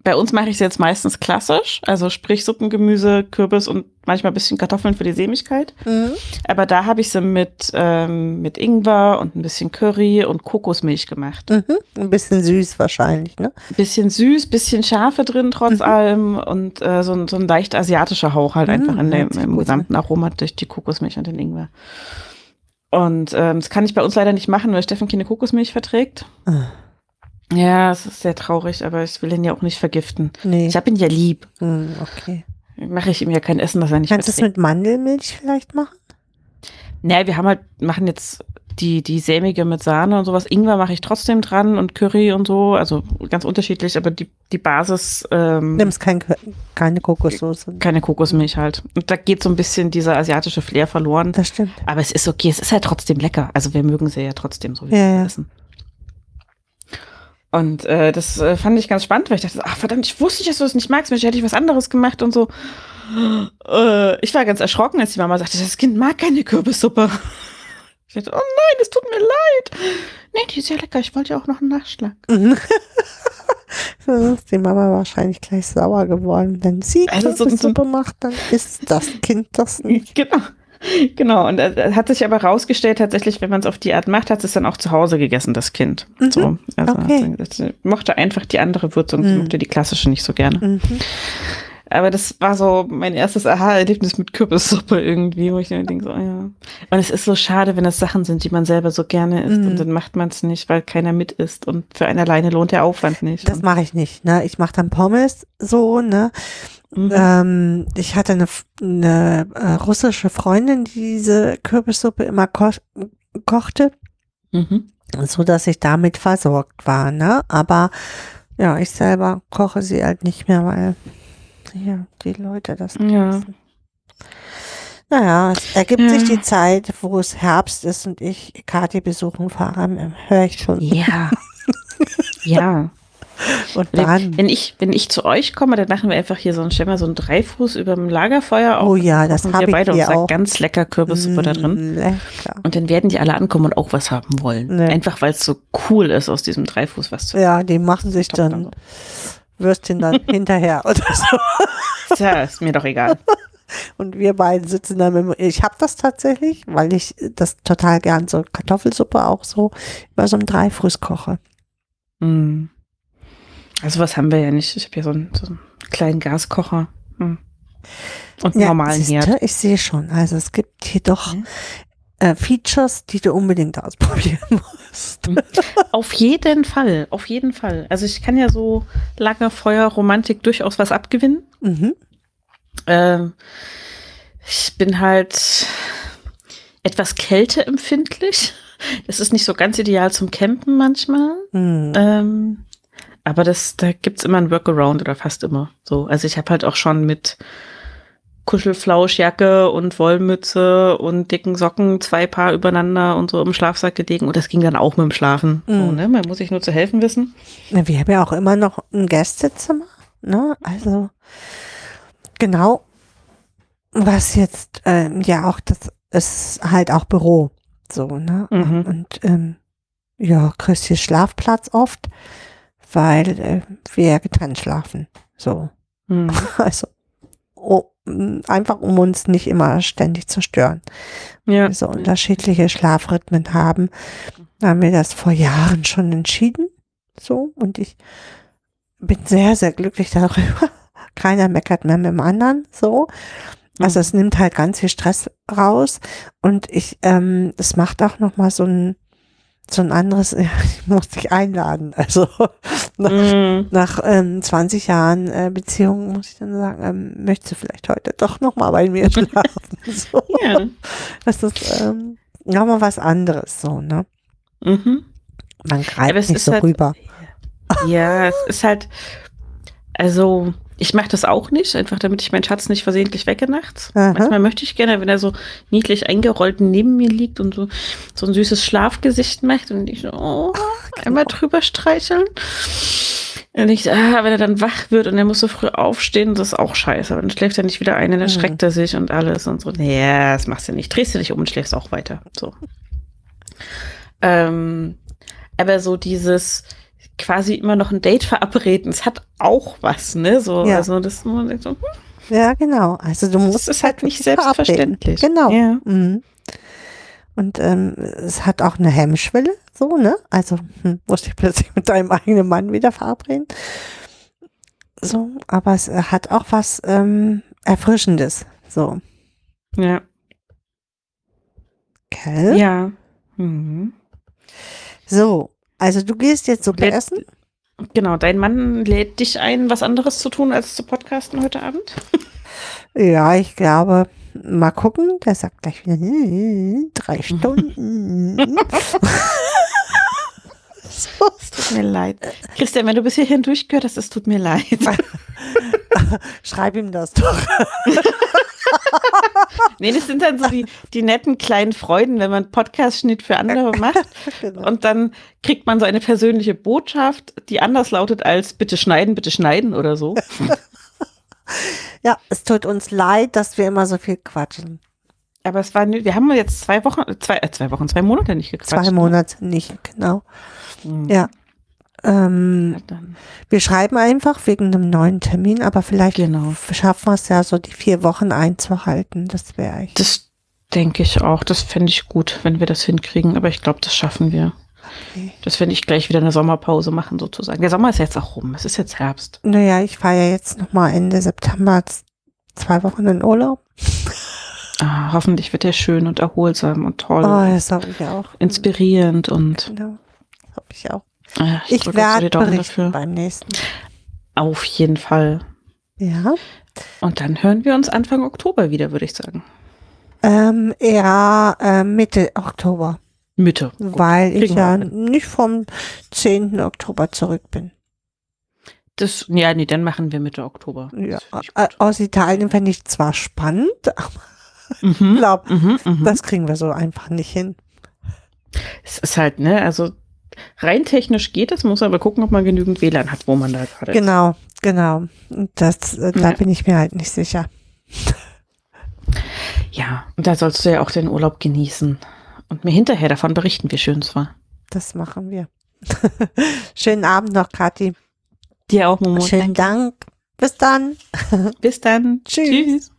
bei uns mache ich es jetzt meistens klassisch, also sprich Suppengemüse, Kürbis und manchmal ein bisschen Kartoffeln für die Sämigkeit. Mhm. Aber da habe ich sie mit, ähm, mit Ingwer und ein bisschen Curry und Kokosmilch gemacht. Mhm. Ein bisschen süß wahrscheinlich, ne? Bisschen süß, bisschen Schärfe drin trotz Mhm. allem und äh, so, ein- so ein leicht asiatischer Hauch halt Mhm, einfach in dem, im gesamten Aroma durch die Kokosmilch und den Ingwer. Und ähm, das kann ich bei uns leider nicht machen, weil Steffen keine Kokosmilch verträgt. Ah. Ja, es ist sehr traurig, aber ich will ihn ja auch nicht vergiften. Nee. Ich habe ihn ja lieb. Hm, okay. Mache ich ihm ja kein Essen, das er nicht Kannst du es mit Mandelmilch vielleicht machen? Naja, wir haben halt, machen jetzt die, die sämige mit Sahne und sowas. Ingwer mache ich trotzdem dran und Curry und so. Also ganz unterschiedlich, aber die, die Basis, ähm, Nimmst kein, keine Kokossoße. keine Kokosmilch halt. Und da geht so ein bisschen dieser asiatische Flair verloren. Das stimmt. Aber es ist okay, es ist halt trotzdem lecker. Also wir mögen sie ja trotzdem so, wie Ja, wir ja. essen. Und äh, das äh, fand ich ganz spannend, weil ich dachte, ach verdammt, ich wusste nicht, dass du das nicht magst, Mensch, hätte ich was anderes gemacht und so. Äh, ich war ganz erschrocken, als die Mama sagte, das Kind mag keine Kürbissuppe. Ich dachte, oh nein, es tut mir leid. Nee, die ist ja lecker, ich wollte ja auch noch einen Nachschlag. Mhm. Da ist die Mama wahrscheinlich gleich sauer geworden. Wenn sie Also so- so- Kürbissuppe macht, dann isst das Kind das nicht. Genau. Genau, und äh, hat sich aber rausgestellt, tatsächlich, wenn man es auf die Art macht, hat es dann auch zu Hause gegessen, das Kind. Mhm. So, also Okay. mochte einfach die andere Würzung, Mhm. mochte die klassische nicht so gerne. Mhm. Aber das war so mein erstes Aha-Erlebnis mit Kürbissuppe irgendwie, wo ich mir denke, so, ja. Und es ist so schade, wenn das Sachen sind, die man selber so gerne isst Mhm. und dann macht man es nicht, weil keiner mit isst und für einen alleine lohnt der Aufwand nicht. Das mache ich nicht. Ne? Ich mache dann Pommes so. Ne? Mhm. Ähm, ich hatte eine, eine äh, russische Freundin, die diese Kürbissuppe immer ko kochte, Mhm. so dass ich damit versorgt war. Ne? Aber ja, ich selber koche sie halt nicht mehr, weil ja, die Leute das Ja. essen. Naja, es ergibt Ja. sich die Zeit, wo es Herbst ist und ich Kathi besuchen fahre, höre ich schon. Ja. ja. Und Wenn, dann, wenn ich, wenn ich zu euch komme, dann machen wir einfach hier so ein, stellen wir so einen Dreifuß über dem Lagerfeuer auf. Oh ja, das kochen hab wir beide und sagt auch. ganz lecker Kürbissuppe da drin. Mm, Lecker. Und dann werden die alle ankommen und auch was haben wollen. Nee. Einfach weil es so cool ist, aus diesem Dreifuß was zu Ja, die machen sich dann Würstchen dann hinterher oder so. Tja, ist mir doch egal. Und wir beiden sitzen dann mit, ich habe das tatsächlich, weil ich das total gern so Kartoffelsuppe auch so über so einem Dreifuß koche. Hm. Also was haben wir ja nicht. Ich habe hier so einen, so einen kleinen Gaskocher. Hm. Und einen normalen siehste, Herd. Ich sehe schon. Also es gibt hier doch Mhm. äh, Features, die du unbedingt ausprobieren musst. Auf jeden Fall, auf jeden Fall. Also ich kann ja so Lagerfeuer-Romantik durchaus was abgewinnen. Mhm. Ähm, ich bin halt etwas kälteempfindlich. Das ist nicht so ganz ideal zum Campen manchmal. Mhm. Ähm, aber das, da gibt's immer ein Workaround oder fast immer. So, also ich habe halt auch schon mit Kuschelflauschjacke und Wollmütze und dicken Socken zwei Paar übereinander und so im Schlafsack gelegen und das ging dann auch mit dem Schlafen. So, Mhm. ne? Man muss sich nur zu helfen wissen. Na, Wir haben ja auch immer noch ein Gästezimmer, ne? Also genau, was jetzt ähm, ja auch das ist halt auch Büro, so ne? Mhm. Und ähm, ja, kriegst hier Schlafplatz oft, weil äh, wir ja getrennt schlafen, so. Hm. Also oh, einfach um uns nicht immer ständig zu stören. Ja. so unterschiedliche Schlafrhythmen haben, haben wir das vor Jahren schon entschieden. So, und ich bin sehr, sehr glücklich darüber. Keiner meckert mehr mit dem anderen, so. Also Mhm. es nimmt halt ganz viel Stress raus und ich, ähm, es macht auch noch mal so ein, so ein anderes, ja, ich muss dich einladen. Also nach, Mhm. nach ähm, 20 Jahren äh, Beziehung muss ich dann sagen, ähm, möchtest du vielleicht heute doch noch mal bei mir schlafen? so. Ja. Das ist ähm, nochmal was anderes, so, ne? Mhm. Man greift nicht so halt- rüber. Ja, es ist halt, also ich mache das auch nicht, einfach damit ich meinen Schatz nicht versehentlich wecke nachts. Aha. Manchmal möchte ich gerne, wenn er so niedlich eingerollt neben mir liegt und so, so ein süßes Schlafgesicht macht und ich so, oh, einmal drüber streicheln. Und ich, ah, wenn er dann wach wird und er muss so früh aufstehen, das ist auch scheiße. Und dann schläft er nicht wieder ein, dann Mhm. erschreckt er sich und alles und so. Nee, das machst du nicht. Drehst du dich um und schläfst auch weiter. So. Ähm, aber so dieses quasi immer noch ein Date verabreden, es hat auch was, ne? So, Ja. also das, so, hm, Ja, genau. Also du musst das ist halt nicht verabreden. selbstverständlich. Genau. Ja. Mhm. Und ähm, es hat auch eine Hemmschwelle, so, ne? Also hm, musst dich plötzlich mit deinem eigenen Mann wieder verabreden. So, aber es äh, hat auch was ähm, Erfrischendes. So, Ja. gell? Ja. Mhm. So, also du gehst jetzt Suppe Lädt- essen? Genau, dein Mann lädt dich ein, was anderes zu tun, als zu podcasten heute Abend? Ja, ich glaube, mal gucken. Der sagt gleich wieder hm, drei Stunden. so. Es tut mir leid. Christian, wenn du bis hierhin durchgehört hast, es tut mir leid. Schreib ihm das doch. Nee, das sind dann so die, die netten kleinen Freuden, wenn man Podcast-Schnitt für andere macht. Genau. Und dann kriegt man so eine persönliche Botschaft, die anders lautet als bitte schneiden, bitte schneiden oder so. Ja, es tut uns leid, dass wir immer so viel quatschen. Aber es war, wir haben jetzt zwei Wochen, zwei, äh, zwei Wochen, zwei Monate nicht gequatscht. Zwei Monate nicht, genau. Mhm. Ja. Ähm, Ja, wir schreiben einfach wegen einem neuen Termin, aber vielleicht Genau. schaffen wir es ja so die vier Wochen einzuhalten. Das wäre echt. Das denke ich auch. Das fände ich gut, wenn wir das hinkriegen. Aber ich glaube, das schaffen wir. Okay. Das finde ich gleich wieder eine Sommerpause machen, sozusagen. Der Sommer ist jetzt auch rum. Es ist jetzt Herbst. Naja, ich fahre ja jetzt nochmal Ende September zwei Wochen in Urlaub. Ah, hoffentlich wird er schön und erholsam und toll. Oh, das habe ich auch. inspirierend und Genau. Habe ich auch. äh, Ich die werde berichten beim nächsten. Auf jeden Fall. Ja. Und dann hören wir uns Anfang Oktober wieder, würde ich sagen. Ähm, eher äh, Mitte Oktober, Mitte. Gut. weil ich kriegen ja nicht vom 10. Oktober zurück bin. Das, ja, nee, dann machen wir Mitte Oktober. Ja. Ich Äh. Aus Italien fände ich zwar spannend, aber ich Mhm. glaube, Mhm, mhm. das kriegen wir so einfach nicht hin. Es ist halt, ne, also rein technisch geht es, muss aber gucken, ob man genügend WLAN hat, wo man da gerade ist. Genau, genau. Und Das, äh, da Ja. bin ich mir halt nicht sicher. Ja, und da sollst du ja auch den Urlaub genießen. Und mir hinterher davon berichten, wie schön es war. Das machen wir. Schönen Abend noch, Kathi. Dir auch, Momo. Schönen Dank. Bis dann. Bis dann. Tschüss. Tschüss.